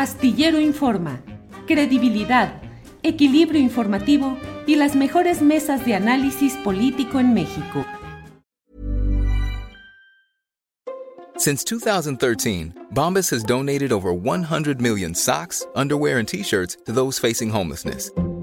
Astillero Informa, credibilidad, equilibrio informativo y las mejores mesas de análisis político en México. Since 2013, Bombas has donated over 100 million socks, underwear, and t-shirts to those facing homelessness.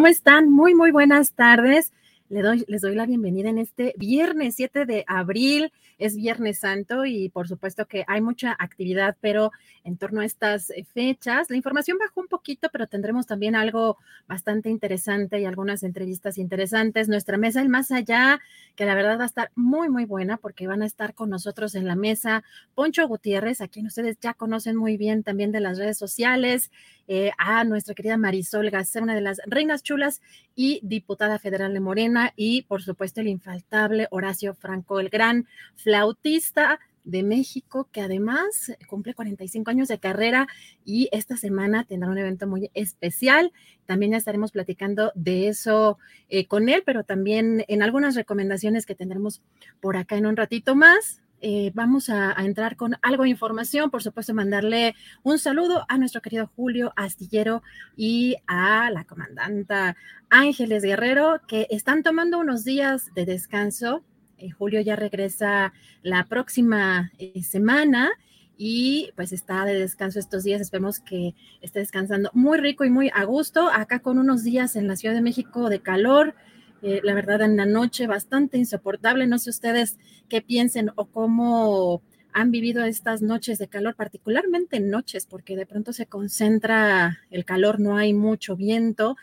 ¿Cómo están? Muy, muy buenas tardes. Les doy, les doy la bienvenida en este viernes 7 de abril. Es Viernes Santo y por supuesto que hay mucha actividad, pero en torno a estas eh, fechas, la información bajó un poquito, pero tendremos también algo bastante interesante y algunas entrevistas interesantes. Nuestra mesa El Más Allá, que la verdad va a estar muy, muy buena porque van a estar con nosotros en la mesa Poncho Gutiérrez, a quien ustedes ya conocen muy bien también de las redes sociales, eh, a nuestra querida Marisol Gacé, una de las reinas chulas y diputada federal de Morena, y por supuesto el infaltable Horacio Franco, el gran flautista de México, que además cumple 45 años de carrera y esta semana tendrá un evento muy especial. También estaremos platicando de eso eh, con él, pero también en algunas recomendaciones que tendremos por acá en un ratito más. Eh, vamos a, a, entrar con algo de información, por supuesto, mandarle un saludo a nuestro querido Julio Astillero y a la comandanta Ángeles Guerrero, que están tomando unos días de descanso. Julio ya regresa la próxima eh, semana y pues está de descanso estos días. Esperemos que esté descansando muy rico y muy a gusto. Acá con unos días en la Ciudad de México de calor, eh, la verdad en la noche bastante insoportable. No sé ustedes qué piensen o cómo han vivido estas noches de calor, particularmente en noches, porque de pronto se concentra el calor, no hay mucho viento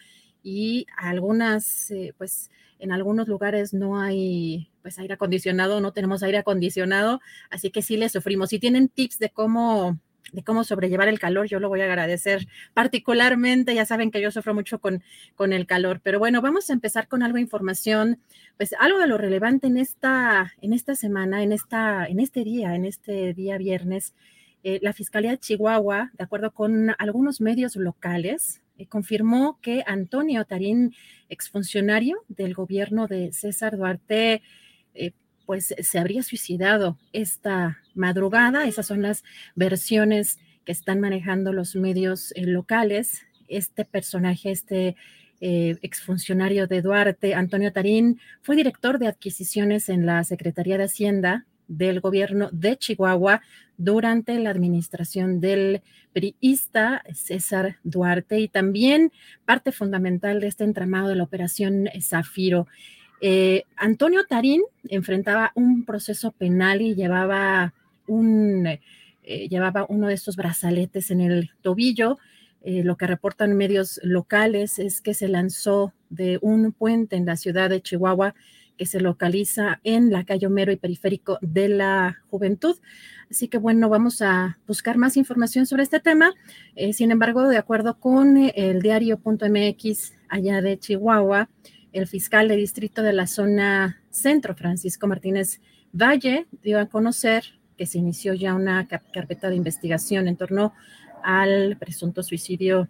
y algunas, eh, pues en algunos lugares no hay pues aire acondicionado, no tenemos aire acondicionado, así que sí le sufrimos. Si tienen tips de cómo de cómo sobrellevar el calor, yo lo voy a agradecer particularmente. Ya saben que yo sufro mucho con, con el calor, pero bueno, vamos a empezar con algo de información, pues algo de lo relevante en esta, en esta semana, en, esta, en este día, en este día viernes. Eh, la Fiscalía de Chihuahua, de acuerdo con algunos medios locales, eh, confirmó que Antonio Tarín, exfuncionario del gobierno de César Duarte, pues se habría suicidado esta madrugada. Esas son las versiones que están manejando los medios eh, locales. Este personaje, este eh, exfuncionario de Duarte, Antonio Tarín, fue director de adquisiciones en la Secretaría de Hacienda del gobierno de Chihuahua durante la administración del priista César Duarte y también parte fundamental de este entramado de la operación Zafiro. Eh, Antonio Tarín enfrentaba un proceso penal y llevaba, un, eh, llevaba uno de estos brazaletes en el tobillo. Eh, lo que reportan medios locales es que se lanzó de un puente en la ciudad de Chihuahua que se localiza en la calle Homero y periférico de la juventud. Así que bueno, vamos a buscar más información sobre este tema. Sin embargo, de acuerdo con el diario.mx allá de Chihuahua, el fiscal de distrito de la zona centro, Francisco Martínez Valle, dio a conocer que se inició ya una carpeta de investigación en torno al presunto suicidio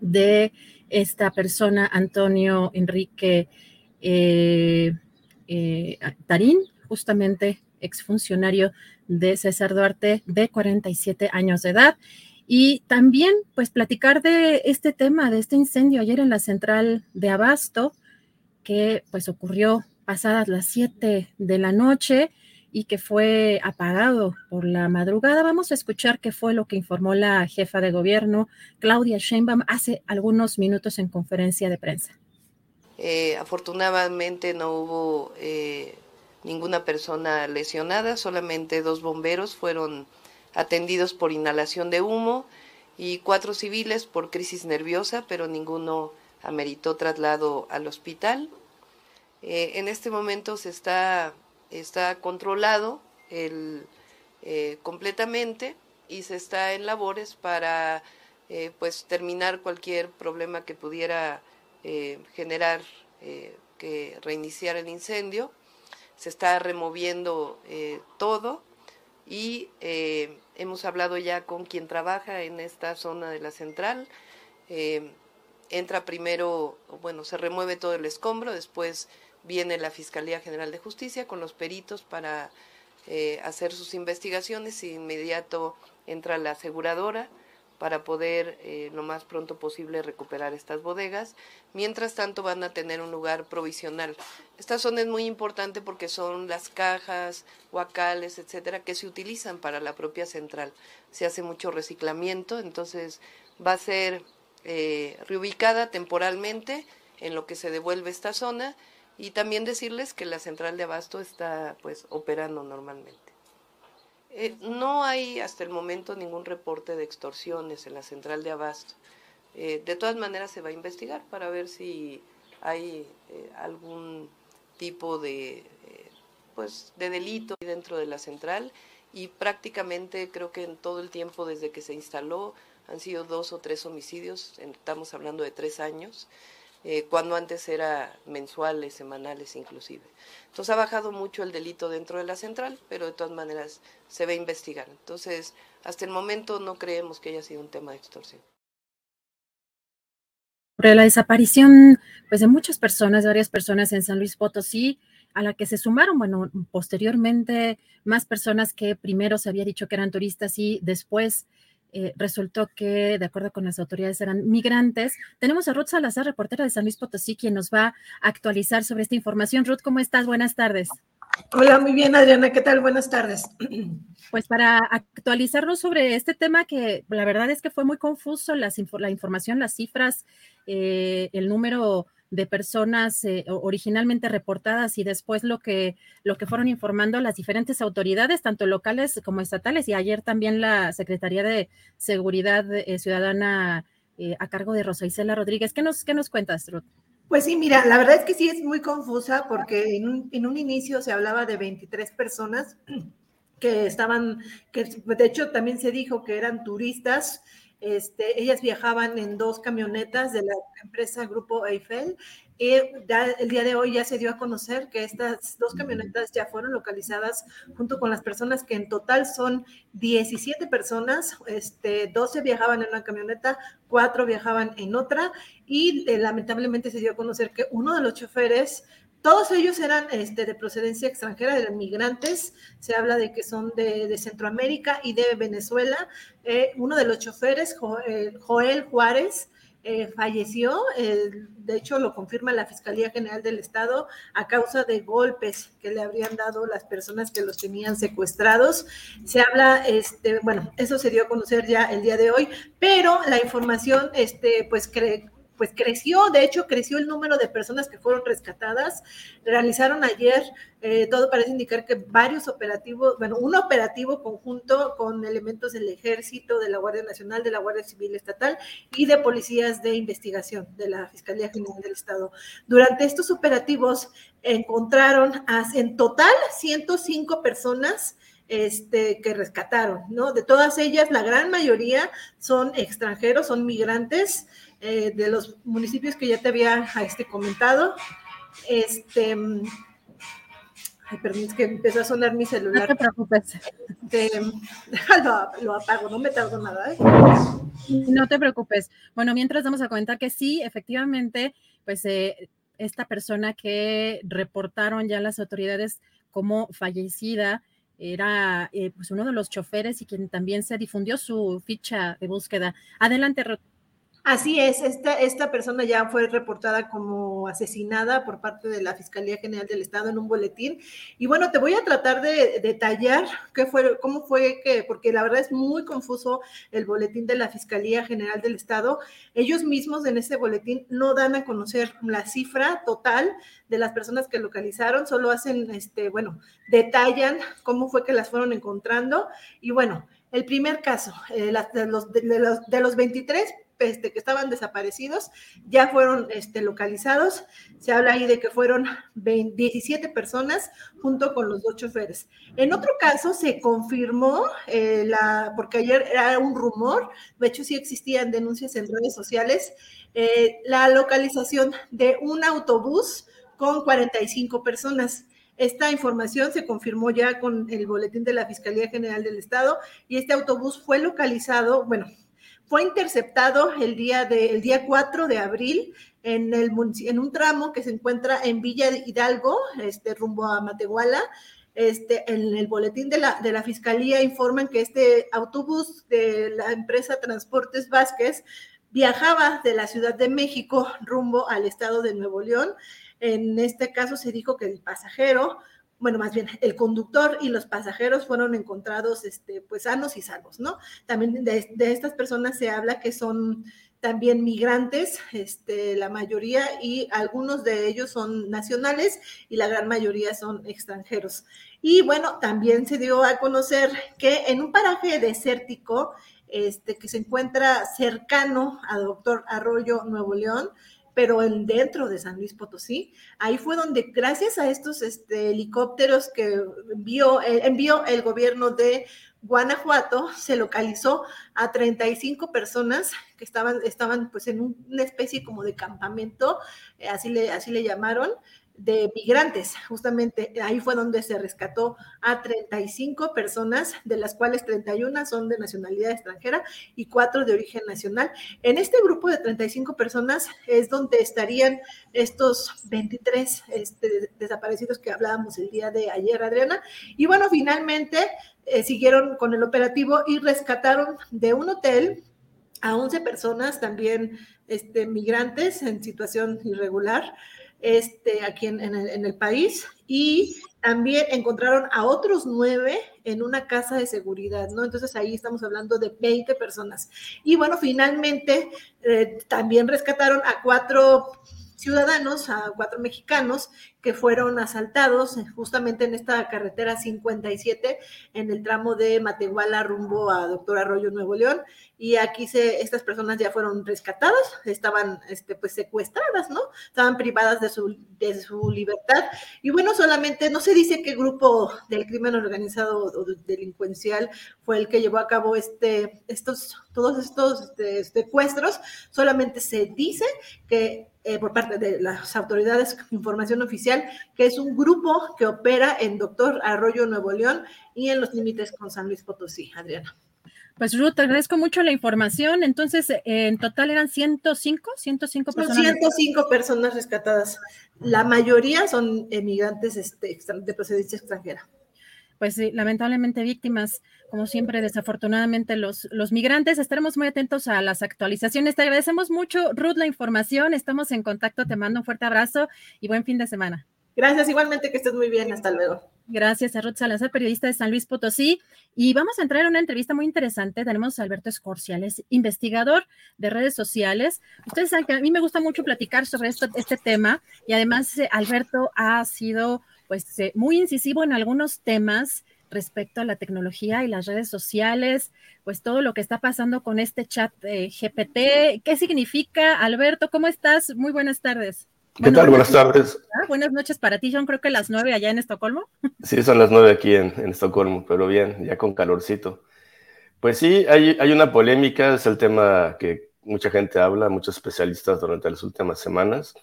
de esta persona, Antonio Enrique eh, eh, Tarín, justamente exfuncionario de César Duarte de 47 años de edad. Y también, pues, platicar de este tema, de este incendio ayer en la central de Abasto, que pues ocurrió pasadas las 7 de la noche y que fue apagado por la madrugada. Vamos a escuchar qué fue lo que informó la jefa de gobierno, Claudia Sheinbaum, hace algunos minutos en conferencia de prensa. Eh, afortunadamente no hubo eh, ninguna persona lesionada, solamente dos bomberos fueron atendidos por inhalación de humo y cuatro civiles por crisis nerviosa, pero ninguno ameritó traslado al hospital. Eh, en este momento se está, está controlado el, completamente y se está en labores para pues terminar cualquier problema que pudiera eh, generar eh, que reiniciar el incendio. Se está removiendo eh, todo y hemos hablado ya con quien trabaja en esta zona de la central. Entra primero, bueno, se remueve todo el escombro, después viene la Fiscalía General de Justicia con los peritos para hacer sus investigaciones y inmediato entra la aseguradora para poder eh, lo más pronto posible recuperar estas bodegas. Mientras tanto van a tener un lugar provisional. Esta zona es muy importante porque son las cajas, huacales, etcétera, que se utilizan para la propia central. Se hace mucho reciclamiento, entonces va a ser eh, reubicada temporalmente en lo que se devuelve esta zona y también decirles que la central de abasto está pues operando normalmente. Eh, no hay hasta el momento ningún reporte de extorsiones en la central de abasto. Eh, de todas maneras se va a investigar para ver si hay algún tipo de, pues, de delito dentro de la central y prácticamente creo que en todo el tiempo desde que se instaló han sido dos o tres homicidios, estamos hablando de tres años. Eh, cuando antes era mensuales, semanales inclusive. Entonces ha bajado mucho el delito dentro de la central, pero de todas maneras se a investigar. Entonces, hasta el momento no creemos que haya sido un tema de extorsión. Sobre la desaparición pues, de muchas personas, varias personas en San Luis Potosí, a la que se sumaron, bueno, posteriormente más personas que primero se había dicho que eran turistas y después eh, resultó que, de acuerdo con las autoridades, eran migrantes. Tenemos a Ruth Salazar, reportera de San Luis Potosí, quien nos va a actualizar sobre esta información. Ruth, ¿cómo estás? Buenas tardes. Hola, muy bien, Adriana. ¿Qué tal? Buenas tardes. Pues para actualizarnos sobre este tema que la verdad es que fue muy confuso, las, la información, las cifras, eh, el número de personas eh, originalmente reportadas y después lo que, lo que fueron informando las diferentes autoridades, tanto locales como estatales, y ayer también la Secretaría de Seguridad eh, Ciudadana eh, a cargo de Rosa Isela Rodríguez. ¿Qué nos, qué nos cuentas, Ruth? Pues sí, mira, la verdad es que sí es muy confusa porque en un, en un inicio se hablaba de 23 personas que estaban, que de hecho también se dijo que eran turistas este, ellas viajaban en dos camionetas de la empresa Grupo Eiffel y el día de hoy ya se dio a conocer que estas dos camionetas ya fueron localizadas junto con las personas que en total son 17 personas, este, 12 viajaban en una camioneta, 4 viajaban en otra y eh, lamentablemente se dio a conocer que uno de los choferes todos ellos eran este, de procedencia extranjera, eran migrantes. Se habla de que son de, Centroamérica y de Venezuela. Eh, uno de los choferes, eh, Joel Juárez, eh, falleció. de hecho, lo confirma la Fiscalía General del Estado a causa de golpes que le habrían dado las personas que los tenían secuestrados. Se habla, este, bueno, eso se dio a conocer ya el día de hoy, pero la información, este, pues, cree pues creció, de hecho creció el número de personas que fueron rescatadas. Realizaron ayer, eh, todo parece indicar que varios operativos, bueno, un operativo conjunto con elementos del ejército, de la Guardia Nacional, de la Guardia Civil Estatal y de policías de investigación de la Fiscalía General del Estado. Durante estos operativos encontraron en total 105 personas este, que rescataron, ¿no? De todas ellas, la gran mayoría son extranjeros, son migrantes eh, de los municipios que ya te había este, comentado. Este, ay, perdón, es que empezó a sonar mi celular. No te preocupes. Este, lo apago, no me tardo nada. ¿eh? No te preocupes. Bueno, mientras vamos a comentar que sí, efectivamente, pues eh, esta persona que reportaron ya las autoridades como fallecida, era eh, pues uno de los choferes y quien también se difundió su ficha de búsqueda. Adelante, Así es, esta, esta persona ya fue reportada como asesinada por parte de la Fiscalía General del Estado en un boletín. Y bueno, te voy a tratar de detallar qué fue, cómo fue que, porque la verdad es muy confuso el boletín de la Fiscalía General del Estado. Ellos mismos en ese boletín no dan a conocer la cifra total de las personas que localizaron, solo hacen, este, bueno, detallan cómo fue que las fueron encontrando. Y bueno, el primer caso, eh, de, los, de, los, de los 23 este, que estaban desaparecidos ya fueron este, localizados. Se habla ahí de que fueron 17 personas junto con los dos choferes. En otro caso se confirmó, eh, la, porque ayer era un rumor, de hecho sí existían denuncias en redes sociales, eh, la localización de un autobús con 45 personas. Esta información se confirmó ya con el boletín de la Fiscalía General del Estado y este autobús fue localizado, bueno, fue interceptado el día, de, día 4 de abril en, el, en un tramo que se encuentra en Villa Hidalgo, este, rumbo a Matehuala. Este, en el boletín de la, de la Fiscalía informan que este autobús de la empresa Transportes Vázquez viajaba de la Ciudad de México rumbo al estado de Nuevo León. En este caso se dijo que el pasajero bueno, más bien el conductor y los pasajeros fueron encontrados, este, pues sanos y salvos, ¿no? También de, estas personas se habla que son también migrantes, este, la mayoría, y algunos de ellos son nacionales y la gran mayoría son extranjeros. Y bueno, también se dio a conocer que en un paraje desértico, este, que se encuentra cercano a Doctor Arroyo, Nuevo León, pero en dentro de San Luis Potosí. Ahí fue donde, gracias a estos este, helicópteros que envió, eh, envió el gobierno de Guanajuato, se localizó a 35 personas que estaban, estaban pues en una especie como de campamento, eh, así, le, así le llamaron, de migrantes. Justamente ahí fue donde se rescató a 35 personas, de las cuales 31 son de nacionalidad extranjera y 4 de origen nacional. En este grupo de 35 personas es donde estarían estos 23 este, desaparecidos que hablábamos el día de ayer, Adriana. Y bueno, finalmente eh, siguieron con el operativo y rescataron de un hotel a 11 personas también este, migrantes en situación irregular este, aquí en, el, país y también encontraron a otros nueve en una casa de seguridad, ¿no? Entonces ahí estamos hablando de 20 personas. Y bueno, finalmente eh, también rescataron a cuatro ciudadanos, a cuatro mexicanos que fueron asaltados justamente en esta carretera 57 en el tramo de Matehuala rumbo a Doctor Arroyo Nuevo León. Y aquí se estas personas ya fueron rescatadas, estaban este pues secuestradas, ¿no? Estaban privadas de su de su libertad. Y bueno, solamente no se dice qué grupo del crimen organizado o delincuencial fue el que llevó a cabo este estos todos estos este, secuestros, solamente se dice que eh, por parte de las autoridades, información oficial, que es un grupo que opera en Doctor Arroyo Nuevo León y en los límites con San Luis Potosí, Adriana. Pues Ruth, te agradezco mucho la información. Entonces, en total eran 105, 105 personas. 105 personas rescatadas. La mayoría son emigrantes este, de procedencia extranjera pues lamentablemente víctimas, como siempre, desafortunadamente los, los migrantes. Estaremos muy atentos a las actualizaciones. Te agradecemos mucho, Ruth, la información. Estamos en contacto. Te mando un fuerte abrazo y buen fin de semana. Gracias, igualmente que estés muy bien. Hasta luego. Gracias a Ruth Salazar, periodista de San Luis Potosí. Y vamos a entrar en una entrevista muy interesante. Tenemos a Alberto Escorciales, investigador de redes sociales. Ustedes saben que a mí me gusta mucho platicar sobre esto, este tema y además eh, Alberto ha sido pues eh, muy incisivo en algunos temas respecto a la tecnología y las redes sociales, pues todo lo que está pasando con este chat de GPT. ¿Qué significa, Alberto? ¿Cómo estás? Muy buenas tardes. ¿Qué tal? Buenas tardes. Buenas noches para ti, John. Creo que las nueve allá en Estocolmo. Sí, son las nueve aquí en, Estocolmo, pero bien, ya con calorcito. Pues sí, hay, hay una polémica, es el tema que mucha gente habla, muchos especialistas durante las últimas semanas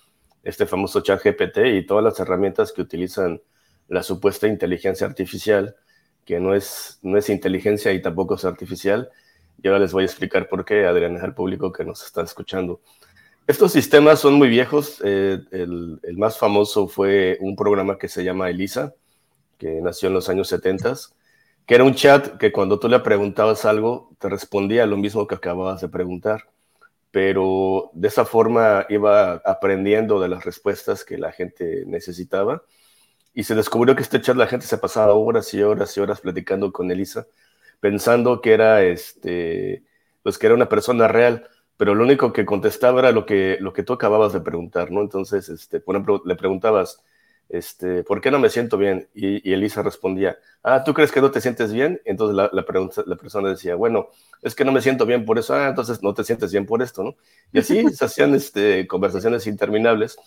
este famoso chat GPT y todas las herramientas que utilizan la supuesta inteligencia artificial, que no es, no es inteligencia y tampoco es artificial. Y ahora les voy a explicar por qué, Adrián, al público que nos está escuchando. Estos sistemas son muy viejos. Eh, el, más famoso fue un programa que se llama ELISA, que nació en los años 70 que era un chat que cuando tú le preguntabas algo, te respondía lo mismo que acababas de preguntar, pero de esa forma iba aprendiendo de las respuestas que la gente necesitaba y se descubrió que este chat la gente se pasaba horas y horas y horas platicando con Elisa, pensando que era este, pues que era una persona real, pero lo único que contestaba era lo que, lo que tú acababas de preguntar, ¿no? Entonces, este, por ejemplo, le preguntabas, este, ¿por qué no me siento bien? Y, Elisa respondía, ah, ¿tú crees que no te sientes bien? Entonces la, la, la, persona decía, bueno, es que no me siento bien por eso, ah, entonces no te sientes bien por esto, ¿no? Y así se hacían este, conversaciones interminables.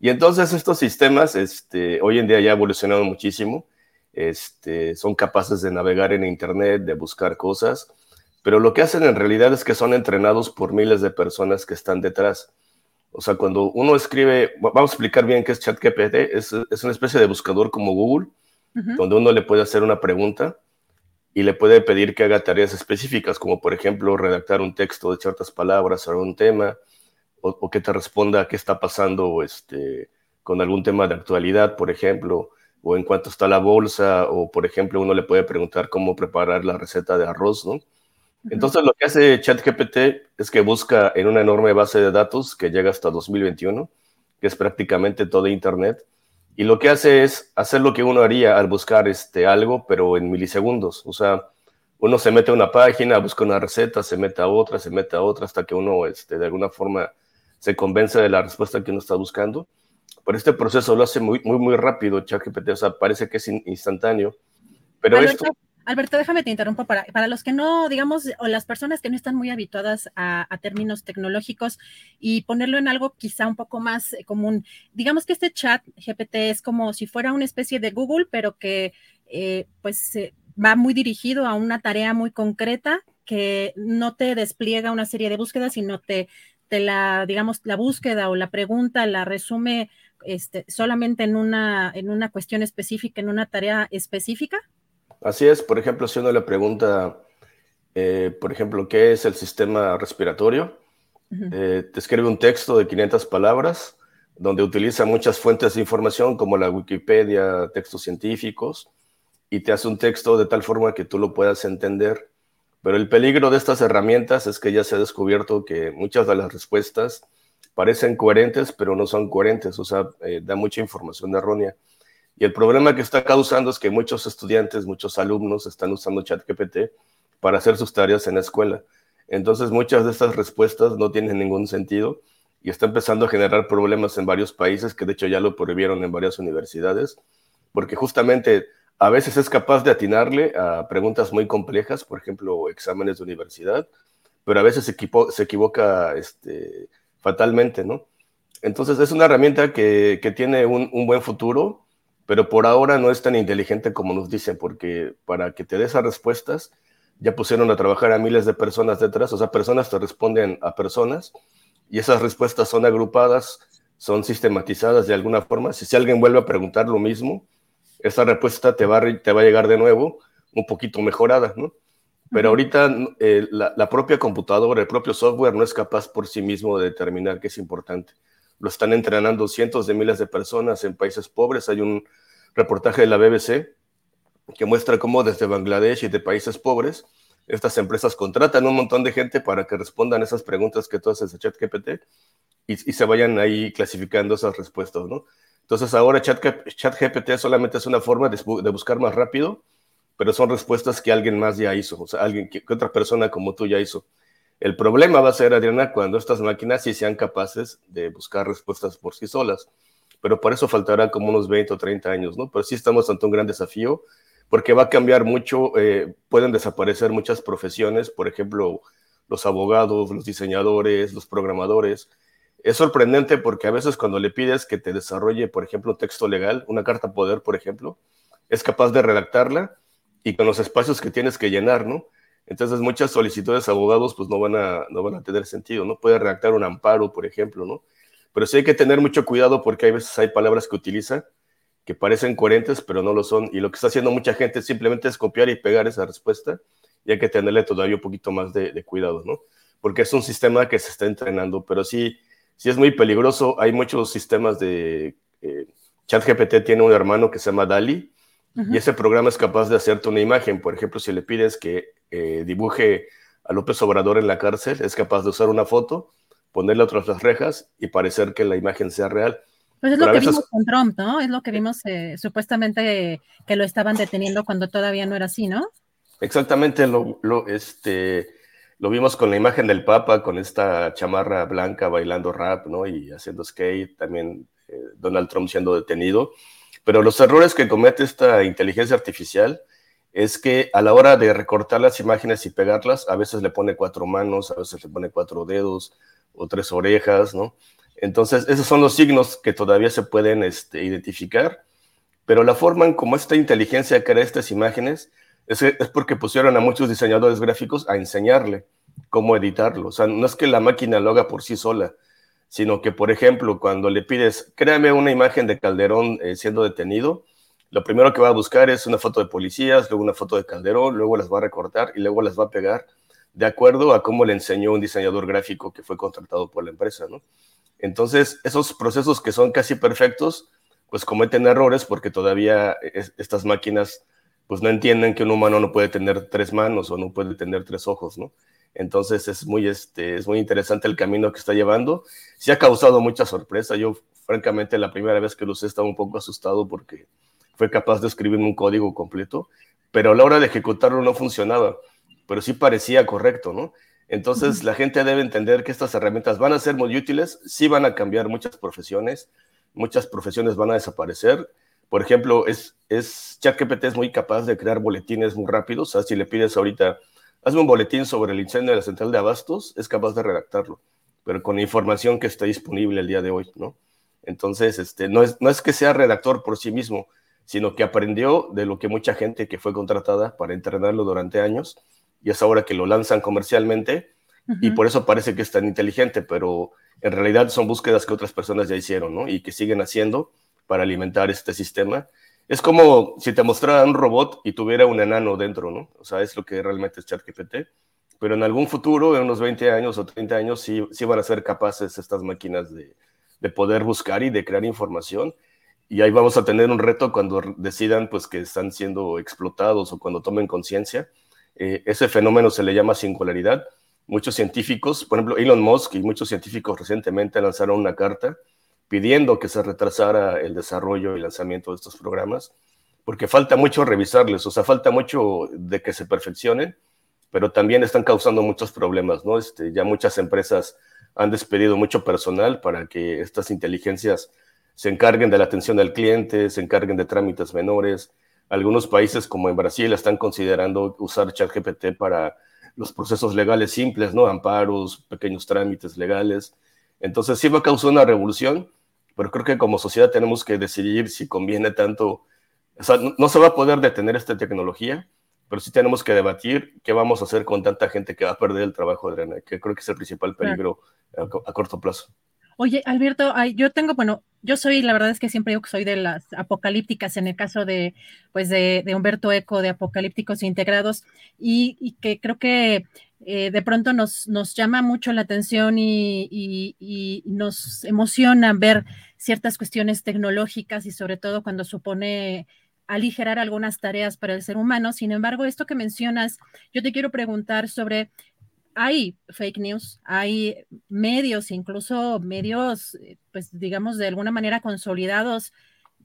Y entonces estos sistemas, este, hoy en día ya evolucionado muchísimo, este, son capaces de navegar en Internet, de buscar cosas, pero lo que hacen en realidad es que son entrenados por miles de personas que están detrás. O sea, cuando uno escribe, vamos a explicar bien qué es ChatGPT, es, es una especie de buscador como Google, donde uno le puede hacer una pregunta y le puede pedir que haga tareas específicas, como por ejemplo redactar un texto de ciertas palabras sobre un tema, o, que te responda qué está pasando este, con algún tema de actualidad, por ejemplo, o en cuanto está la bolsa, o por ejemplo uno le puede preguntar cómo preparar la receta de arroz, ¿no? Entonces lo que hace ChatGPT es que busca en una enorme base de datos que llega hasta 2021, que es prácticamente todo Internet, y lo que hace es hacer lo que uno haría al buscar este, algo, pero en milisegundos. O sea, uno se mete a una página, busca una receta, se mete a otra, se mete a otra, hasta que uno este, de alguna forma se convence de la respuesta que uno está buscando. Pero este proceso lo hace muy, muy, muy rápido, ChatGPT, o sea, parece que es instantáneo. Pero esto Alberto, déjame te interrumpo para, para los que no, digamos, o las personas que no están muy habituadas a, términos tecnológicos y ponerlo en algo quizá un poco más eh, común. Digamos que este chat GPT es como si fuera una especie de Google, pero que eh, pues va muy dirigido a una tarea muy concreta que no te despliega una serie de búsquedas, sino te, te la, digamos, la búsqueda o la pregunta la resume este, solamente en una, en una cuestión específica, en una tarea específica. Así es, por ejemplo, si uno le pregunta, eh, por ejemplo, ¿qué es el sistema respiratorio? Eh, te escribe un texto de 500 palabras donde utiliza muchas fuentes de información como la Wikipedia, textos científicos, y te hace un texto de tal forma que tú lo puedas entender. Pero el peligro de estas herramientas es que ya se ha descubierto que muchas de las respuestas parecen coherentes, pero no son coherentes, o sea, eh, da mucha información errónea. Y el problema que está causando es que muchos estudiantes, muchos alumnos están usando ChatGPT para hacer sus tareas en la escuela. Entonces muchas de estas respuestas no tienen ningún sentido y está empezando a generar problemas en varios países que de hecho ya lo prohibieron en varias universidades, porque justamente a veces es capaz de atinarle a preguntas muy complejas, por ejemplo, exámenes de universidad, pero a veces se, equivoca este, fatalmente, ¿no? Entonces es una herramienta que, tiene un buen futuro, pero por ahora no es tan inteligente como nos dicen, porque para que te dé esas respuestas, ya pusieron a trabajar a miles de personas detrás, o sea, personas te responden a personas y esas respuestas son agrupadas, son sistematizadas de alguna forma. Si, si alguien vuelve a preguntar lo mismo, esa respuesta te va, a, te va a llegar de nuevo un poquito mejorada, ¿no? Pero ahorita eh, la, la propia computadora, el propio software no es capaz por sí mismo de determinar qué es importante lo están entrenando cientos de miles de personas en países pobres. Hay un reportaje de la BBC que muestra cómo desde Bangladesh y de países pobres, estas empresas contratan un montón de gente para que respondan esas preguntas que tú haces a ChatGPT y, y se vayan ahí clasificando esas respuestas, ¿no? Entonces ahora ChatGPT solamente es una forma de, buscar más rápido, pero son respuestas que alguien más ya hizo, o sea, alguien que otra persona como tú ya hizo. El problema va a ser, Adriana, cuando estas máquinas sí sean capaces de buscar respuestas por sí solas. Pero por eso faltará como unos 20 o 30 años, ¿no? Pero sí estamos ante un gran desafío porque va a cambiar mucho, eh, pueden desaparecer muchas profesiones, por ejemplo, los abogados, los diseñadores, los programadores. Es sorprendente porque a veces cuando le pides que te desarrolle, por ejemplo, un texto legal, una carta poder, por ejemplo, es capaz de redactarla y con los espacios que tienes que llenar, ¿no? Entonces muchas solicitudes de abogados pues no van a, no van a tener sentido, ¿no? Puede redactar un amparo, por ejemplo, ¿no? Pero sí hay que tener mucho cuidado porque hay veces hay palabras que utiliza que parecen coherentes, pero no lo son. Y lo que está haciendo mucha gente simplemente es copiar y pegar esa respuesta y hay que tenerle todavía un poquito más de, cuidado, ¿no? Porque es un sistema que se está entrenando, pero sí, sí es muy peligroso. Hay muchos sistemas de... Eh, ChatGPT tiene un hermano que se llama DALI, y ese programa es capaz de hacerte una imagen. Por ejemplo, si le pides que eh, dibuje a López Obrador en la cárcel, es capaz de usar una foto, ponerle otras las rejas y parecer que la imagen sea real. Pues es lo que vimos con Trump, ¿no? Es lo que vimos eh, supuestamente que lo estaban deteniendo cuando todavía no era así, ¿no? Exactamente, lo, lo, este, lo vimos con la imagen del Papa, con esta chamarra blanca bailando rap, ¿no? Y haciendo skate, también eh, Donald Trump siendo detenido. Pero los errores que comete esta inteligencia artificial es que a la hora de recortar las imágenes y pegarlas, a veces le pone cuatro manos, a veces le pone cuatro dedos o tres orejas, ¿no? Entonces, esos son los signos que todavía se pueden este, identificar, pero la forma en cómo esta inteligencia crea estas imágenes es, porque pusieron a muchos diseñadores gráficos a enseñarle cómo editarlo. O sea, no es que la máquina lo haga por sí sola, sino que, por ejemplo, cuando le pides, créame una imagen de Calderón eh, siendo detenido, lo primero que va a buscar es una foto de policías, luego una foto de Calderón, luego las va a recortar y luego las va a pegar de acuerdo a cómo le enseñó un diseñador gráfico que fue contratado por la empresa, ¿no? Entonces, esos procesos que son casi perfectos, pues cometen errores porque todavía estas máquinas pues no entienden que un humano no puede tener tres manos o no puede tener tres ojos, ¿no? Entonces es muy, este, es muy interesante el camino que está llevando. Sí ha causado mucha sorpresa. Yo, francamente, la primera vez que lo usé estaba un poco asustado porque fue capaz de escribir un código completo, pero a la hora de ejecutarlo no funcionaba, pero sí parecía correcto, ¿no? Entonces, la gente debe entender que estas herramientas van a ser muy útiles, sí van a cambiar muchas profesiones, muchas profesiones van a desaparecer. Por ejemplo, es, es ChatGPT es muy capaz de crear boletines muy rápidos. O sea, si le pides ahorita, hazme un boletín sobre el incendio de la central de abastos, es capaz de redactarlo, pero con información que está disponible el día de hoy, ¿no? Entonces, este, no, es, no es que sea redactor por sí mismo, sino que aprendió de lo que mucha gente que fue contratada para entrenarlo durante años y es ahora que lo lanzan comercialmente y por eso parece que es tan inteligente, pero en realidad son búsquedas que otras personas ya hicieron, ¿no? Y que siguen haciendo para alimentar este sistema. Es como si te mostrara un robot y tuviera un enano dentro, ¿no? O sea, es lo que realmente es ChatGPT. Pero en algún futuro, en unos 20 años o 30 años, sí, sí van a ser capaces estas máquinas de, de poder buscar y de crear información. Y ahí vamos a tener un reto cuando decidan pues, que están siendo explotados o cuando tomen conciencia eh, ese fenómeno se le llama singularidad. Muchos científicos, por ejemplo, Elon Musk y muchos científicos recientemente lanzaron una carta pidiendo que se retrasara el desarrollo y lanzamiento de estos programas, porque falta mucho revisarles, o sea, falta mucho de que se perfeccionen, pero también están causando muchos problemas, ¿no? Este, ya muchas empresas han despedido mucho personal para que estas inteligencias se encarguen de la atención al cliente, se encarguen de trámites menores, algunos países, como en Brasil, están considerando usar ChatGPT para los procesos legales simples, ¿no? Amparos, pequeños trámites legales. Entonces sí va a causar una revolución, pero creo que como sociedad tenemos que decidir si conviene tanto. O sea, no, se va a poder detener esta tecnología, pero sí tenemos que debatir qué vamos a hacer con tanta gente que va a perder el trabajo, Adriana, que creo que es el principal peligro a corto plazo. Oye, Alberto, yo tengo, bueno, yo soy, la verdad es que siempre digo que soy de las apocalípticas en el caso de, pues, de, Humberto Eco, de Apocalípticos Integrados, y, que creo que eh, de pronto nos, nos llama mucho la atención y, y, nos emociona ver ciertas cuestiones tecnológicas y sobre todo cuando supone aligerar algunas tareas para el ser humano. Sin embargo, esto que mencionas, yo te quiero preguntar sobre hay fake news, hay medios, incluso medios, eh, pues digamos, de alguna manera consolidados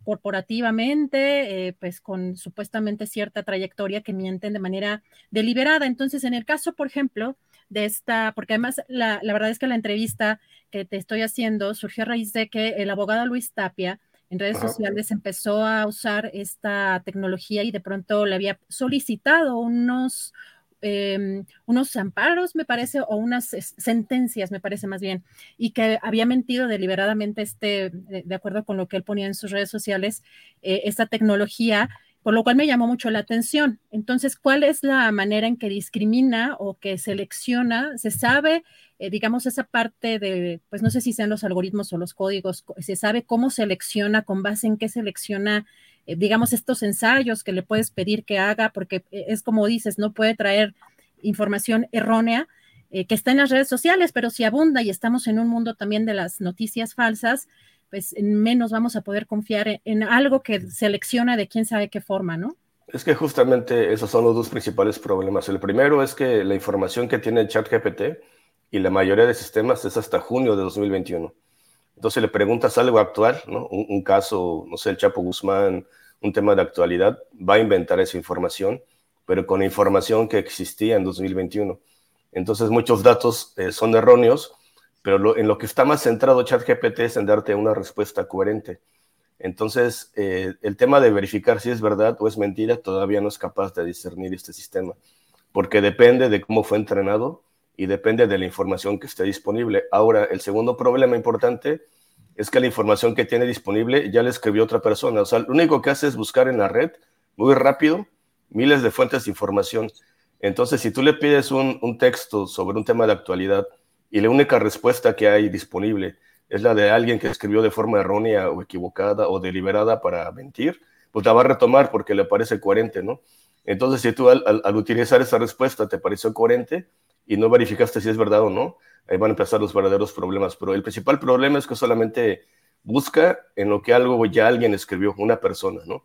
corporativamente, eh, pues con supuestamente cierta trayectoria que mienten de manera deliberada. Entonces, en el caso, por ejemplo, de esta, porque además la, verdad es que la entrevista que te estoy haciendo surgió a raíz de que el abogado Luis Tapia en redes sociales empezó a usar esta tecnología y de pronto le había solicitado unos, Em, unos amparos, me parece, o unas sentencias, me parece más bien, y que había mentido deliberadamente, este, de, acuerdo con lo que él ponía en sus redes sociales, eh, esta tecnología, por lo cual me llamó mucho la atención. Entonces, ¿cuál es la manera en que discrimina o que selecciona? ¿Se sabe, eh, digamos, esa parte de, pues no sé si sean los algoritmos o los códigos, se sabe cómo selecciona, con base en qué selecciona eh, digamos, estos ensayos que le puedes pedir que haga, porque eh, es como dices, no puede traer información errónea eh, que está en las redes sociales, pero si abunda y estamos en un mundo también de las noticias falsas, pues menos vamos a poder confiar en, algo que selecciona de quién sabe qué forma, ¿no? Es que justamente esos son los dos principales problemas. El primero es que la información que tiene el chat GPT y la mayoría de sistemas es hasta junio de 2021. Entonces le preguntas algo actual, ¿no? Un, caso, no sé, el Chapo Guzmán, un tema de actualidad, va a inventar esa información, pero con información que existía en 2021. Entonces muchos datos eh, son erróneos, pero en lo que está más centrado ChatGPT es en darte una respuesta coherente. Entonces, eh, el tema de verificar si es verdad o es mentira todavía no es capaz de discernir este sistema, porque depende de cómo fue entrenado y depende de la información que esté disponible. Ahora, el segundo problema importante es que la información que tiene disponible ya la escribió otra persona. O sea, lo único que hace es buscar en la red muy rápido miles de fuentes de información. Entonces, si tú le pides un, un texto sobre un tema de actualidad y la única respuesta que hay disponible es la de alguien que escribió de forma errónea o equivocada o deliberada para mentir, pues la va a retomar porque le parece coherente, ¿no? Entonces, si tú al, utilizar esa respuesta te pareció coherente y no verificaste si es verdad o no, ahí van a empezar los verdaderos problemas. Pero el principal problema es que solamente busca en lo que algo ya alguien escribió, una persona, ¿no?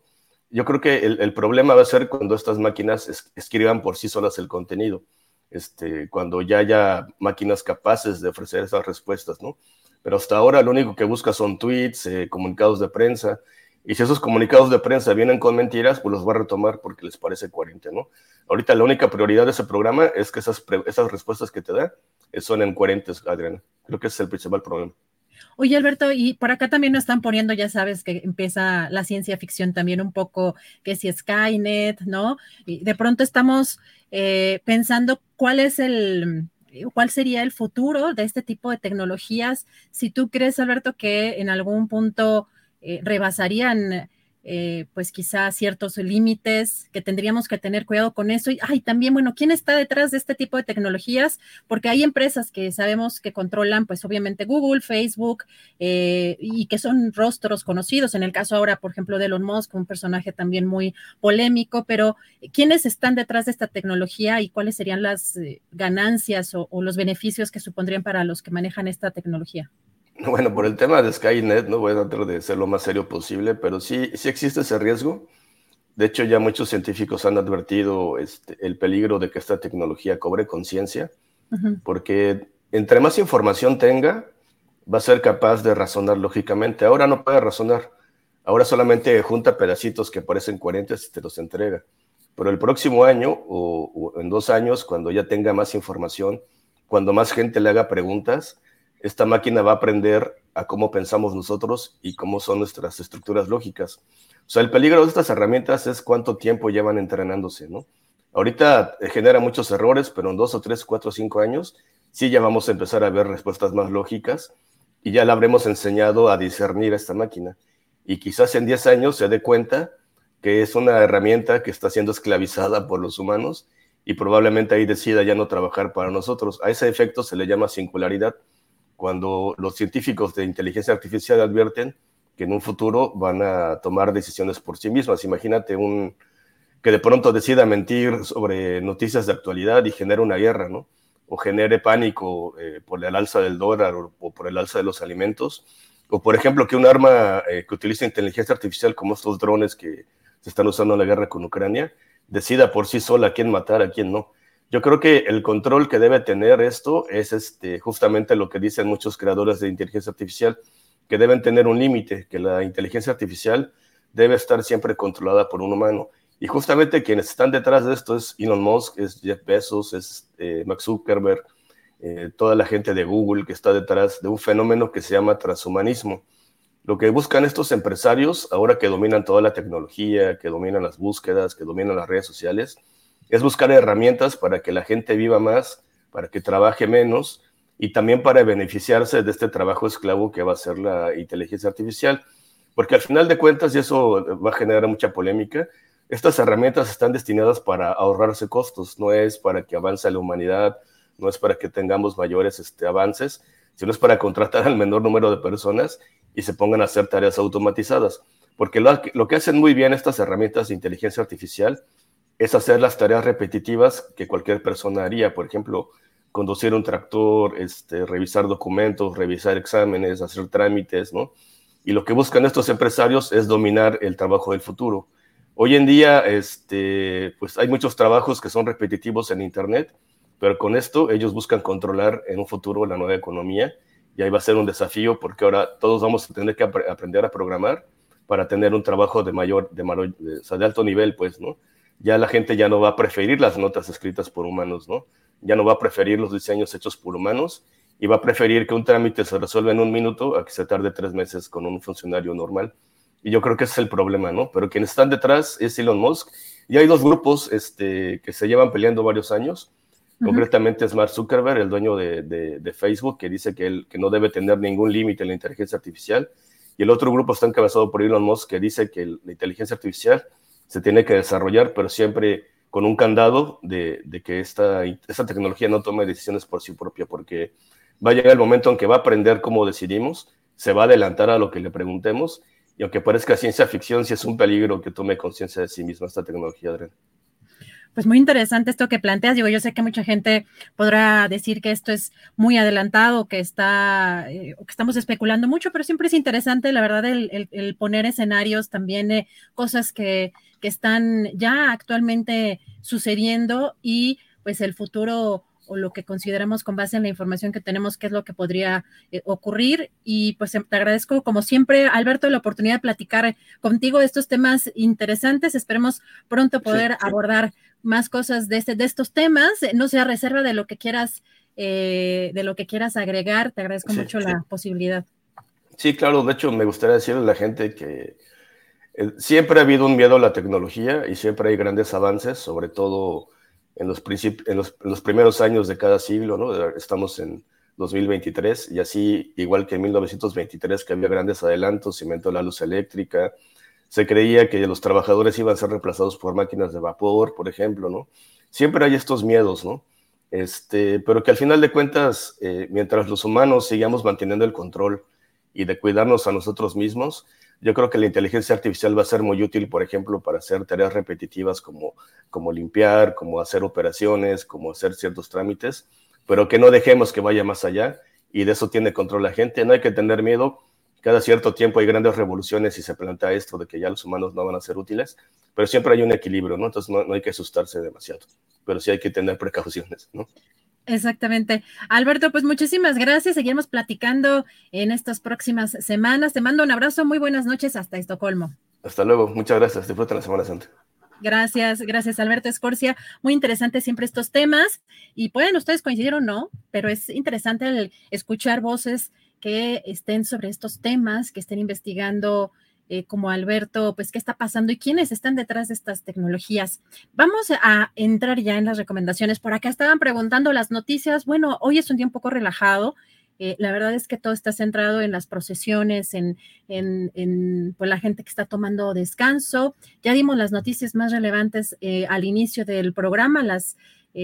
Yo creo que el, problema va a ser cuando estas máquinas escriban por sí solas el contenido, este, cuando ya haya máquinas capaces de ofrecer esas respuestas, ¿no? pero hasta ahora lo único que busca son tweets, eh, comunicados de prensa, y si esos comunicados de prensa vienen con mentiras, pues los va a retomar porque les parece coherente, ¿no? Ahorita la única prioridad de ese programa es que esas, esas respuestas que te da eh, son incoherentes, Adriana. Creo que es el principal problema. Oye, Alberto, y por acá también nos están poniendo, ya sabes que empieza la ciencia ficción también un poco, que si Skynet, ¿no? Y de pronto estamos eh, pensando cuál es el, cuál sería el futuro de este tipo de tecnologías. Si tú crees, Alberto, que en algún punto eh, rebasarían eh, pues quizá ciertos límites que tendríamos que tener cuidado con eso. Y ay, también, bueno, ¿quién está detrás de este tipo de tecnologías? Porque hay empresas que sabemos que controlan, pues obviamente Google, Facebook, eh, y que son rostros conocidos. En el caso ahora, por ejemplo, de Elon Musk, un personaje también muy polémico, pero ¿quiénes están detrás de esta tecnología y cuáles serían las ganancias o los beneficios que supondrían para los que manejan esta tecnología? Bueno, por el tema de Skynet, no voy a tratar de ser lo más serio posible, pero sí, sí existe ese riesgo. De hecho, ya muchos científicos han advertido este, el peligro de que esta tecnología cobre conciencia, porque entre más información tenga, va a ser capaz de razonar lógicamente. Ahora no puede razonar. Ahora solamente junta pedacitos que parecen coherentes y te los entrega. Pero el próximo año o en dos años, cuando ya tenga más información, cuando más gente le haga preguntas, esta máquina va a aprender a cómo pensamos nosotros y cómo son nuestras estructuras lógicas. O sea, el peligro de estas herramientas es cuánto tiempo llevan entrenándose, ¿no? Ahorita eh, genera muchos errores, pero en dos o tres, cuatro o cinco años sí ya vamos a empezar a ver respuestas más lógicas y ya la habremos enseñado a discernir a esta máquina. Y quizás en diez años se dé cuenta que es una herramienta que está siendo esclavizada por los humanos y probablemente ahí decida ya no trabajar para nosotros. A ese efecto se le llama singularidad cuando los científicos de inteligencia artificial advierten que en un futuro van a tomar decisiones por sí mismas. Imagínate un que de pronto decida mentir sobre noticias de actualidad y genere una guerra, ¿no? O genere pánico eh, por el alza del dólar o, por el alza de los alimentos. O, por ejemplo, que un arma eh, que utiliza inteligencia artificial como estos drones que se están usando en la guerra con Ucrania, decida por sí sola a quién matar, a quién no. Yo creo que el control que debe tener esto es este, justamente lo que dicen muchos creadores de inteligencia artificial, que deben tener un límite, que la inteligencia artificial debe estar siempre controlada por un humano. Y justamente quienes están detrás de esto es Elon Musk, es Jeff Bezos, es eh, Max Zuckerberg, eh, toda la gente de Google que está detrás de un fenómeno que se llama transhumanismo. Lo que buscan estos empresarios, ahora que dominan toda la tecnología, que dominan las búsquedas, que dominan las redes sociales, es buscar herramientas para que la gente viva más, para que trabaje menos y también para beneficiarse de este trabajo esclavo que va a ser la inteligencia artificial. Porque al final de cuentas, y eso va a generar mucha polémica, estas herramientas están destinadas para ahorrarse costos, no es para que avance la humanidad, no es para que tengamos mayores este, avances, sino es para contratar al menor número de personas y se pongan a hacer tareas automatizadas. Porque lo, lo que hacen muy bien estas herramientas de inteligencia artificial es hacer las tareas repetitivas que cualquier persona haría, por ejemplo, conducir un tractor, este, revisar documentos, revisar exámenes, hacer trámites, ¿no? Y lo que buscan estos empresarios es dominar el trabajo del futuro. Hoy en día, este, pues hay muchos trabajos que son repetitivos en Internet, pero con esto ellos buscan controlar en un futuro la nueva economía y ahí va a ser un desafío porque ahora todos vamos a tener que aprender a programar para tener un trabajo de mayor, de, de alto nivel, pues, ¿no? Ya la gente ya no va a preferir las notas escritas por humanos, ¿no? Ya no va a preferir los diseños hechos por humanos y va a preferir que un trámite se resuelva en un minuto a que se tarde tres meses con un funcionario normal. Y yo creo que ese es el problema, ¿no? Pero quienes están detrás es Elon Musk. Y hay dos grupos este, que se llevan peleando varios años. Concretamente es Mark Zuckerberg, el dueño de, de, Facebook, que dice que, él, que no debe tener ningún límite en la inteligencia artificial. Y el otro grupo está encabezado por Elon Musk, que dice que la inteligencia artificial se tiene que desarrollar, pero siempre con un candado de, que esta, esta tecnología no tome decisiones por sí propia, porque va a llegar el momento en que va a aprender cómo decidimos, se va a adelantar a lo que le preguntemos, y aunque parezca ciencia ficción, sí es un peligro que tome conciencia de sí misma esta tecnología, Adrián. Pues muy interesante esto que planteas. Digo, yo sé que mucha gente podrá decir que esto es muy adelantado, que está, eh, que estamos especulando mucho, pero siempre es interesante, la verdad, el, poner escenarios también, de cosas que, que están ya actualmente sucediendo y pues el futuro o lo que consideramos con base en la información que tenemos, qué es lo que podría eh, ocurrir. Y pues em, te agradezco, como siempre, Alberto, la oportunidad de platicar contigo estos temas interesantes. Esperemos pronto poder abordar más cosas de, este, de estos temas. No sea reserva de lo que quieras, eh, de lo que quieras agregar. Te agradezco mucho la posibilidad. Sí, claro. De hecho, me gustaría decirle a la gente que eh, siempre ha habido un miedo a la tecnología y siempre hay grandes avances, sobre todo en los, en los, en los primeros años de cada siglo, ¿no? Estamos en 2023 y así, igual que en 1923, que había grandes adelantos, se inventó la luz eléctrica, se creía que los trabajadores iban a ser reemplazados por máquinas de vapor, por ejemplo, ¿no? Siempre hay estos miedos, ¿no? Este, pero que al final de cuentas, eh, mientras los humanos sigamos manteniendo el control y de cuidarnos a nosotros mismos, yo creo que la inteligencia artificial va a ser muy útil, por ejemplo, para hacer tareas repetitivas como, como limpiar, como hacer operaciones, como hacer ciertos trámites, pero que no dejemos que vaya más allá y de eso tiene control la gente. No hay que tener miedo. Cada cierto tiempo hay grandes revoluciones y se plantea esto de que ya los humanos no van a ser útiles, pero siempre hay un equilibrio, ¿no? Entonces no, no hay que asustarse demasiado, pero sí hay que tener precauciones, ¿no? Exactamente. Alberto, pues muchísimas gracias. Seguimos platicando en estas próximas semanas. Te mando un abrazo. Muy buenas noches hasta Estocolmo. Hasta luego. Muchas gracias. Disfruta la Semana Santa. Gracias, gracias Alberto Escorcia. Muy interesante siempre estos temas y pueden ustedes coincidir o no, pero es interesante el escuchar voces que estén sobre estos temas, que estén investigando eh, como Alberto, pues qué está pasando y quiénes están detrás de estas tecnologías. Vamos a entrar ya en las recomendaciones. Por acá estaban preguntando las noticias. Bueno, hoy es un día un poco relajado. Eh, la verdad es que todo está centrado en las procesiones, en, en, pues, la gente que está tomando descanso. Ya dimos las noticias más relevantes eh, al inicio del programa, las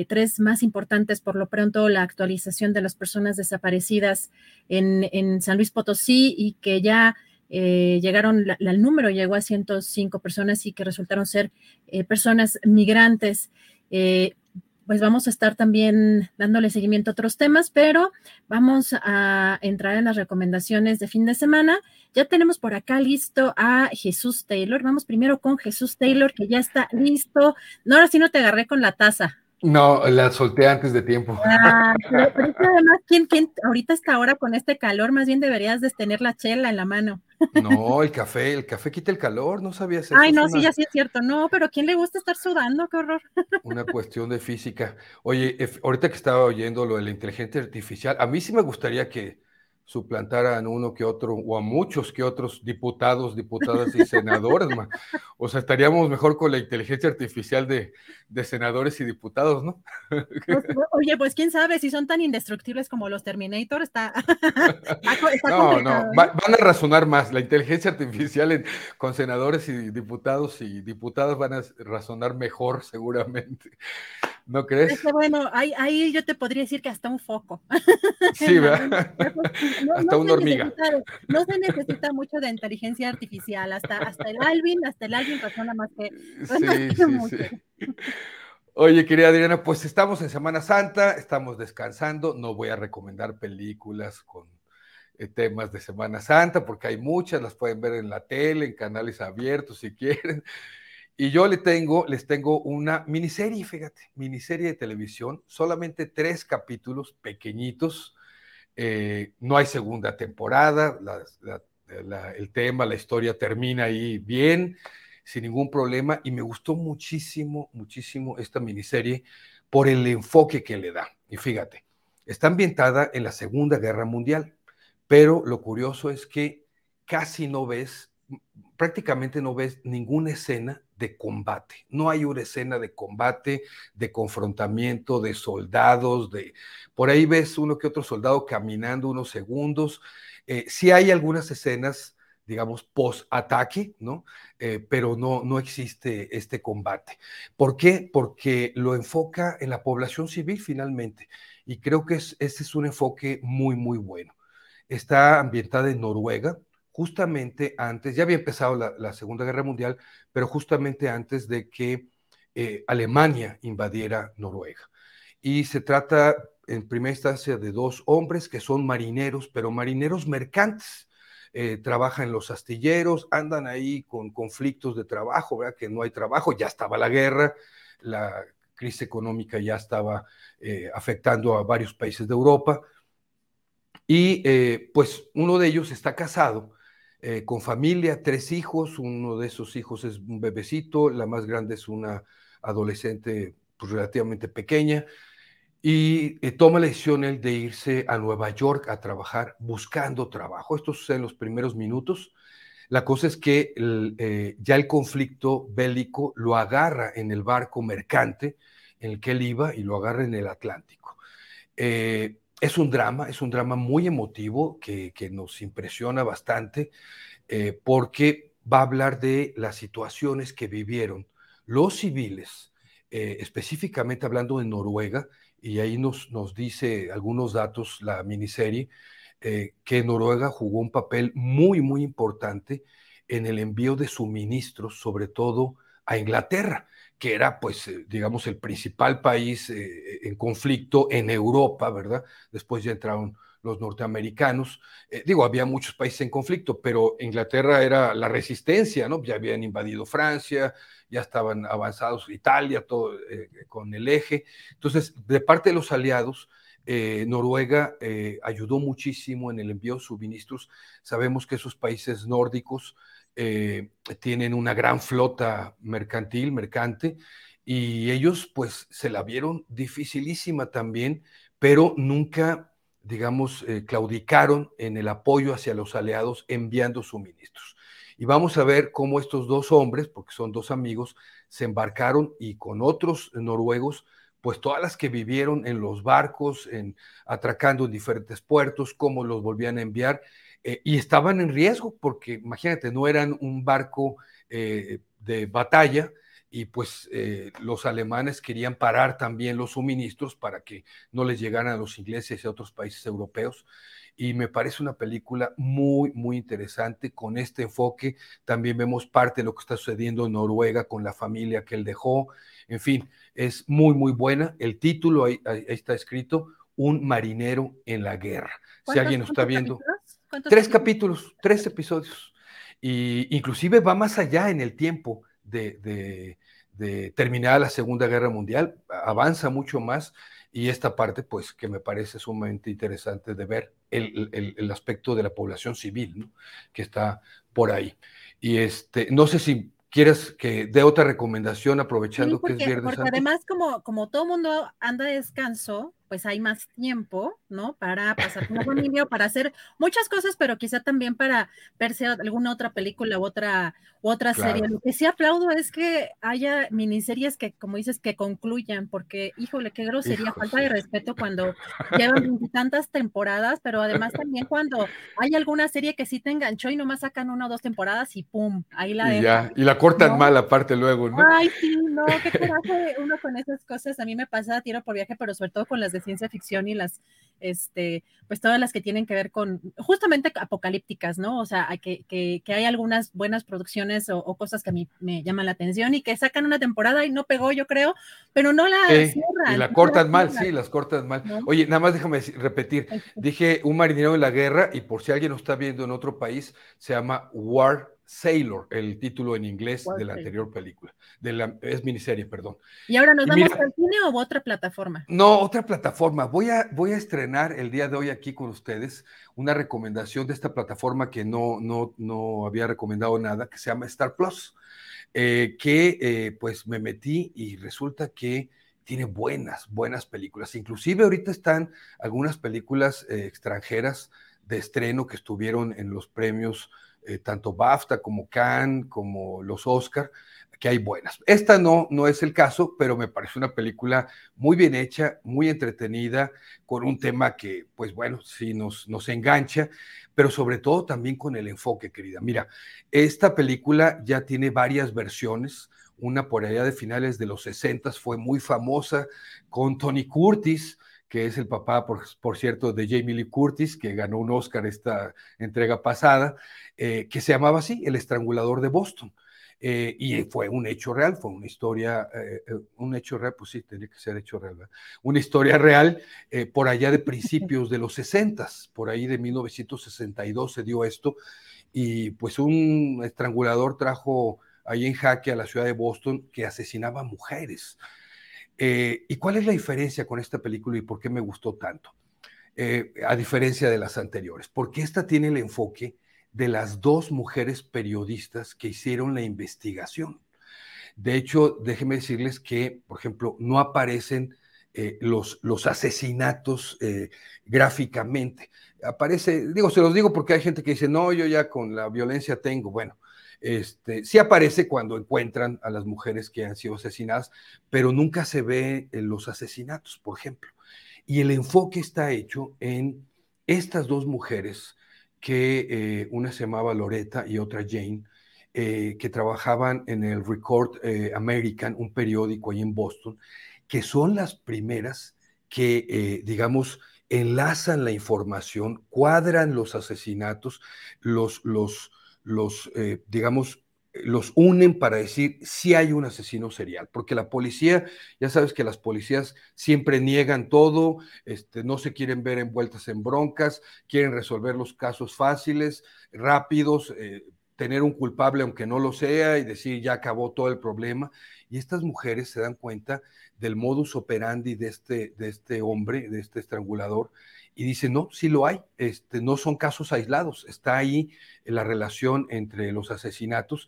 tres más importantes, por lo pronto, la actualización de las personas desaparecidas en, San Luis Potosí y que ya eh, llegaron, el número llegó a 105 personas y que resultaron ser eh, personas migrantes. Eh, pues vamos a estar también dándole seguimiento a otros temas, pero vamos a entrar en las recomendaciones de fin de semana. Ya tenemos por acá listo a Jesús Taylor. Vamos primero con Jesús Taylor, que ya está listo. No, ahora sí no te agarré con la taza. No, la solté antes de tiempo. Ah, pero, además, ¿quién, ¿quién, ahorita hasta ahora con este calor, más bien deberías de tener la chela en la mano? No, el café, el café quita el calor, no sabías eso. Ay, no, sí, ya sí es cierto, no, pero ¿quién le gusta estar sudando? Qué horror. Una cuestión de física. Oye, ahorita que estaba oyendo lo de la inteligencia artificial, a mí sí me gustaría que, suplantaran uno que otro o a muchos que otros diputados, diputadas y senadores. o sea, estaríamos mejor con la inteligencia artificial de, senadores y diputados, ¿no? Pues, oye, pues quién sabe si son tan indestructibles como los Terminator, está... no, no, ¿eh? van a razonar más. La inteligencia artificial con senadores y diputados y diputadas van a razonar mejor seguramente. ¿No crees? bueno, ahí, ahí, yo te podría decir que hasta un foco. Sí, ¿verdad? hasta una hormiga. No se necesita mucho de inteligencia artificial, hasta, hasta el Alvin, hasta el Alvin razona más que... Sí, sí, sí. Oye, querida Adriana, pues estamos en Semana Santa, estamos descansando, no voy a recomendar películas con eh, temas de Semana Santa, porque hay muchas, las pueden ver en la tele, en canales abiertos si quieren. Y yo le tengo, les tengo una miniserie, fíjate, miniserie de televisión, solamente tres capítulos pequeñitos. Eh, no hay segunda temporada, el tema, la historia termina ahí bien, sin ningún problema. Y me gustó muchísimo, muchísimo esta miniserie por el enfoque que le da. Y fíjate, está ambientada en la Segunda Guerra Mundial, pero lo curioso es que casi no ves, prácticamente no ves ninguna escena de combate. No hay una escena de combate, de confrontamiento, de soldados, de por ahí ves uno que otro soldado caminando unos segundos. Eh, sí hay algunas escenas, digamos, post-ataque, ¿no? Eh, pero no, no existe este combate. ¿Por qué? Porque lo enfoca en la población civil finalmente. Y creo que es, ese es un enfoque muy, muy bueno. Está ambientada en Noruega, justamente antes, ya había empezado la, Segunda Guerra Mundial, pero justamente antes de que eh, Alemania invadiera Noruega. Y se trata en primera instancia de dos hombres que son marineros, pero marineros mercantes. Eh, trabajan en los astilleros, andan ahí con conflictos de trabajo, ¿verdad? que no hay trabajo, ya estaba la guerra, la crisis económica ya estaba eh, afectando a varios países de Europa. Y pues uno de ellos está casado eh, con familia, tres hijos, uno de esos hijos es un bebecito, la más grande es una adolescente pues, relativamente pequeña, y eh, toma la decisión él de irse a Nueva York a trabajar buscando trabajo. Esto sucede en los primeros minutos. La cosa es que eh, ya el conflicto bélico lo agarra en el barco mercante en el que él iba y lo agarra en el Atlántico. Es un drama, es un drama muy emotivo que, nos impresiona bastante eh, porque va a hablar de las situaciones que vivieron los civiles, eh, específicamente hablando de Noruega, y ahí nos, nos dice algunos datos la miniserie, eh, que Noruega jugó un papel muy, muy importante en el envío de suministros, sobre todo a Inglaterra que era, pues, eh, digamos, el principal país eh, en conflicto en Europa, ¿verdad? Después ya entraron los norteamericanos. Eh, digo, había muchos países en conflicto, pero Inglaterra era la resistencia, ¿no? Ya habían invadido Francia, ya estaban avanzados Italia, todo con el eje. Entonces, de parte de los aliados, Noruega ayudó muchísimo en el envío de suministros. Sabemos que esos países nórdicos eh, tienen una gran flota mercantil, mercante, y ellos pues se la vieron dificilísima también, pero nunca, digamos, eh, claudicaron en el apoyo hacia los aliados enviando suministros. Y vamos a ver cómo estos dos hombres, porque son dos amigos, se embarcaron y con otros noruegos, pues todas las que vivieron en los barcos, en, atracando en diferentes puertos, cómo los volvían a enviar eh, y estaban en riesgo porque, imagínate, no eran un barco eh, de batalla y pues eh, los alemanes querían parar también los suministros para que no les llegaran a los ingleses y a otros países europeos. Y me parece una película muy, muy interesante con este enfoque. También vemos parte de lo que está sucediendo en Noruega con la familia que él dejó. En fin, es muy, muy buena. El título ahí, está escrito, Un marinero en la guerra. Si alguien está viendo... Tres capítulos, tres episodios. Y inclusive va más allá en el tiempo de, de, terminar la Segunda Guerra Mundial, avanza mucho más y esta parte, pues, que me parece sumamente interesante de ver el, el, aspecto de la población civil, que está por ahí. Y este, no sé si quieres que dé otra recomendación aprovechando que es Viernes Porque además, como, como todo mundo anda de descanso, pues hay más tiempo, ¿no? Para pasar con la familia para hacer muchas cosas, pero quizá también para verse alguna otra película u otra, otra serie. Lo que sí aplaudo es que haya miniseries que, como dices, que concluyan, porque, híjole, qué grosería, falta de respeto cuando llevan tantas temporadas, pero además también cuando hay alguna serie que sí te enganchó y nomás sacan una o dos temporadas y pum, ahí la y Ya, y la cortan mal aparte luego, ¿no? Ay, sí, no, qué coraje uno con esas cosas. A mí me pasa tiro por viaje, pero sobre todo con las de de ciencia ficción y las este, pues todas las que tienen que ver con justamente apocalípticas, ¿no? O sea, que, que, que hay algunas buenas producciones o, cosas que a mí me llaman la atención y que sacan una temporada y no pegó, yo creo, pero no la cierran. Y la cortan mal, sí, las cortan mal. Oye, nada más déjame repetir, dije un marinero en la guerra y por si alguien lo está viendo en otro país, se llama War Sailor, el título en inglés de la anterior película, de la, es miniserie, perdón. ¿Y ahora nos vamos al cine o otra plataforma? No, otra plataforma. Voy a, voy a estrenar el día de hoy aquí con ustedes una recomendación de esta plataforma que no, no, no había recomendado nada, que se llama Star Plus, eh, que eh, pues me metí y resulta que tiene buenas, buenas películas. Inclusive ahorita están algunas películas eh, extranjeras de estreno que estuvieron en los premios eh, tanto BAFTA como Cannes, como los Oscar, que hay buenas. Esta no, no es el caso, pero me parece una película muy bien hecha, muy entretenida, con un tema que, pues bueno, sí nos, nos engancha, pero sobre todo también con el enfoque, querida. Mira, esta película ya tiene varias versiones. Una por allá de finales de los 60 fue muy famosa con Tony Curtis, que es el papá, por, cierto, de Jamie Lee Curtis, que ganó un Oscar esta entrega pasada, eh, que se llamaba así, El Estrangulador de Boston. Eh, y fue un hecho real, fue una historia, eh, un hecho real, pues sí, tenía que ser hecho real, ¿verdad? una historia real por allá de principios de los 60, por ahí de 1962 se dio esto, y pues un estrangulador trajo ahí en jaque a la ciudad de Boston que asesinaba mujeres. Eh, ¿Y cuál es la diferencia con esta película y por qué me gustó tanto? Eh, a diferencia de las anteriores, porque esta tiene el enfoque de las dos mujeres periodistas que hicieron la investigación. De hecho, déjenme decirles que, por ejemplo, no aparecen eh, los, los, asesinatos gráficamente. Aparece, digo, se los digo porque hay gente que dice, no, yo ya con la violencia tengo. Bueno, este, sí aparece cuando encuentran a las mujeres que han sido asesinadas, pero nunca se ve en los asesinatos, por ejemplo. Y el enfoque está hecho en estas dos mujeres, que eh, una se llamaba Loretta y otra Jane, eh, que trabajaban en el Record eh, American, un periódico ahí en Boston, que son las primeras que, digamos, enlazan la información, cuadran los asesinatos, los, los, los, eh, digamos, los unen para decir si hay un asesino serial, porque la policía, ya sabes que las policías siempre niegan todo, este, no se quieren ver envueltas en broncas, quieren resolver los casos fáciles, rápidos, eh, tener un culpable aunque no lo sea y decir ya acabó todo el problema. Y estas mujeres se dan cuenta del modus operandi de este, de este hombre, de este estrangulador, y dice, no, sí lo hay, este, no son casos aislados, está ahí la relación entre los asesinatos.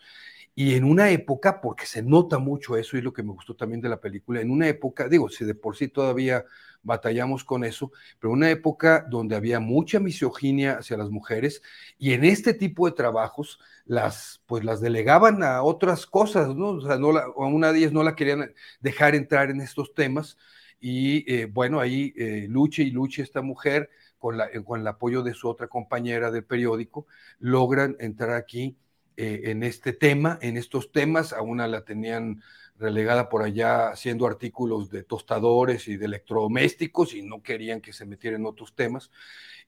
Y en una época, porque se nota mucho eso y lo que me gustó también de la película, en una época, digo, si de por sí todavía batallamos con eso, pero una época donde había mucha misoginia hacia las mujeres y en este tipo de trabajos las, pues las delegaban a otras cosas, ¿no? O a una de ellas no la querían dejar entrar en estos temas y eh, bueno, ahí eh, luche y luche esta mujer con, la, con, el apoyo de su otra compañera del periódico, logran entrar aquí eh, en este tema, en estos temas. A una la tenían relegada por allá haciendo artículos de tostadores y de electrodomésticos y no querían que se metiera en otros temas.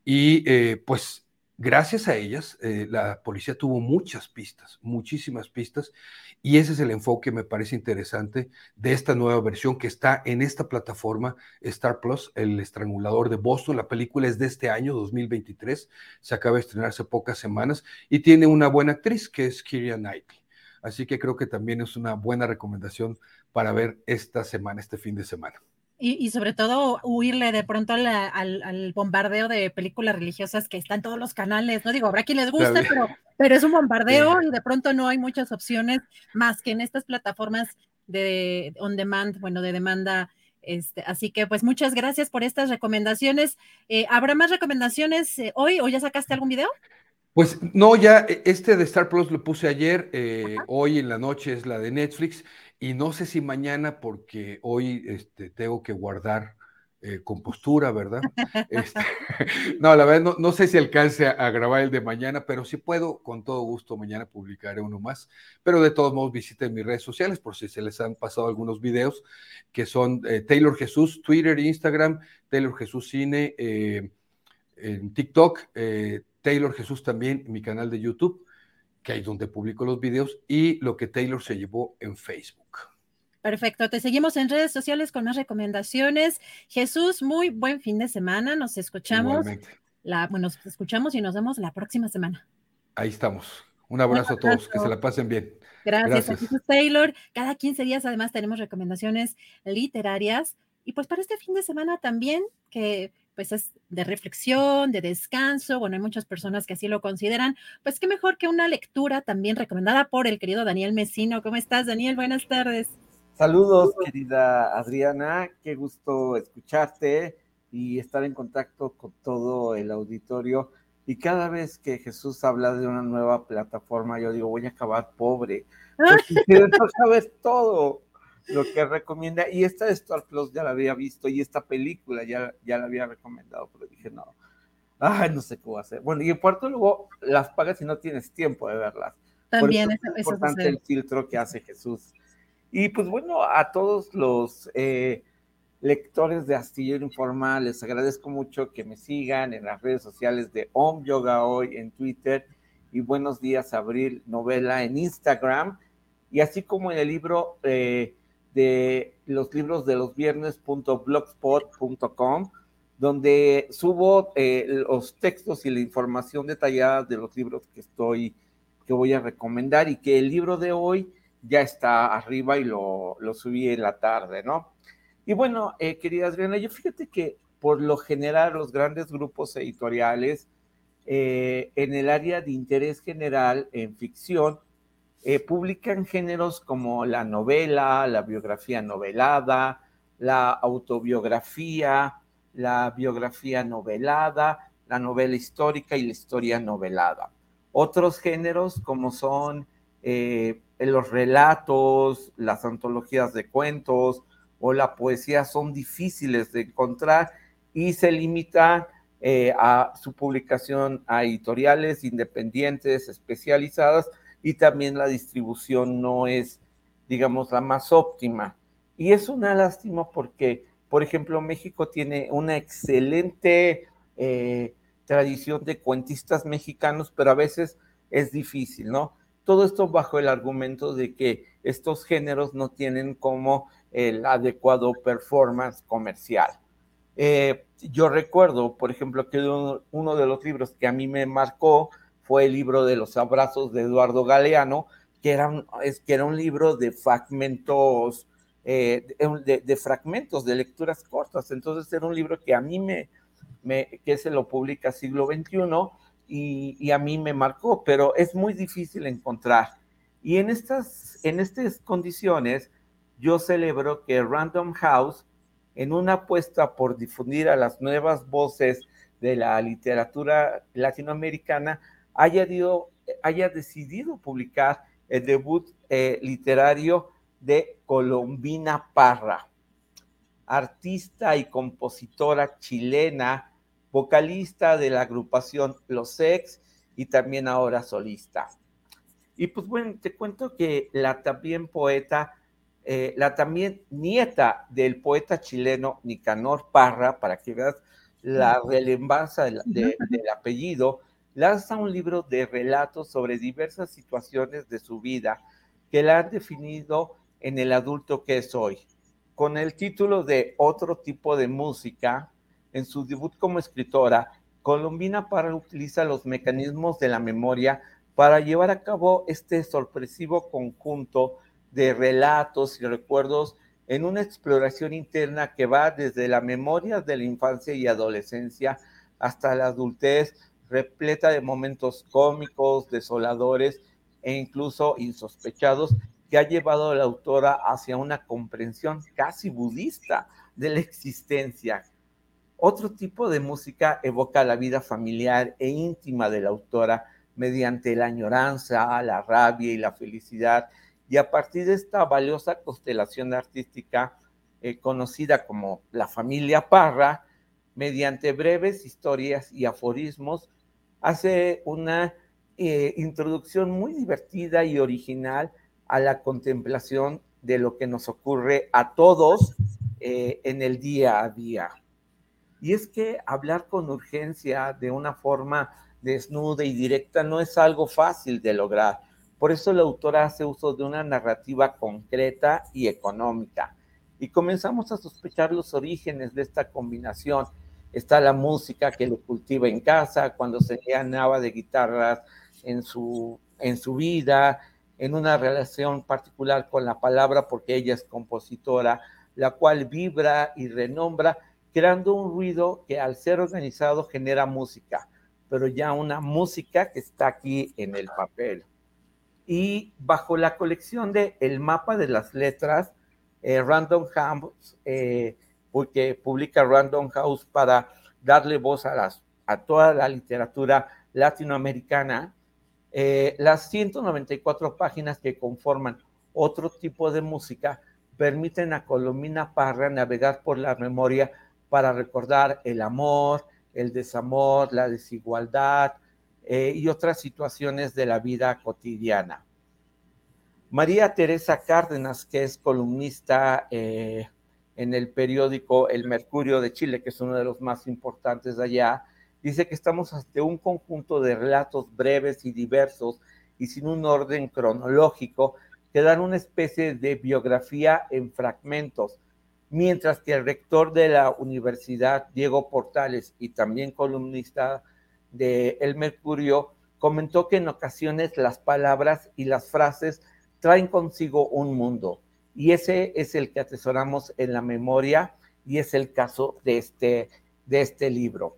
Y pues gracias a ellas, eh, la policía tuvo muchas pistas, muchísimas pistas, y ese es el enfoque, me parece interesante, de esta nueva versión que está en esta plataforma Star Plus, El Estrangulador de Boston. La película es de este año, 2023, se acaba de estrenar hace pocas semanas, y tiene una buena actriz que es Kira Knightley. Así que creo que también es una buena recomendación para ver esta semana, este fin de semana. Y, sobre todo huirle de pronto al, bombardeo de películas religiosas que están en todos los canales, no digo, habrá quien les guste, pero, pero es un bombardeo y de pronto no hay muchas opciones más que en estas plataformas de on demand, bueno, de demanda. Este, así que pues muchas gracias por estas recomendaciones. Eh, ¿Habrá más recomendaciones eh, hoy o ya sacaste algún video? Pues no, ya e, este de Star Plus lo puse ayer, eh, hoy en la noche es la de Netflix y no sé si mañana porque hoy este, tengo que guardar eh, con postura, ¿verdad? Este, no, la verdad, no, sé si alcance a, grabar el de mañana, pero si puedo, con todo gusto, mañana publicaré uno más. Pero de todos modos, visiten mis redes sociales por si se les han pasado algunos videos, que son eh, Taylor Jesús, Twitter, Instagram, Taylor Jesús Cine, eh, en TikTok, Taylor Jesús también, mi canal de YouTube, que es donde publico los videos, y lo que Taylor se llevó en Facebook. Perfecto, te seguimos en redes sociales con más recomendaciones. Jesús, muy buen fin de semana, nos escuchamos. La, bueno, nos escuchamos y nos vemos la próxima semana. Ahí estamos. Un abrazo, a todos, que se la pasen bien. Gracias, Jesús Taylor. Cada 15 días además tenemos recomendaciones literarias. Y pues para este fin de semana también, que pues es de reflexión, de descanso, bueno, hay muchas personas que así lo consideran, pues qué mejor que una lectura también recomendada por el querido Daniel Mesino. ¿Cómo estás, Daniel? Buenas tardes. Saludos, querida Adriana, qué gusto escucharte y estar en contacto con todo el auditorio. Y cada vez que Jesús habla de una nueva plataforma, yo digo, voy a acabar pobre, porque no sabes todo lo que recomienda. Y esta de Star Plus ya la había visto y esta película ya, ya la había recomendado, pero dije, no, ay, no sé qué voy a hacer. Bueno, y en cuarto luego las pagas y no tienes tiempo de verlas. También es importante el filtro que hace Jesús y pues bueno, a todos los eh, lectores de Astillero Informal, les agradezco mucho que me sigan en las redes sociales de Om Yoga Hoy en Twitter y Buenos Días Abril Novela en Instagram, y así como en el libro eh, de los libros de los viernes.blogspot.com, donde subo eh, los textos y la información detallada de los libros que estoy, que voy a recomendar, y que el libro de hoy ya está arriba y lo, subí en la tarde, ¿no? Y bueno, eh, querida Adriana, yo fíjate que por lo general los grandes grupos editoriales eh, en el área de interés general en ficción eh, publican géneros como la novela, la biografía novelada, la autobiografía, la biografía novelada, la novela histórica y la historia novelada. Otros géneros como son los relatos, las antologías de cuentos o la poesía son difíciles de encontrar y se limita eh, a su publicación a editoriales independientes, especializadas, y también la distribución no es, digamos, la más óptima. Y es una lástima porque, por ejemplo, México tiene una excelente eh, tradición de cuentistas mexicanos, pero a veces es difícil, ¿no? Todo esto bajo el argumento de que estos géneros no tienen como el adecuado performance comercial. Eh, yo recuerdo, por ejemplo, que uno de los libros que a mí me marcó fue el libro de los abrazos de Eduardo Galeano, que era un, es, que era un libro de fragmentos, eh, de, fragmentos, de lecturas cortas. Entonces era un libro que a mí me, me que se lo publica siglo XXI, y, a mí me marcó, pero es muy difícil encontrar. Y en estas, en estas condiciones, yo celebro que Random House, en una apuesta por difundir a las nuevas voces de la literatura latinoamericana, haya, haya decidido publicar el debut eh, literario de Colombina Parra, artista y compositora chilena vocalista de la agrupación Los Ex y también ahora solista. Y pues bueno, te cuento que la también poeta, eh, la también nieta del poeta chileno Nicanor Parra, para que veas la relevancia del, apellido, lanza un libro de relatos sobre diversas situaciones de su vida que la han definido en el adulto que es hoy, con el título de Otro tipo de música, en su debut como escritora, Colombina Parra utiliza los mecanismos de la memoria para llevar a cabo este sorpresivo conjunto de relatos y recuerdos en una exploración interna que va desde la memoria de la infancia y adolescencia hasta la adultez, repleta de momentos cómicos, desoladores e incluso insospechados, que ha llevado a la autora hacia una comprensión casi budista de la existencia, otro tipo de música evoca la vida familiar e íntima de la autora mediante la añoranza, la rabia y la felicidad. Y a partir de esta valiosa constelación artística, eh, conocida como la familia Parra, mediante breves historias y aforismos, hace una eh, introducción muy divertida y original a la contemplación de lo que nos ocurre a todos eh, en el día a día. Y es que hablar con urgencia de una forma desnuda y directa no es algo fácil de lograr. Por eso la autora hace uso de una narrativa concreta y económica. Y comenzamos a sospechar los orígenes de esta combinación. Está la música que lo cultiva en casa, cuando se llenaba de guitarras en su, en su vida, en una relación particular con la palabra, porque ella es compositora, la cual vibra y renombra, creando un ruido que al ser organizado genera música, pero ya una música que está aquí en el papel. Y bajo la colección de El mapa de las letras, eh, Random House, eh, porque publica Random House para darle voz a, toda la literatura latinoamericana, eh, las 194 páginas que conforman otro tipo de música permiten a Colomina Parra navegar por la memoria para recordar el amor, el desamor, la desigualdad eh, y otras situaciones de la vida cotidiana. María Teresa Cárdenas, que es columnista eh, en el periódico El Mercurio de Chile, que es uno de los más importantes de allá, dice que estamos ante un conjunto de relatos breves y diversos y sin un orden cronológico que dan una especie de biografía en fragmentos, mientras que el rector de la universidad, Diego Portales, y también columnista de El Mercurio, comentó que en ocasiones las palabras y las frases traen consigo un mundo, y ese es el que atesoramos en la memoria, y es el caso de este, de este libro.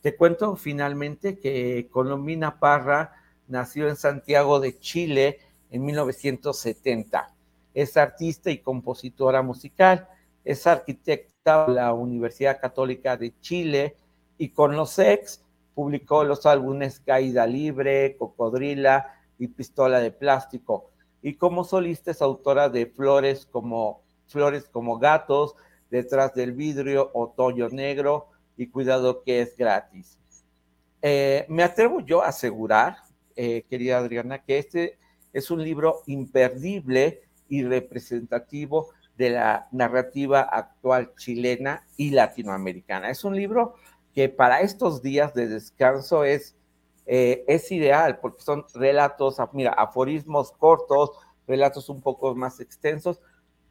Te cuento finalmente que Colombina Parra nació en Santiago de Chile en 1970. Es artista y compositora musical, es arquitecta de la Universidad Católica de Chile y con los ex publicó los álbumes Caída Libre, Cocodrila y Pistola de Plástico. Y como solista es autora de Flores como, Flores como Gatos, Detrás del Vidrio, Otoño Negro, y cuidado que es gratis. Eh, me atrevo yo a asegurar, eh, querida Adriana, que este es un libro imperdible y representativo de la narrativa actual chilena y latinoamericana. Es un libro que para estos días de descanso es, eh, es ideal porque son relatos, mira, aforismos cortos, relatos un poco más extensos,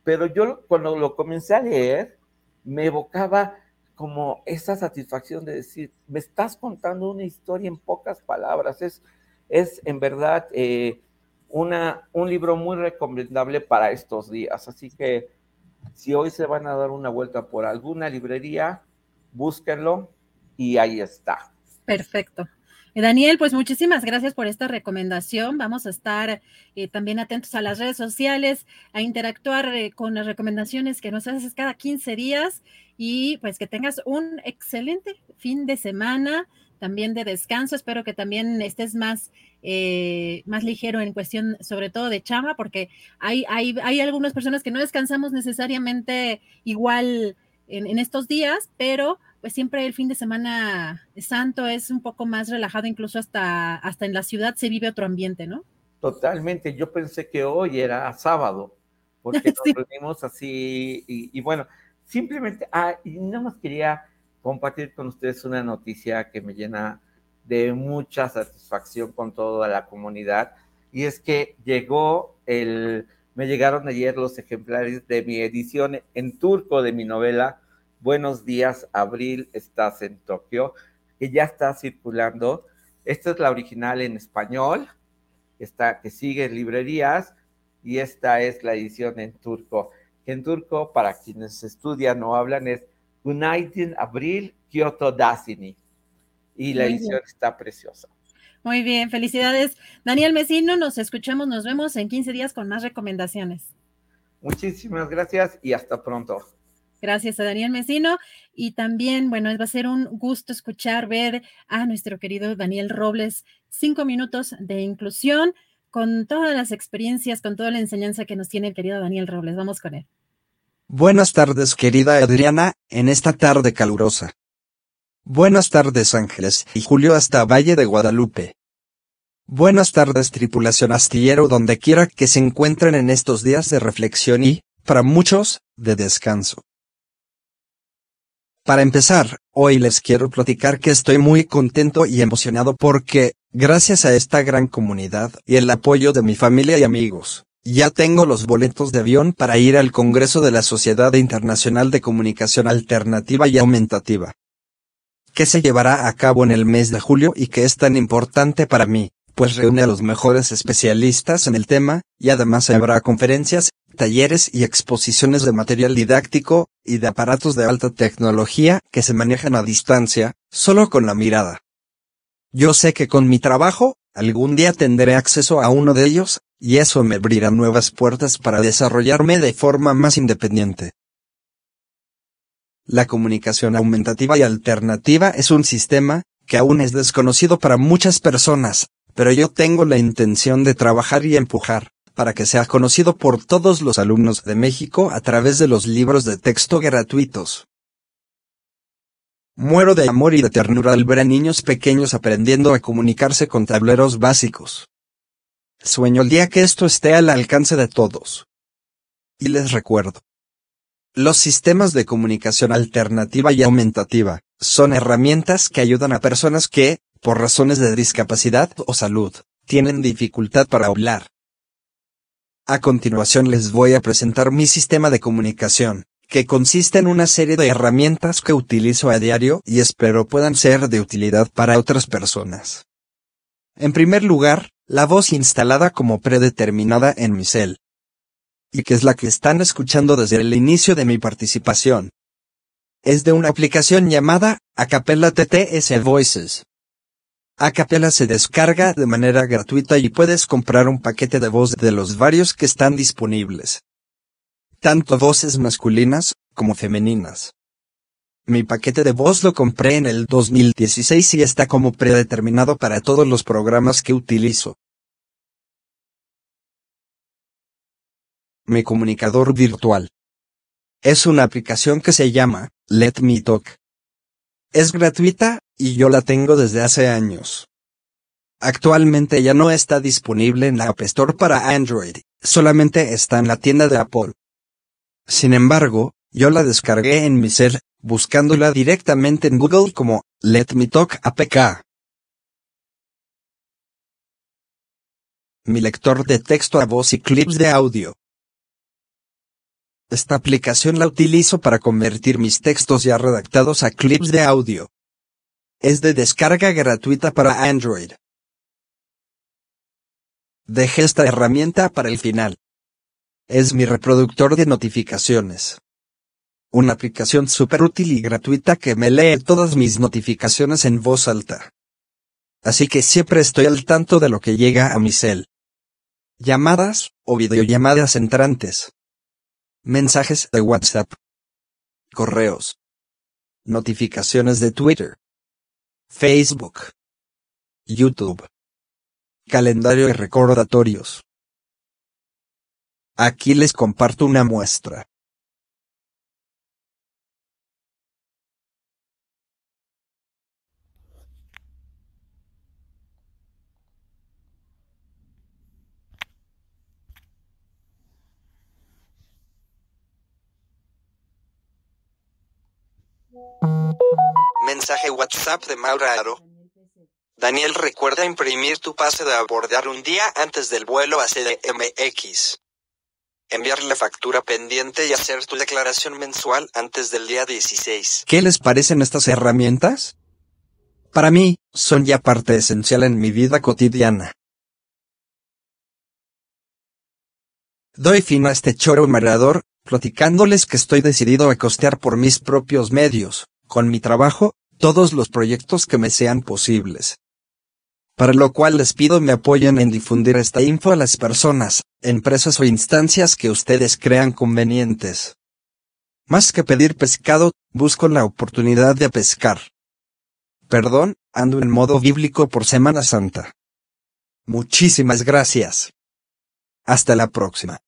pero yo cuando lo comencé a leer me evocaba como esa satisfacción de decir, me estás contando una historia en pocas palabras. Es, es en verdad eh, una, un libro muy recomendable para estos días. Así que si hoy se van a dar una vuelta por alguna librería, búsquenlo y ahí está. Perfecto. Eh, Daniel, pues muchísimas gracias por esta recomendación. Vamos a estar eh, también atentos a las redes sociales, a interactuar eh, con las recomendaciones que nos haces cada 15 días y pues que tengas un excelente fin de semana, también de descanso. Espero que también estés más, más ligero en cuestión, sobre todo de chama, porque hay, hay, hay algunas personas que no descansamos necesariamente igual en estos días, pero pues siempre el fin de semana santo es un poco más relajado, incluso hasta, hasta en la ciudad se vive otro ambiente, ¿no? Totalmente, yo pensé que hoy era sábado, porque nos reunimos así y, bueno, simplemente, ah, y no más quería compartir con ustedes una noticia que me llena de mucha satisfacción con toda la comunidad, y es que llegó el, me llegaron ayer los ejemplares de mi edición en turco de mi novela Buenos días, Abril, estás en Tokio, que ya está circulando. Esta es la original en español, esta que sigue en librerías, y esta es la edición en turco. En turco, para quienes estudian o hablan, es Günaydin Abril Kyoto Dasini. Y la edición está preciosa. Muy bien, felicidades. Daniel Mesino, nos escuchamos, nos vemos en 15 días con más recomendaciones. Muchísimas gracias y hasta pronto. Gracias a Daniel Mesino. Y también, bueno, va a ser un gusto escuchar, ver a nuestro querido Daniel Robles, cinco minutos de inclusión con todas las experiencias, con toda la enseñanza que nos tiene el querido Daniel Robles. Vamos con él. Buenas tardes querida Adriana, en esta tarde calurosa. Buenas tardes Ángeles y Julio hasta Valle de Guadalupe. Buenas tardes tripulación astillero donde quiera que se encuentren en estos días de reflexión y, para muchos, de descanso. Para empezar, hoy les quiero platicar que estoy muy contento y emocionado porque, gracias a esta gran comunidad y el apoyo de mi familia y amigos, ya tengo los boletos de avión para ir al Congreso de la Sociedad Internacional de Comunicación Alternativa y Aumentativa, que se llevará a cabo en el mes de julio y que es tan importante para mí, pues reúne a los mejores especialistas en el tema, y además habrá conferencias, talleres y exposiciones de material didáctico, y de aparatos de alta tecnología que se manejan a distancia, solo con la mirada. Yo sé que con mi trabajo, algún día tendré acceso a uno de ellos, y eso me abrirá nuevas puertas para desarrollarme de forma más independiente. La comunicación aumentativa y alternativa es un sistema, que aún es desconocido para muchas personas, pero yo tengo la intención de trabajar y empujar, para que sea conocido por todos los alumnos de México a través de los libros de texto gratuitos. Muero de amor y de ternura al ver a niños pequeños aprendiendo a comunicarse con tableros básicos. Sueño el día que esto esté al alcance de todos. Y les recuerdo. Los sistemas de comunicación alternativa y aumentativa son herramientas que ayudan a personas que, por razones de discapacidad o salud, tienen dificultad para hablar, a continuación les voy a presentar mi sistema de comunicación, que consiste en una serie de herramientas que utilizo a diario y espero puedan ser de utilidad para otras personas. En primer lugar, la voz instalada como predeterminada en mi cel. Y que es la que están escuchando desde el inicio de mi participación. Es de una aplicación llamada Acapella TTS Voices. Acapella se descarga de manera gratuita y puedes comprar un paquete de voz de los varios que están disponibles. Tanto voces masculinas como femeninas. Mi paquete de voz lo compré en el 2016 y está como predeterminado para todos los programas que utilizo. Mi comunicador virtual. Es una aplicación que se llama Let Me Talk. Es gratuita y yo la tengo desde hace años. Actualmente ya no está disponible en la App Store para Android, solamente está en la tienda de Apple. Sin embargo, yo la descargué en mi cel, buscándola directamente en Google como Let Me Talk APK. Mi lector de texto a voz y clips de audio. Esta aplicación la utilizo para convertir mis textos ya redactados a clips de audio. Es de descarga gratuita para Android. Dejé esta herramienta para el final. Es mi reproductor de notificaciones. Una aplicación súper útil y gratuita que me lee todas mis notificaciones en voz alta. Así que siempre estoy al tanto de lo que llega a mi cel. Llamadas, o videollamadas entrantes. Mensajes de WhatsApp. Correos. Notificaciones de Twitter. Facebook, YouTube, calendario y recordatorios. Aquí les comparto una muestra. Mensaje WhatsApp de Maura Aro. Daniel recuerda imprimir tu pase de abordar un día antes del vuelo a CDMX. Enviar la factura pendiente y hacer tu declaración mensual antes del día 16. ¿Qué les parecen estas herramientas? Para mí, son ya parte esencial en mi vida cotidiana. Doy fin a este choro mareador, platicándoles que estoy decidido a costear por mis propios medios, con mi trabajo, todos los proyectos que me sean posibles. Para lo cual les pido me apoyen en difundir esta info a las personas, empresas o instancias que ustedes crean convenientes. Más que pedir pescado, busco la oportunidad de pescar. Perdón, ando en modo bíblico por Semana Santa. Muchísimas gracias. Hasta la próxima.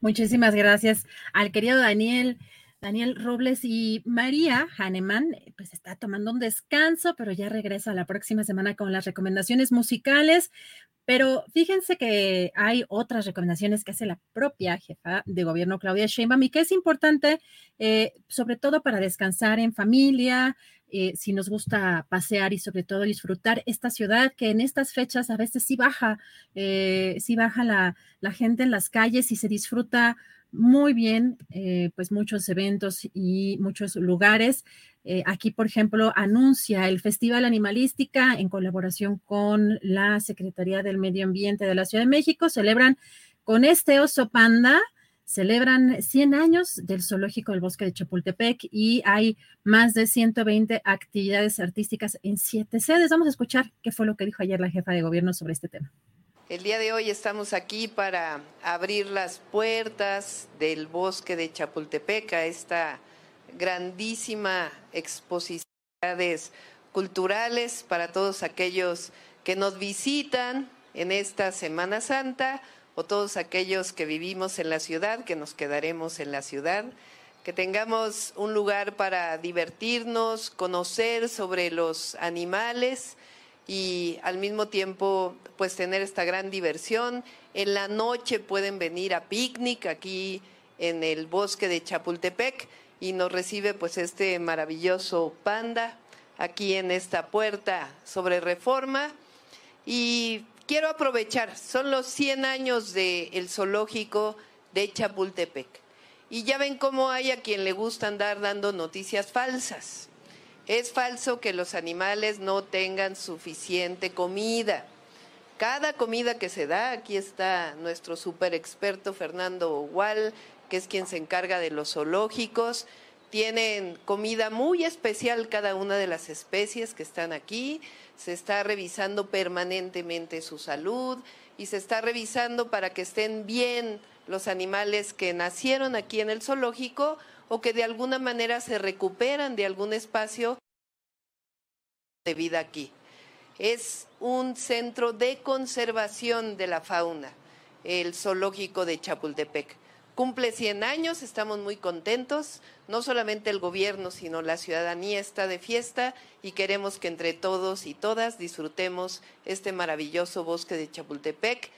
Muchísimas gracias al querido Daniel. Daniel Robles y María Hahnemann, pues está tomando un descanso, pero ya regresa la próxima semana con las recomendaciones musicales. Pero fíjense que hay otras recomendaciones que hace la propia jefa de gobierno, Claudia Sheinbaum, y que es importante, eh, sobre todo para descansar en familia, eh, si nos gusta pasear y sobre todo disfrutar esta ciudad que en estas fechas a veces sí baja, eh, sí baja la, la gente en las calles y se disfruta muy bien, eh, pues muchos eventos y muchos lugares. Eh, aquí, por ejemplo, anuncia el Festival Animalística en colaboración con la Secretaría del Medio Ambiente de la Ciudad de México. Celebran con este oso panda, celebran 100 años del Zoológico del Bosque de Chapultepec y hay más de 120 actividades artísticas en siete sedes. Vamos a escuchar qué fue lo que dijo ayer la jefa de gobierno sobre este tema. El día de hoy estamos aquí para abrir las puertas del bosque de Chapultepec a esta grandísima exposición culturales para todos aquellos que nos visitan en esta Semana Santa o todos aquellos que vivimos en la ciudad, que nos quedaremos en la ciudad, que tengamos un lugar para divertirnos, conocer sobre los animales y al mismo tiempo pues tener esta gran diversión. En la noche pueden venir a picnic aquí en el bosque de Chapultepec y nos recibe pues este maravilloso panda aquí en esta puerta sobre reforma. Y quiero aprovechar, son los 100 años del zoológico de Chapultepec. Y ya ven cómo hay a quien le gusta andar dando noticias falsas. Es falso que los animales no tengan suficiente comida. Cada comida que se da, aquí está nuestro super experto Fernando Wall, que es quien se encarga de los zoológicos, tienen comida muy especial cada una de las especies que están aquí, se está revisando permanentemente su salud y se está revisando para que estén bien los animales que nacieron aquí en el zoológico o que de alguna manera se recuperan de algún espacio de vida aquí. Es un centro de conservación de la fauna, el zoológico de Chapultepec. Cumple 100 años, estamos muy contentos, no solamente el gobierno, sino la ciudadanía está de fiesta y queremos que entre todos y todas disfrutemos este maravilloso bosque de Chapultepec.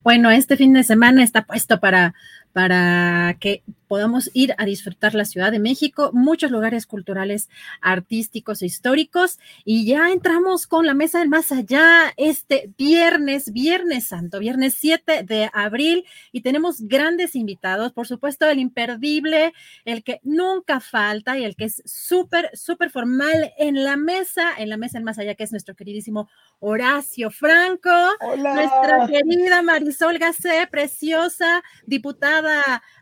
Bueno, este fin de semana está puesto para, para que podamos ir a disfrutar la Ciudad de México, muchos lugares culturales, artísticos e históricos. Y ya entramos con la mesa del más allá este viernes, viernes santo, viernes 7 de abril. Y tenemos grandes invitados, por supuesto, el imperdible, el que nunca falta y el que es súper, súper formal en la mesa, en la mesa del más allá, que es nuestro queridísimo Horacio Franco, Hola. nuestra querida Marisol Gacé, preciosa diputada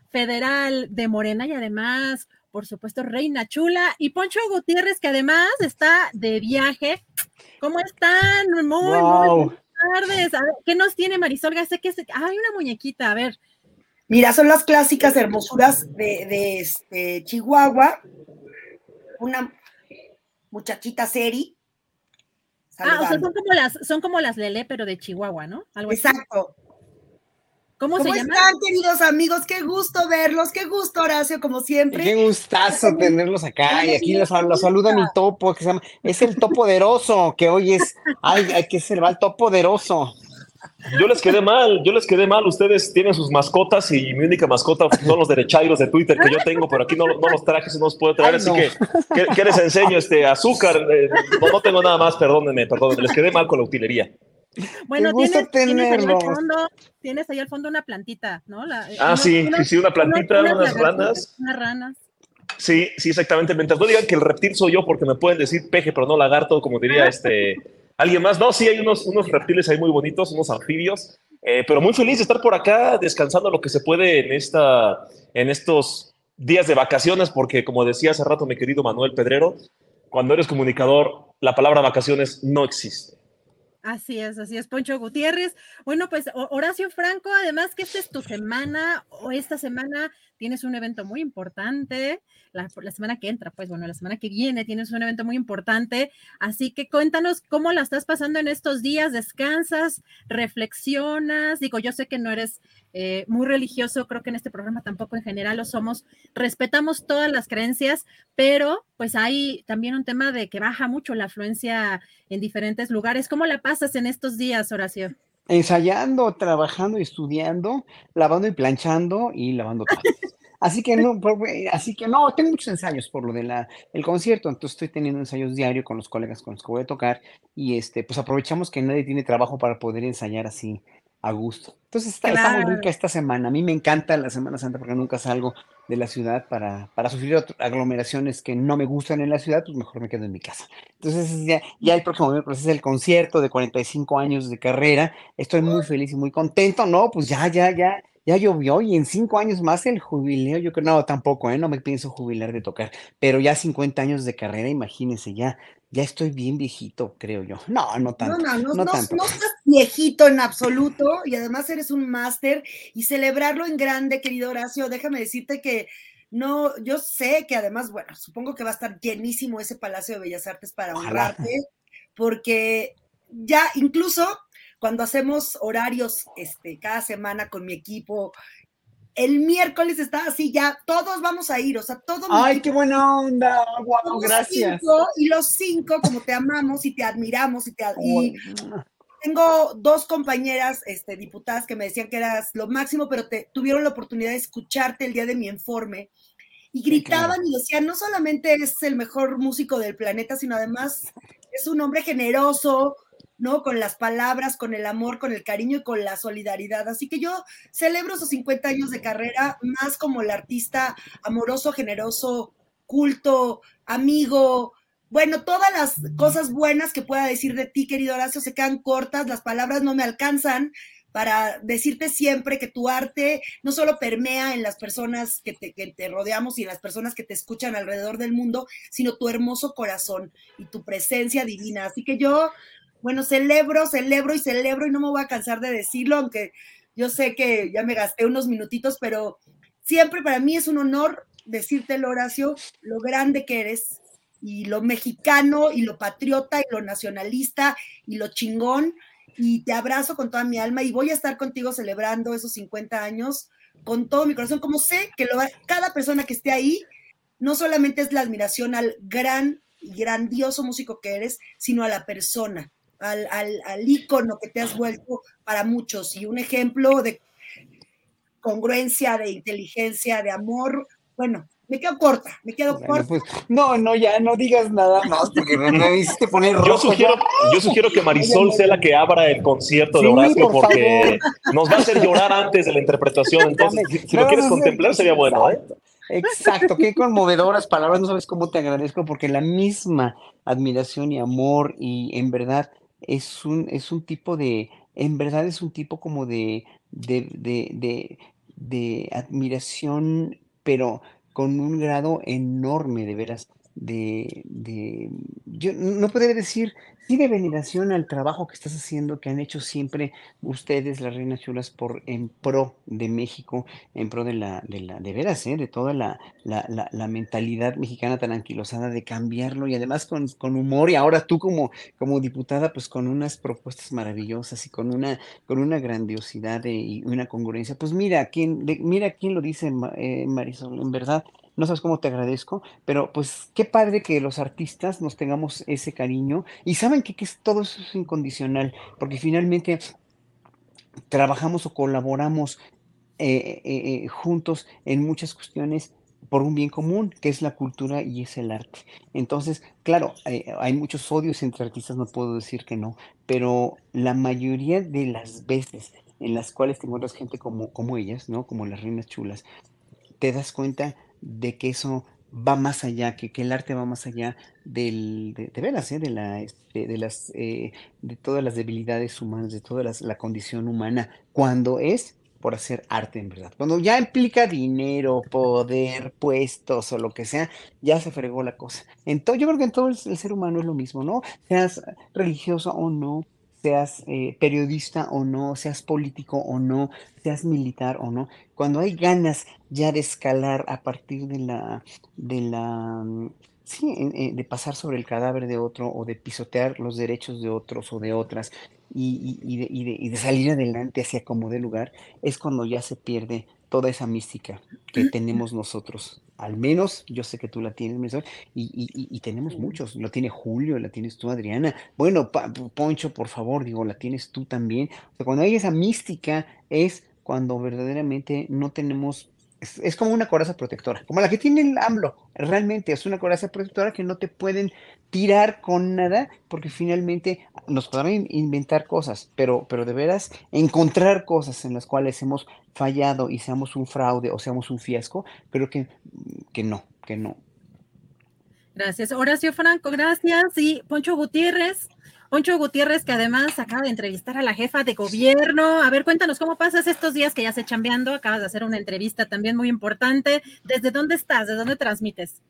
federal de Morena y además, por supuesto, Reina Chula y Poncho Gutiérrez, que además está de viaje. ¿Cómo están? Muy, Wow. muy buenas tardes. A ver, ¿qué nos tiene Marisol Gacé? ¿Qué es? Hay una muñequita, a ver. Mira, son las clásicas hermosuras de, de, este, Chihuahua. Una muchachita seri. Ah, o sea, son como las, son como las Lele, pero de Chihuahua, ¿no? Algo así. ¿Cómo, ¿Cómo se están, queridos amigos? Qué gusto verlos, qué gusto, Horacio, como siempre. Qué gustazo tenerlos acá. Y aquí los, los saluda mi topo, que se llama, es el topoderoso, que hoy es, ay, hay que ser el topoderoso. Yo les quedé mal, yo les quedé mal. Ustedes tienen sus mascotas y mi única mascota son los derechairos de Twitter que yo tengo, pero aquí no, no los traje, no los puedo traer. Ay, así no. que, ¿qué, qué les enseño? Este azúcar. Eh, no, no tengo nada más, perdónenme, perdónenme. Les quedé mal con la utilería. Bueno, tienes, tienes ahí al fondo, tienes ahí al fondo una plantita, ¿no? La- Ah, unos- sí, unos- sí, una plantita, unos unas ranas. Unas ranas. Sí, sí, exactamente. Mientras no digan que el reptil soy yo, porque me pueden decir peje, pero no lagarto, como diría este alguien más. No, sí, hay unos, unos reptiles ahí muy bonitos, unos anfibios. Eh, pero muy feliz de estar por acá, descansando lo que se puede en, esta, en estos días de vacaciones, porque como decía hace rato mi querido Manuel Pedrero, cuando eres comunicador, la palabra vacaciones no existe. Así es, así es, Poncho Gutiérrez. Bueno, pues Ho- Horacio Franco, además que esta es tu semana, o esta semana tienes un evento muy importante, la, semana que entra, pues bueno, la semana que viene tienes un evento muy importante, así que cuéntanos cómo la estás pasando en estos días, descansas, reflexionas, digo, yo sé que no eres eh, muy religioso, creo que en este programa tampoco en general lo somos, respetamos todas las creencias, pero pues hay también un tema de que baja mucho la afluencia en diferentes lugares. ¿Cómo la pasas en estos días, Horacio? Ensayando, trabajando, estudiando, lavando y planchando y lavando Así que no, así que no, tengo muchos ensayos por lo del el concierto, entonces estoy teniendo ensayos diarios con los colegas con los que voy a tocar y este, pues aprovechamos que nadie tiene trabajo para poder ensayar así a gusto. Entonces está, está, muy rica esta semana. A mí me encanta la Semana Santa porque nunca salgo de la ciudad para, para sufrir aglomeraciones que no me gustan en la ciudad, pues mejor me quedo en mi casa. Entonces ya, ya el próximo miércoles es el concierto de 45 años de carrera. Estoy muy feliz y muy contento, ¿no? Pues ya, ya, ya, ya llovió y en cinco años más el jubileo, yo creo, no, tampoco, ¿eh? No me pienso jubilar de tocar, pero ya 50 años de carrera, imagínense, ya, ya estoy bien viejito, creo yo. No, no tanto. No, no, no, no, tanto. no estás viejito en absoluto y además eres un máster y celebrarlo en grande, querido Horacio, déjame decirte que no, yo sé que además, bueno, supongo que va a estar llenísimo ese Palacio de Bellas Artes para honrarte, porque ya incluso cuando hacemos horarios este, cada semana con mi equipo, el miércoles está así, ya todos vamos a ir, o sea, todos. ¡Ay, qué buena onda! ¡Wow! Gracias. y los cinco, como te amamos y te admiramos y te. Y tengo dos compañeras este, diputadas que me decían que eras lo máximo, pero te tuvieron la oportunidad de escucharte el día de mi informe y gritaban y decían, no solamente es el mejor músico del planeta, sino además es un hombre generoso, ¿no? Con las palabras, con el amor, con el cariño y con la solidaridad. Así que yo celebro esos 50 años de carrera más como el artista amoroso, generoso, culto, amigo. Bueno, todas las cosas buenas que pueda decir de ti, querido Horacio, se quedan cortas, las palabras no me alcanzan para decirte siempre que tu arte no solo permea en las personas que te, que te, rodeamos y en las personas que te escuchan alrededor del mundo, sino tu hermoso corazón y tu presencia divina. Así que yo bueno, celebro, celebro y celebro y no me voy a cansar de decirlo, aunque yo sé que ya me gasté unos minutitos, pero siempre para mí es un honor decirte, Horacio, lo grande que eres y lo mexicano y lo patriota y lo nacionalista y lo chingón. Y te abrazo con toda mi alma y voy a estar contigo celebrando esos 50 años con todo mi corazón, como sé que lo, cada persona que esté ahí no solamente es la admiración al gran y grandioso músico que eres, sino a la persona al, al, al ícono que te has vuelto para muchos y un ejemplo de congruencia, de inteligencia, de amor. Bueno, me quedo corta, me quedo corta. Pues, no, no, ya no digas nada más porque me hiciste poner Yo sugiero, yo sugiero que Marisol sea la que abra el concierto de Horacio porque nos va a hacer llorar antes de la interpretación. Entonces, si, lo quieres contemplar, sería bueno. ¿eh? Exacto, qué conmovedoras palabras, no sabes cómo te agradezco porque la misma admiración y amor y en verdad es un, es un tipo de, en verdad es un tipo como de, de, de, de, de admiración, pero con un grado enorme de veras de, de, yo no podría decir, sí de veneración al trabajo que estás haciendo, que han hecho siempre ustedes, las reinas chulas, por en pro de México, en pro de la, de la, de veras, ¿eh? de toda la, la, la, mentalidad mexicana tan anquilosada de cambiarlo y además con, con, humor, y ahora tú como, como diputada, pues con unas propuestas maravillosas y con una, con una grandiosidad y una congruencia. Pues mira quién, mira quién lo dice, eh, Marisol, en verdad no sabes cómo te agradezco, pero pues qué padre que los artistas nos tengamos ese cariño y saben que, que todo eso es incondicional, porque finalmente trabajamos o colaboramos eh, eh, eh, juntos en muchas cuestiones por un bien común, que es la cultura y es el arte. Entonces, claro, hay muchos odios entre artistas, no puedo decir que no, pero la mayoría de las veces en las cuales te encuentras gente como, como ellas, ¿no? Como las reinas chulas, te das cuenta de que eso va más allá, que, que el arte va más allá del, de, veras, ¿eh? de, la, este, de, las, eh, de todas las debilidades humanas, de toda la condición humana, cuando es por hacer arte en verdad. Cuando ya implica dinero, poder, puestos o lo que sea, ya se fregó la cosa. Entonces, yo creo que en todo el, el ser humano es lo mismo, ¿no? Seas religioso o no, seas eh, periodista o no, seas político o no, seas militar o no, cuando hay ganas ya de escalar a partir de la, de la, mm, sí, eh, de pasar sobre el cadáver de otro o de pisotear los derechos de otros o de otras y, y, de, y, de, y de, salir adelante hacia como de lugar, es cuando ya se pierde toda esa mística que tenemos nosotros. Al menos yo sé que tú la tienes, y, y, y, tenemos muchos. Lo tiene Julio, la tienes tú, Adriana. Bueno, Poncho, por favor, digo, la tienes tú también. O sea, cuando hay esa mística es cuando verdaderamente no tenemos es, como una coraza protectora, como la que tiene el AMLO. Realmente es una coraza protectora que no te pueden tirar con nada, porque finalmente nos podrán inventar cosas, pero, pero de veras encontrar cosas en las cuales hemos fallado y seamos un fraude o seamos un fiasco, creo que, que no, que no. Gracias. Horacio Franco, gracias. Y Poncho Gutiérrez, Poncho Gutiérrez, que además acaba de entrevistar a la jefa de gobierno. A ver, cuéntanos cómo pasas estos días que ya se chambeando. Acabas de hacer una entrevista también muy importante. ¿Desde dónde estás? ¿De dónde transmites?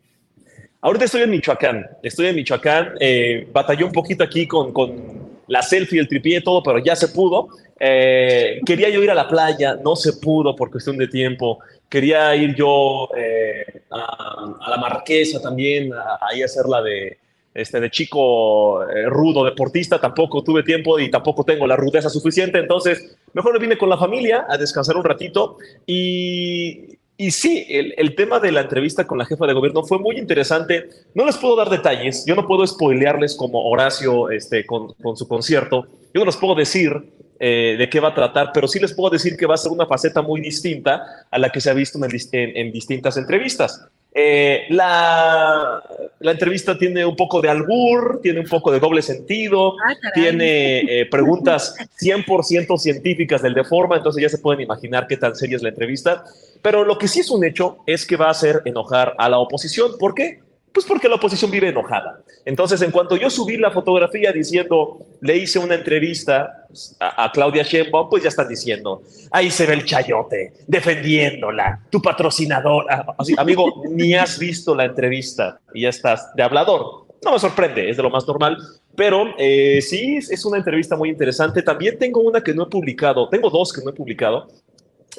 Ahorita estoy en Michoacán. Estoy en Michoacán. Eh, un poquito aquí con, con la selfie, el tripié, todo, pero ya se pudo. Eh, quería yo ir a la playa, no se pudo por cuestión de tiempo. Quería ir yo eh, a, a, la Marquesa también, ahí a hacer la de este, de chico eh, rudo, deportista, tampoco tuve tiempo y tampoco tengo la rudeza suficiente, entonces mejor me vine con la familia a descansar un ratito y, y sí, el, tema de la entrevista con la jefa de gobierno fue muy interesante. No les puedo dar detalles, yo no puedo spoilearles como Horacio este, con, su concierto, yo no les puedo decir eh, de qué va a tratar, pero sí les puedo decir que va a ser una faceta muy distinta a la que se ha visto en distintas entrevistas. Eh, la, la, entrevista tiene un poco de albur, tiene un poco de doble sentido, ah, tiene eh, preguntas 100% científicas del de forma, entonces ya se pueden imaginar qué tan seria es la entrevista. Pero lo que sí es un hecho es que va a hacer enojar a la oposición. ¿Por qué? Pues porque la oposición vive enojada. Entonces, en cuanto yo subí la fotografía diciendo, le hice una entrevista a, a, Claudia Sheinbaum, pues ya están diciendo, ahí se ve el chayote, defendiéndola, tu patrocinador. Así, amigo, ni has visto la entrevista y ya estás de hablador. No me sorprende, es de lo más normal. Pero eh, sí, es una entrevista muy interesante. También tengo una que no he publicado, tengo dos que no he publicado.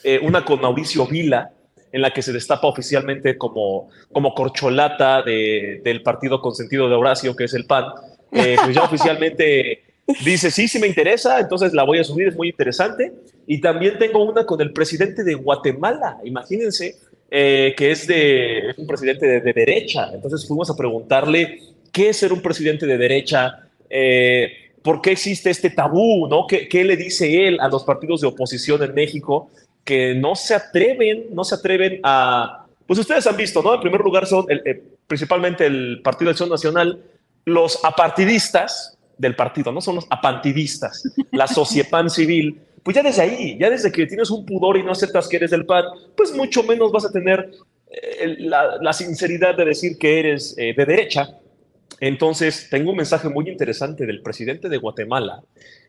Eh, una con Mauricio Vila, en la que se destapa oficialmente como, como corcholata de, del partido consentido de Horacio, que es el PAN, eh, pues ya oficialmente dice, sí, sí me interesa, entonces la voy a subir, es muy interesante. Y también tengo una con el presidente de Guatemala, imagínense, eh, que es, de, es un presidente de, de, derecha. Entonces fuimos a preguntarle qué es ser un presidente de derecha, eh, por qué existe este tabú, ¿no? ¿Qué, ¿Qué le dice él a los partidos de oposición en México? Que no se atreven, no se atreven a, pues ustedes han visto, ¿no? En primer lugar son el, eh, principalmente el Partido de Acción Nacional, los apartidistas del partido, no son los apantidistas, la sociepan civil, pues ya desde ahí, ya desde que tienes un pudor y no aceptas que eres del PAN, pues mucho menos vas a tener eh, la, la, sinceridad de decir que eres eh, de derecha. Entonces, tengo un mensaje muy interesante del presidente de Guatemala,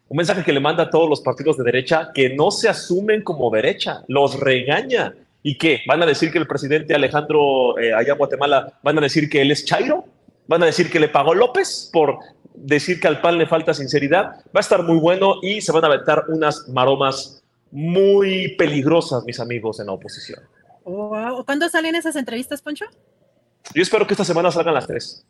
un mensaje que le manda a todos los partidos de derecha que no se asumen como derecha, los regaña. ¿Y qué? ¿Van a decir que el presidente Alejandro eh, allá en Guatemala, van a decir que él es Chairo? ¿Van a decir que le pagó López por decir que al PAN le falta sinceridad? Va a estar muy bueno y se van a aventar unas maromas muy peligrosas, mis amigos en la oposición. ¿Cuándo salen esas entrevistas, Poncho? Yo espero que esta semana salgan las tres.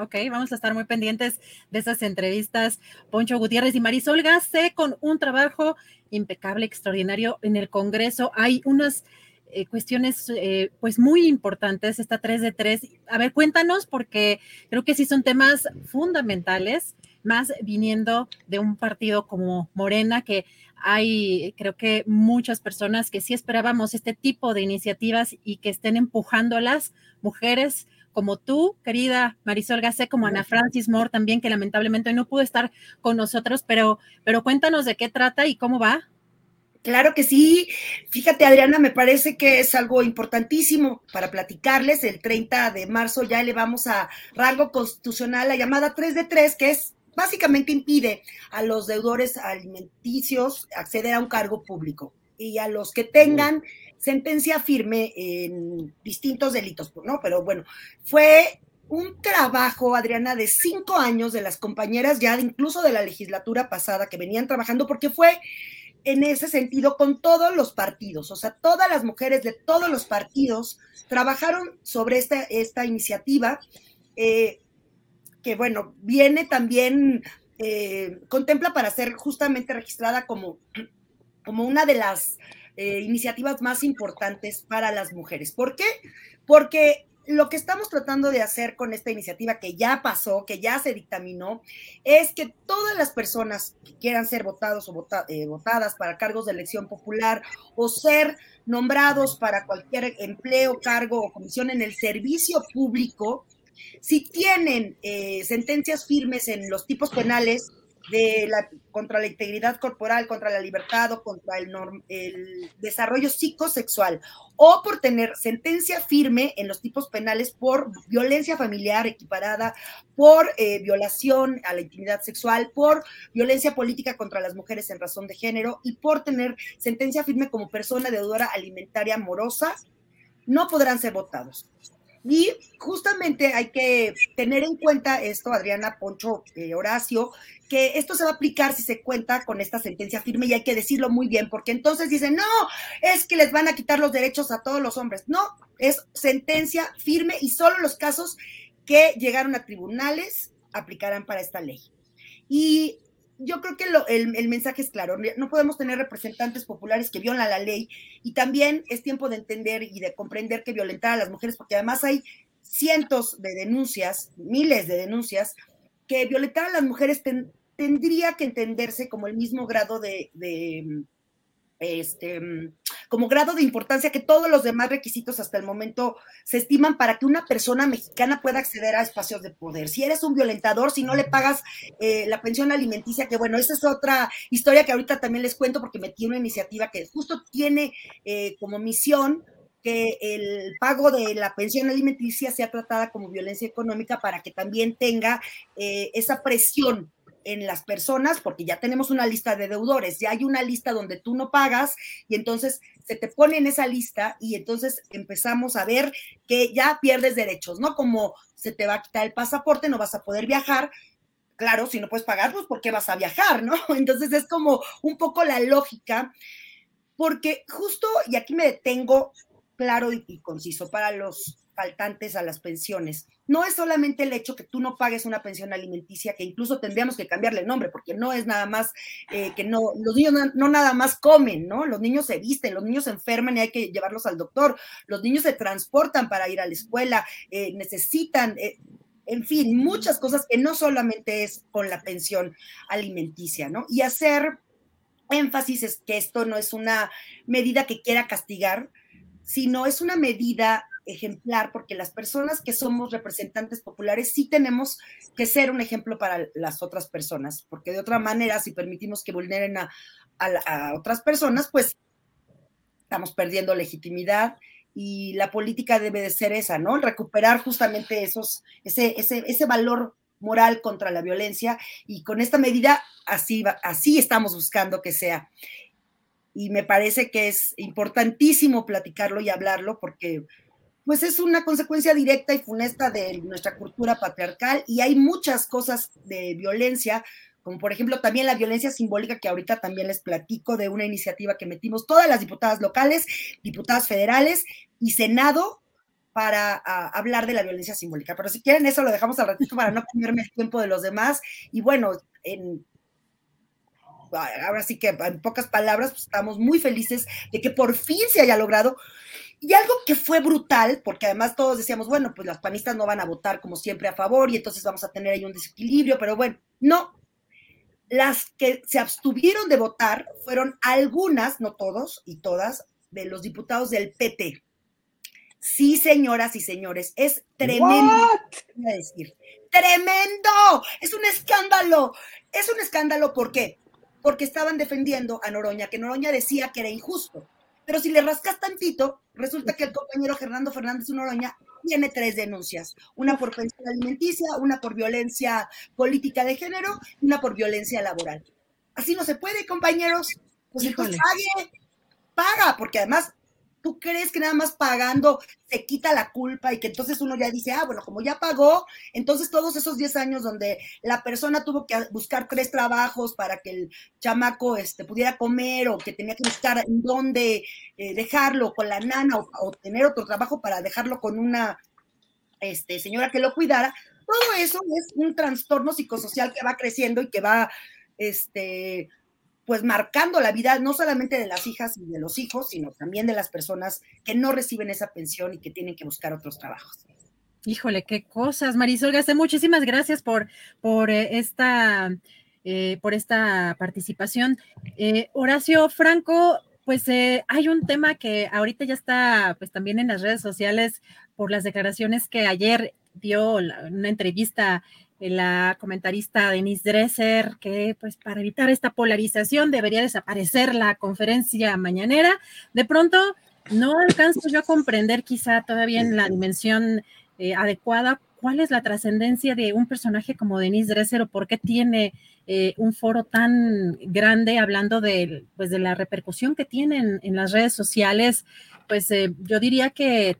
Ok, vamos a estar muy pendientes de esas entrevistas. Poncho Gutiérrez y Marisol Gase con un trabajo impecable, extraordinario en el Congreso. Hay unas eh, cuestiones eh, pues muy importantes, esta 3 de 3. A ver, cuéntanos porque creo que sí son temas fundamentales, más viniendo de un partido como Morena, que hay creo que muchas personas que sí esperábamos este tipo de iniciativas y que estén empujando a las mujeres como tú, querida Marisol Gacé, como Ana Francis Moore también, que lamentablemente no pudo estar con nosotros, pero, pero cuéntanos de qué trata y cómo va. Claro que sí. Fíjate, Adriana, me parece que es algo importantísimo para platicarles. El 30 de marzo ya elevamos a rango constitucional la llamada 3 de 3, que es básicamente impide a los deudores alimenticios acceder a un cargo público y a los que tengan sentencia firme en distintos delitos, ¿no? Pero bueno, fue un trabajo, Adriana, de cinco años de las compañeras ya incluso de la legislatura pasada que venían trabajando, porque fue en ese sentido con todos los partidos, o sea, todas las mujeres de todos los partidos trabajaron sobre esta, esta iniciativa, eh, que bueno, viene también, eh, contempla para ser justamente registrada como, como una de las eh, iniciativas más importantes para las mujeres. ¿Por qué? Porque lo que estamos tratando de hacer con esta iniciativa que ya pasó, que ya se dictaminó, es que todas las personas que quieran ser votados o eh, votadas para cargos de elección popular o ser nombrados para cualquier empleo, cargo o comisión en el servicio público, si tienen eh, sentencias firmes en los tipos penales, de la, contra la integridad corporal, contra la libertad o contra el, el, desarrollo psicosexual, o por tener sentencia firme en los tipos penales por violencia familiar equiparada, por eh, violación a la intimidad sexual, por violencia política contra las mujeres en razón de género y por tener sentencia firme como persona deudora alimentaria amorosa, no podrán ser votados. Y justamente hay que tener en cuenta esto, Adriana, Poncho, eh, Horacio, que esto se va a aplicar si se cuenta con esta sentencia firme y hay que decirlo muy bien, porque entonces dicen, no, es que les van a quitar los derechos a todos los hombres. No, es sentencia firme y solo los casos que llegaron a tribunales aplicarán para esta ley. Y yo creo que el, el, mensaje es claro, no podemos tener representantes populares que violan la ley y también es tiempo de entender y de comprender que violentar a las mujeres, porque además hay cientos de denuncias, miles de denuncias, que violentar a las mujeres tendría que entenderse como el mismo grado de, de este, como grado de importancia que todos los demás requisitos hasta el momento se estiman para que una persona mexicana pueda acceder a espacios de poder. Si eres un violentador, si no le pagas eh, la pensión alimenticia, que bueno, esa es otra historia que ahorita también les cuento porque metí una iniciativa que justo tiene eh, como misión que el pago de la pensión alimenticia sea tratada como violencia económica para que también tenga eh, esa presión en las personas, porque ya tenemos una lista de deudores, ya hay una lista donde tú no pagas y entonces se te pone en esa lista y entonces empezamos a ver que ya pierdes derechos, ¿no? Como se te va a quitar el pasaporte, no vas a poder viajar. Claro, si no puedes pagar, pues ¿por qué vas a viajar, no? Entonces es como un poco la lógica, porque justo, y aquí me detengo claro y, conciso, para los faltantes a las pensiones. No es solamente el hecho que tú no pagues una pensión alimenticia, que incluso tendríamos que cambiarle el nombre, porque no es nada más eh, que no, los niños no, nada más comen, ¿no? Los niños se visten, los niños se enferman y hay que llevarlos al doctor, los niños se transportan para ir a la escuela, eh, necesitan, eh, en fin, muchas cosas que no solamente es con la pensión alimenticia, ¿no? Y hacer énfasis es que esto no es una medida que quiera castigar, sino es una medida ejemplar, porque las personas que somos representantes populares sí tenemos que ser un ejemplo para las otras personas, porque de otra manera, si permitimos que vulneren a, otras personas, pues estamos perdiendo legitimidad y la política debe de ser esa, ¿no? Recuperar justamente esos, ese, ese, ese valor moral contra la violencia y con esta medida así, así estamos buscando que sea. Y me parece que es importantísimo platicarlo y hablarlo porque pues es una consecuencia directa y funesta de nuestra cultura patriarcal y hay muchas cosas de violencia, como por ejemplo también la violencia simbólica que ahorita también les platico de una iniciativa que metimos todas las diputadas locales, diputadas federales y Senado para hablar de la violencia simbólica. Pero si quieren eso lo dejamos al ratito para no comerme el tiempo de los demás y bueno, en ahora sí que en pocas palabras, pues, estamos muy felices de que por fin se haya logrado y algo que fue brutal, porque además todos decíamos, bueno, pues las panistas no van a votar como siempre a favor y entonces vamos a tener ahí un desequilibrio, pero bueno, no. Las que se abstuvieron de votar fueron algunas, no todos y todas, de los diputados del PT. Sí, señoras y señores, es tremendo. Voy a decir, tremendo. Es un escándalo. Es un escándalo, ¿por qué? Porque estaban defendiendo a Noroña, que Noroña decía que era injusto. Pero si le rascas tantito, resulta que el compañero Fernando Fernández Unoroña tiene tres denuncias, una por pensión alimenticia, una por violencia política de género y una por violencia laboral. Así no se puede, compañeros. Pues entonces pague, paga, porque además ¿Tú crees que nada más pagando se quita la culpa y que entonces uno ya dice, ah, bueno, como ya pagó, entonces todos esos 10 años donde la persona tuvo que buscar tres trabajos para que el chamaco este, pudiera comer o que tenía que buscar dónde eh, dejarlo con la nana o, tener otro trabajo para dejarlo con una este, señora que lo cuidara, todo eso es un trastorno psicosocial que va creciendo y que va este, pues marcando la vida no solamente de las hijas y de los hijos, sino también de las personas que no reciben esa pensión y que tienen que buscar otros trabajos. Híjole, qué cosas, Marisol Gasté, muchísimas gracias por, por eh, esta eh, por esta participación. Eh, Horacio Franco, pues hay un tema que ahorita ya está pues también en las redes sociales por las declaraciones que ayer dio una entrevista la comentarista Denise Dresser, que pues para evitar esta polarización debería desaparecer la conferencia mañanera. De pronto no alcanzo yo a comprender quizá todavía en la dimensión eh, adecuada cuál es la trascendencia de un personaje como Denise Dresser o por qué tiene eh, un foro tan grande hablando de, pues, de la repercusión que tienen en las redes sociales. Pues eh, yo diría que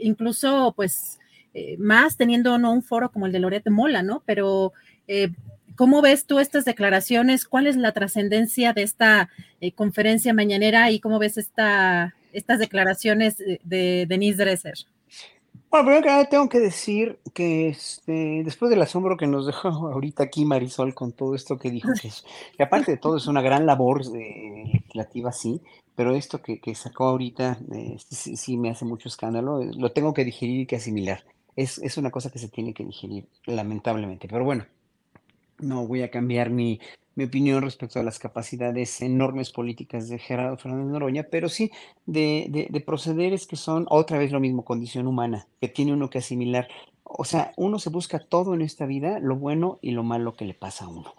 incluso pues eh, más teniendo no un foro como el de Loret Mola, ¿no? Pero eh, ¿cómo ves tú estas declaraciones? ¿Cuál es la trascendencia de esta eh, conferencia mañanera y cómo ves esta, estas declaraciones de Denise Dresser? Bueno, primero que nada tengo que decir que este, después del asombro que nos dejó ahorita aquí Marisol con todo esto que dijo, que, aparte de todo es una gran labor legislativa, sí, pero esto que, sacó ahorita sí, sí, me hace mucho escándalo, lo tengo que digerir y que asimilar es, una cosa que se tiene que digerir, lamentablemente. Pero bueno, no voy a cambiar mi, opinión respecto a las capacidades enormes políticas de Gerardo Fernández Noroña, pero sí de, de, procederes que son otra vez lo mismo, condición humana, que tiene uno que asimilar. O sea, uno se busca todo en esta vida, lo bueno y lo malo que le pasa a uno.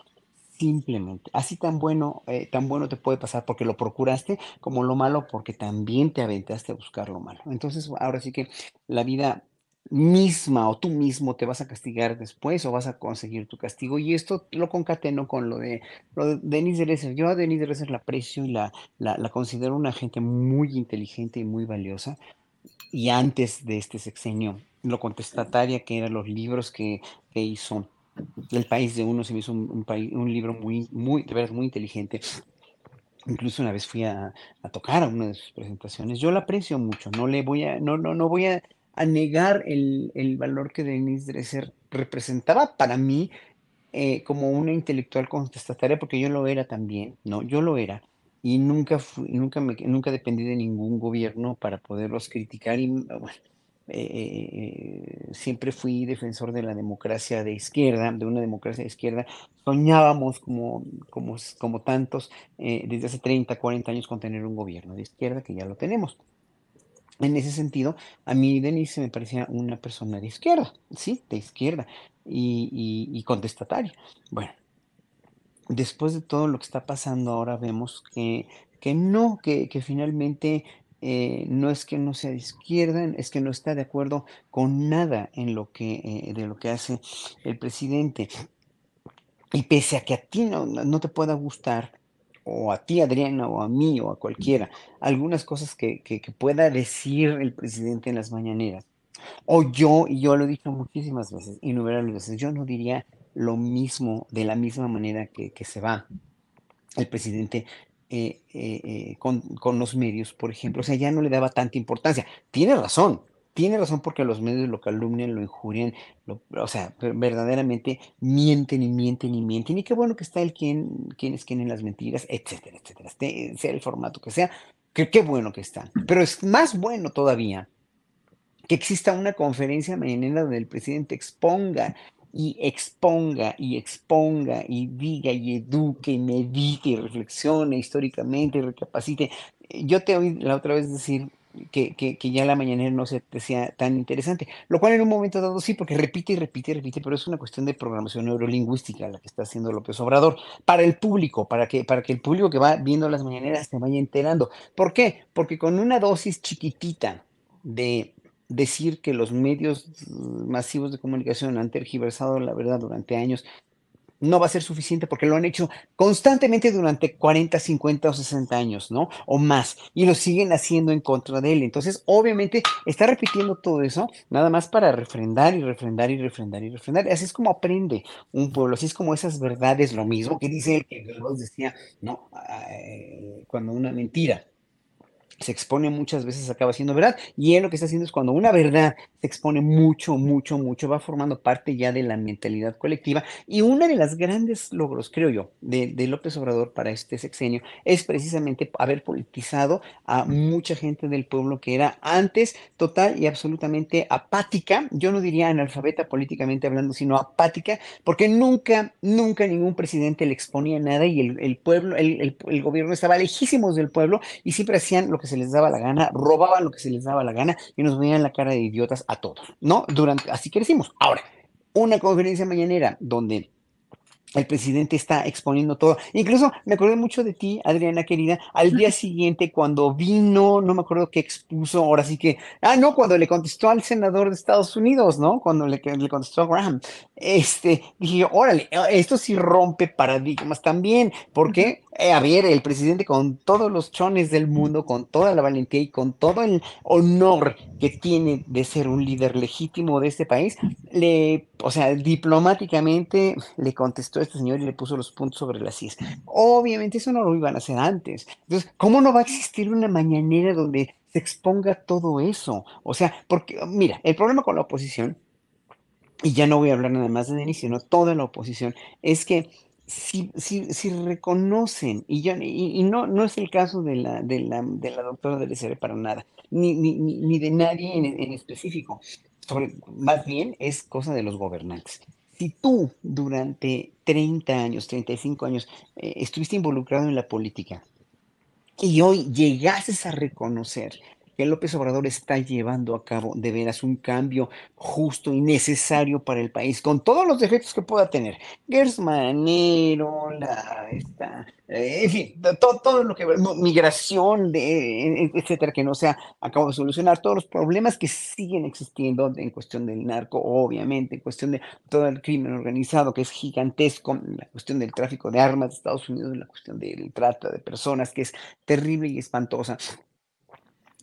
Simplemente, así tan bueno, eh, tan bueno te puede pasar porque lo procuraste, como lo malo porque también te aventaste a buscar lo malo. Entonces, ahora sí que la vida misma o tú mismo te vas a castigar después o vas a conseguir tu castigo. Y esto lo concateno con lo de, lo de Denise Dresser. Yo a Denise Dresser la aprecio y la, la, considero una gente muy inteligente y muy valiosa. Y antes de este sexenio, lo contestataria que eran los libros que, que hizo El País de Uno, se me hizo un, un, libro muy, muy, de verdad, muy inteligente. Incluso una vez fui a, a, tocar a una de sus presentaciones. Yo la aprecio mucho, no le voy a, no, no, no voy a a negar el, valor que Denise Dresser representaba para mí eh, como una intelectual contestataria, porque yo lo era también, ¿no? Yo lo era. Y nunca, nunca, me, nunca dependí de ningún gobierno para poderlos criticar. Y bueno, eh, siempre fui defensor de la democracia de izquierda, de una democracia de izquierda. Soñábamos como, como, como tantos eh, desde hace 30, 40 años con tener un gobierno de izquierda, que ya lo tenemos. En ese sentido, a mí Denise me parecía una persona de izquierda, sí, de izquierda y, contestataria. Bueno, después de todo lo que está pasando ahora vemos que, que no, que, finalmente eh, no es que no sea de izquierda, es que no está de acuerdo con nada en lo que, eh, de lo que hace el presidente. Y pese a que a ti no, no te pueda gustar, o a ti, Adriana, o a mí, o a cualquiera, algunas cosas que, pueda decir el presidente en las mañaneras. O yo, y yo lo he dicho muchísimas veces, innumerables veces, yo no diría lo mismo de la misma manera que, se va el presidente eh, eh, eh, con, con, los medios, por ejemplo. O sea, ya no le daba tanta importancia. Tiene razón, tiene razón porque los medios lo calumnian, lo injurian, o sea, verdaderamente mienten y mienten y mienten. Y qué bueno que está el quien, quien es quien en las mentiras, etcétera, etcétera. Este, sea el formato que sea, qué bueno que está. Pero es más bueno todavía que exista una conferencia mañana donde el presidente exponga y exponga y exponga y diga y eduque y medite y reflexione históricamente y recapacite. Yo te oí la otra vez decir, que, que, ya la mañanera no se decía tan interesante, lo cual en un momento dado sí, porque repite y repite y repite, pero es una cuestión de programación neurolingüística la que está haciendo López Obrador, para el público, para que, para que el público que va viendo las mañaneras se vaya enterando. ¿Por qué? Porque con una dosis chiquitita de decir que los medios masivos de comunicación han tergiversado la verdad durante años no va a ser suficiente porque lo han hecho constantemente durante 40, 50 o 60 años, ¿no? O más, y lo siguen haciendo en contra de él. Entonces, obviamente, está repitiendo todo eso nada más para refrendar y refrendar y refrendar y refrendar. Así es como aprende un pueblo, así es como esas verdades, lo mismo que dice el que decía, no, eh, cuando una mentira se expone muchas veces acaba siendo verdad. Y él lo que está haciendo es cuando una verdad se expone mucho, mucho, mucho, va formando parte ya de la mentalidad colectiva. Y uno de los grandes logros, creo yo, de, de, López Obrador para este sexenio es precisamente haber politizado a mucha gente del pueblo que era antes total y absolutamente apática. Yo no diría analfabeta políticamente hablando, sino apática, porque nunca, nunca ningún presidente le exponía nada y el, el pueblo, el, el, el gobierno estaba lejísimos del pueblo y siempre hacían lo que se les daba la gana, robaban lo que se les daba la gana y nos veían la cara de idiotas a todos, ¿no? Durante, así crecimos. Ahora, una conferencia mañanera donde el presidente está exponiendo todo. Incluso me acordé mucho de ti, Adriana querida, al día siguiente cuando vino, no me acuerdo qué expuso, ahora sí que, ah, no, cuando le contestó al senador de Estados Unidos, ¿no? Cuando le, le contestó a Graham, este, dije, órale, esto sí rompe paradigmas también, porque, eh, a ver, el presidente con todos los chones del mundo, con toda la valentía y con todo el honor que tiene de ser un líder legítimo de este país, le, o sea, diplomáticamente le contestó a este señor y le puso los puntos sobre las IES. Obviamente eso no lo iban a hacer antes. Entonces, ¿cómo no va a existir una mañanera donde se exponga todo eso? O sea, porque, mira, el problema con la oposición, y ya no voy a hablar nada más de Denis, sino toda la oposición, es que si, si, si reconocen, y, yo, y, y, no, no es el caso de la, de la, de la doctora del SR para nada, ni, ni, ni de nadie en, en específico, sobre, más bien es cosa de los gobernantes. Si tú durante 30 años, 35 años, eh, estuviste involucrado en la política y hoy llegases a reconocer que López Obrador está llevando a cabo de veras un cambio justo y necesario para el país, con todos los defectos que pueda tener. Gersmanero, la, esta, eh, en fin, todo, todo, lo que migración, de, etcétera, que no se ha acabado de solucionar, todos los problemas que siguen existiendo en cuestión del narco, obviamente, en cuestión de todo el crimen organizado, que es gigantesco, la cuestión del tráfico de armas de Estados Unidos, la cuestión del trata de personas, que es terrible y espantosa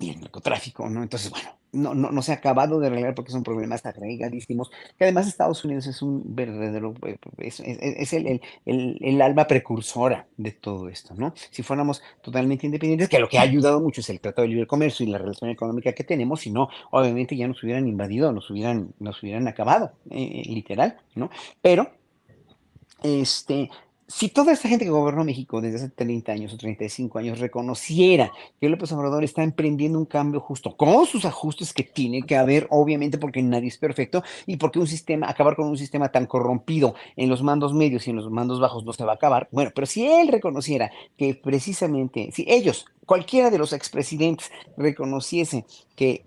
y el narcotráfico, ¿no? Entonces, bueno, no, no, no se ha acabado de arreglar porque son problemas agregadísimos, que además Estados Unidos es un verdadero, eh, es, es, el, el, el, alma precursora de todo esto, ¿no? Si fuéramos totalmente independientes, que lo que ha ayudado mucho es el Tratado de Libre Comercio y la relación económica que tenemos, si no, obviamente ya nos hubieran invadido, nos hubieran, nos hubieran acabado, eh, literal, ¿no? Pero, este, si toda esta gente que gobernó México desde hace 30 años o 35 años reconociera que López Obrador está emprendiendo un cambio justo, con sus ajustes que tiene que haber, obviamente porque nadie es perfecto y porque un sistema, acabar con un sistema tan corrompido en los mandos medios y en los mandos bajos no se va a acabar, bueno, pero si él reconociera que precisamente, si ellos, cualquiera de los expresidentes reconociese que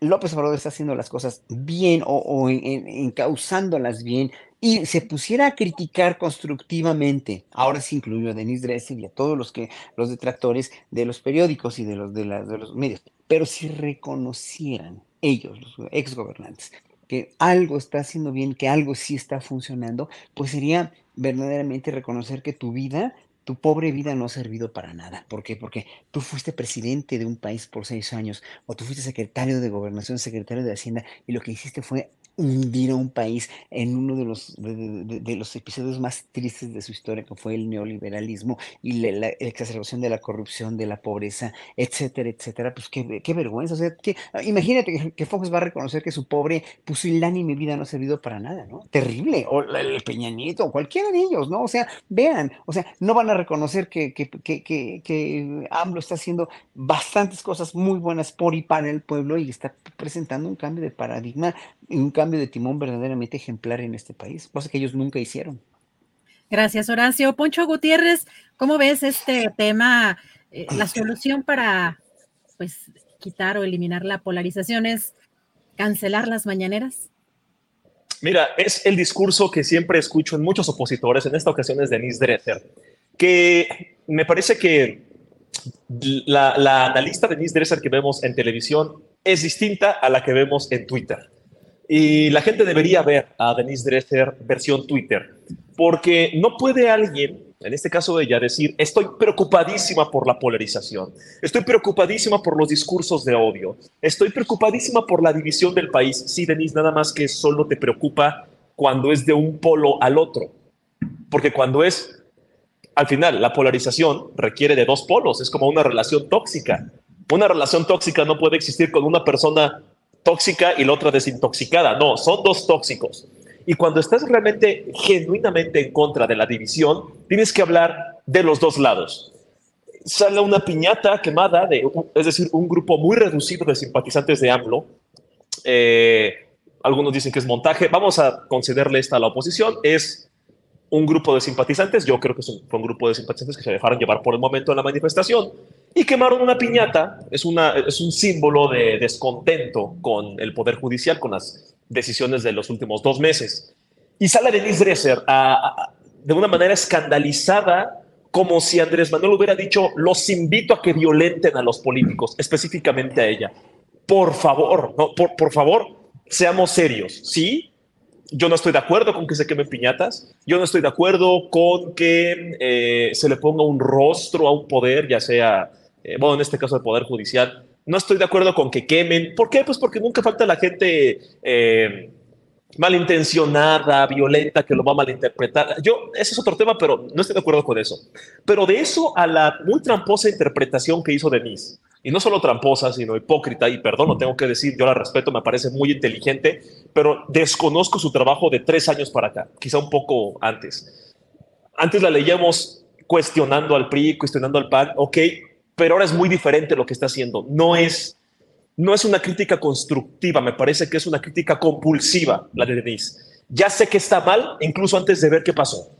López Obrador está haciendo las cosas bien o, o en, en, encauzándolas bien, y se pusiera a criticar constructivamente, ahora sí incluyo a Denis Dressel y a todos los que los detractores de los periódicos y de los de, de los medios, pero si reconocieran ellos, los exgobernantes, que algo está haciendo bien, que algo sí está funcionando, pues sería verdaderamente reconocer que tu vida tu pobre vida no ha servido para nada. ¿Por qué? Porque tú fuiste presidente de un país por seis años, o tú fuiste secretario de gobernación, secretario de Hacienda, y lo que hiciste fue hundir a un país en uno de los, de, de, de, los episodios más tristes de su historia, que fue el neoliberalismo y la, exacerbación de la corrupción, de la pobreza, etcétera, etcétera. Pues qué, qué vergüenza. O sea, que, imagínate que, que, Fox va a reconocer que su pobre pusilánime vida no ha servido para nada, ¿no? Terrible. O el Peña Nieto, cualquiera de ellos, ¿no? O sea, vean, o sea, no van a reconocer que, que, que, que, que AMLO está haciendo bastantes cosas muy buenas por y para el pueblo y está presentando un cambio de paradigma, un cambio de timón verdaderamente ejemplar en este país, cosa que ellos nunca hicieron. Gracias, Horacio. Poncho Gutiérrez, ¿cómo ves este tema? Eh, la solución para pues quitar o eliminar la polarización es cancelar las mañaneras. Mira, es el discurso que siempre escucho en muchos opositores, en esta ocasión es Denise Dresser, que me parece que la, la analista Denise Dresser que vemos en televisión es distinta a la que vemos en Twitter Y la gente debería ver a Denise Dresser versión Twitter, porque no puede alguien, en este caso ella, decir, estoy preocupadísima por la polarización, estoy preocupadísima por los discursos de odio, estoy preocupadísima por la división del país. Sí, Denise, nada más que solo te preocupa cuando es de un polo al otro, porque cuando es al final, la polarización requiere de dos polos, es como una relación tóxica. Una relación tóxica no puede existir con una persona tóxica y la otra desintoxicada, no, son dos tóxicos. Y cuando estás realmente genuinamente en contra de la división, tienes que hablar de los dos lados. Sale una piñata quemada, de, es decir, un grupo muy reducido de simpatizantes de AMLO. Eh, algunos dicen que es montaje. Vamos a concederle esta a la oposición. Es un grupo de simpatizantes, yo creo que fue un grupo de simpatizantes que se dejaron llevar por el momento de la manifestación y quemaron una piñata, es, una, es un símbolo de descontento con el Poder Judicial, con las decisiones de los últimos dos meses. Y sale Denise Dresser de una manera escandalizada, como si Andrés Manuel hubiera dicho, los invito a que violenten a los políticos, específicamente a ella. Por favor, no, por, por favor, seamos serios, ¿sí? yo no estoy de acuerdo con que se quemen piñatas, yo no estoy de acuerdo con que eh, se le ponga un rostro a un poder, ya sea, eh, bueno, en este caso el Poder Judicial, no estoy de acuerdo con que quemen. ¿Por qué? Pues porque nunca falta la gente eh, malintencionada, violenta, que lo va a malinterpretar. Yo, ese es otro tema, pero no estoy de acuerdo con eso. Pero de eso a la muy tramposa interpretación que hizo Denise, y no solo tramposa, sino hipócrita, y perdón, lo tengo que decir, yo la respeto, me parece muy inteligente, pero desconozco su trabajo de tres años para acá, quizá un poco antes. Antes la leíamos cuestionando al PRI, cuestionando al PAN, ok, pero ahora es muy diferente lo que está haciendo. No es, no es una crítica constructiva, me parece que es una crítica compulsiva la de Denise. Ya sé que está mal, incluso antes de ver qué pasó.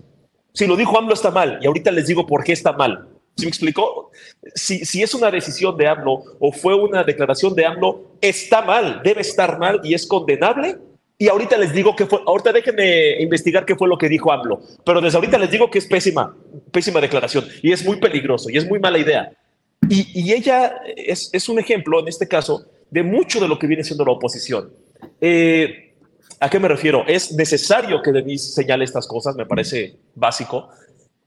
Si lo dijo AMLO está mal, y ahorita les digo por qué está mal ¿Sí me explicó? Si, si es una decisión de AMLO o fue una declaración de AMLO, está mal, debe estar mal y es condenable. Y ahorita les digo que fue, ahorita déjenme investigar qué fue lo que dijo AMLO, pero desde ahorita les digo que es pésima, pésima declaración y es muy peligroso y es muy mala idea. Y, ella es, es, un ejemplo, en este caso, de mucho de lo que viene siendo la oposición. Eh, ¿A qué me refiero? Es necesario que Denise señale estas cosas, me parece básico,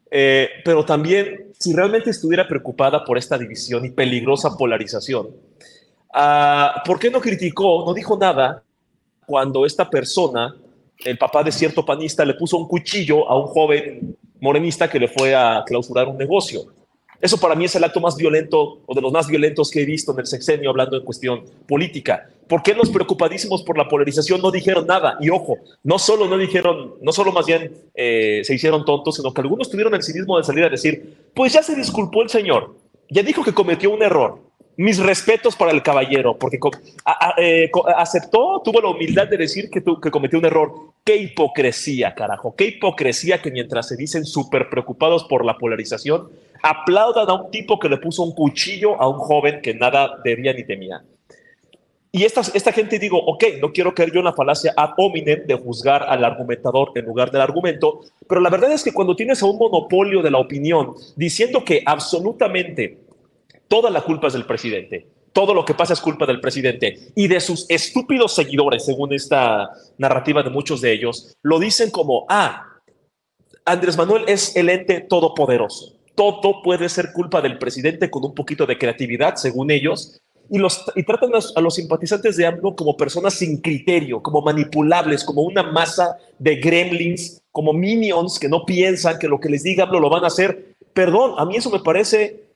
eh, pero también, si realmente estuviera preocupada por esta división y peligrosa polarización, uh, ¿por qué no criticó, no dijo nada cuando esta persona, el papá de cierto panista, le puso un cuchillo a un joven morenista que le fue a clausurar un negocio? Eso para mí es el acto más violento o de los más violentos que he visto en el sexenio hablando en cuestión política. ¿Por qué los preocupadísimos por la polarización no dijeron nada? Y ojo, no solo no dijeron, no solo más bien eh, se hicieron tontos, sino que algunos tuvieron el cinismo de salir a decir, pues ya se disculpó el señor, ya dijo que cometió un error. Mis respetos para el caballero, porque eh, aceptó, tuvo la humildad de decir que, que cometió un error. Qué hipocresía, carajo, qué hipocresía que mientras se dicen súper preocupados por la polarización, aplaudan a un tipo que le puso un cuchillo a un joven que nada debía ni temía. Y esta, esta gente digo, ok, no quiero caer yo en la falacia ad hominem de juzgar al argumentador en lugar del argumento, pero la verdad es que cuando tienes un monopolio de la opinión diciendo que absolutamente toda la culpa es del presidente, todo lo que pasa es culpa del presidente. Y de sus estúpidos seguidores, según esta narrativa de muchos de ellos, lo dicen como, ah, Andrés Manuel es el ente todopoderoso. Todo puede ser culpa del presidente con un poquito de creatividad, según ellos, y, los, y tratan a, los simpatizantes de AMLO como personas sin criterio, como manipulables, como una masa de gremlins, como minions que no piensan que lo que les diga AMLO lo van a hacer. Perdón, a mí eso me parece,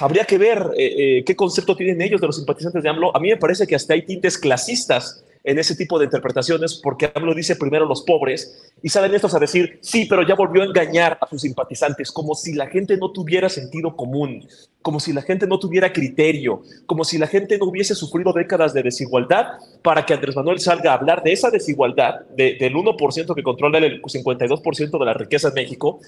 habría que ver eh, eh, qué concepto tienen ellos de los simpatizantes de AMLO. A mí me parece que hasta hay tintes clasistas en ese tipo de interpretaciones, porque AMLO dice primero los pobres y salen estos a decir, sí, pero ya volvió a engañar a sus simpatizantes, como si la gente no tuviera sentido común, como si la gente no tuviera criterio, como si la gente no hubiese sufrido décadas de desigualdad para que Andrés Manuel salga a hablar de esa desigualdad, del 1% que controla el 52% de la riqueza en México,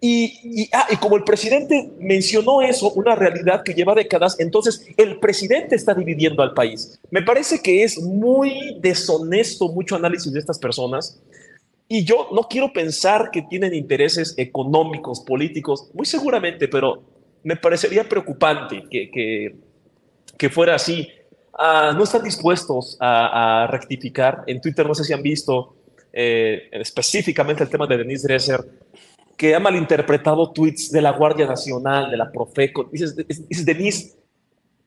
y, ah, y, como el presidente mencionó eso, una realidad que lleva décadas, entonces el presidente está dividiendo al país. Me parece que es muy deshonesto mucho análisis de estas personas. Y yo no quiero pensar que tienen intereses económicos, políticos, muy seguramente, pero me parecería preocupante que, que, que fuera así. ah, no están dispuestos a, rectificar. En Twitter no sé si han visto eh, específicamente el tema de Denise Dresser, que ha malinterpretado tweets de la Guardia Nacional, de la Profeco. Dices, dices Denise,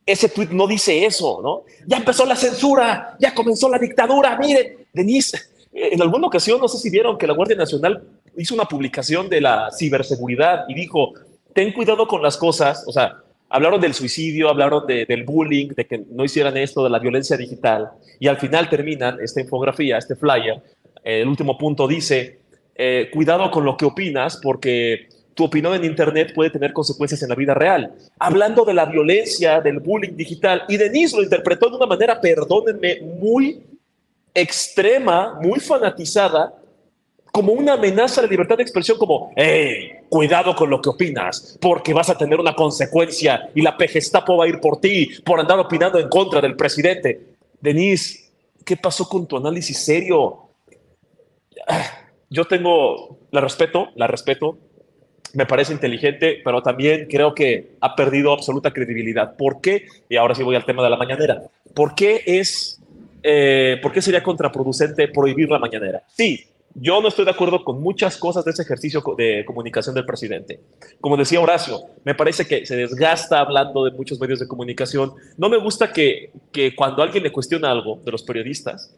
ese tweet no dice eso, ¿no? Ya empezó la censura, ya comenzó la dictadura, miren, Denise, en alguna ocasión, no sé si vieron que la Guardia Nacional hizo una publicación de la ciberseguridad y dijo, ten cuidado con las cosas, o sea, hablaron del suicidio, hablaron del bullying, de que no hicieran esto, de la violencia digital, y al final terminan esta infografía, este flyer, el último punto dice, eh, cuidado con lo que opinas porque tu opinión en Internet puede tener consecuencias en la vida real. Hablando de la violencia, del bullying digital, y Denise lo interpretó de una manera, perdónenme, muy extrema, muy fanatizada, como una amenaza a la libertad de expresión, como, hey, cuidado con lo que opinas, porque vas a tener una consecuencia y la Pegestapo va a ir por ti por andar opinando en contra del presidente. Denise, ¿qué pasó con tu análisis serio? Yo tengo, la respeto, la respeto, me parece inteligente, pero también creo que ha perdido absoluta credibilidad. ¿Por qué? Y ahora sí voy al tema de la mañanera. ¿Por qué es, eh, por qué sería contraproducente prohibir la mañanera? Sí, yo no estoy de acuerdo con muchas cosas de ese ejercicio de comunicación del presidente. Como decía Horacio, me parece que se desgasta hablando de muchos medios de comunicación. No me gusta que, que cuando alguien le cuestiona algo de los periodistas,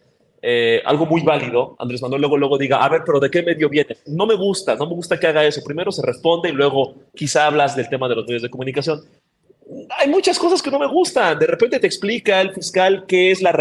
eh, algo muy válido, Andrés Manuel luego, luego diga, a ver, pero ¿de qué medio viene? No me gusta, no me gusta que haga eso. Primero se responde y luego quizá hablas del tema de los medios de comunicación hay muchas cosas que no me gustan. De repente te explica el fiscal qué es la,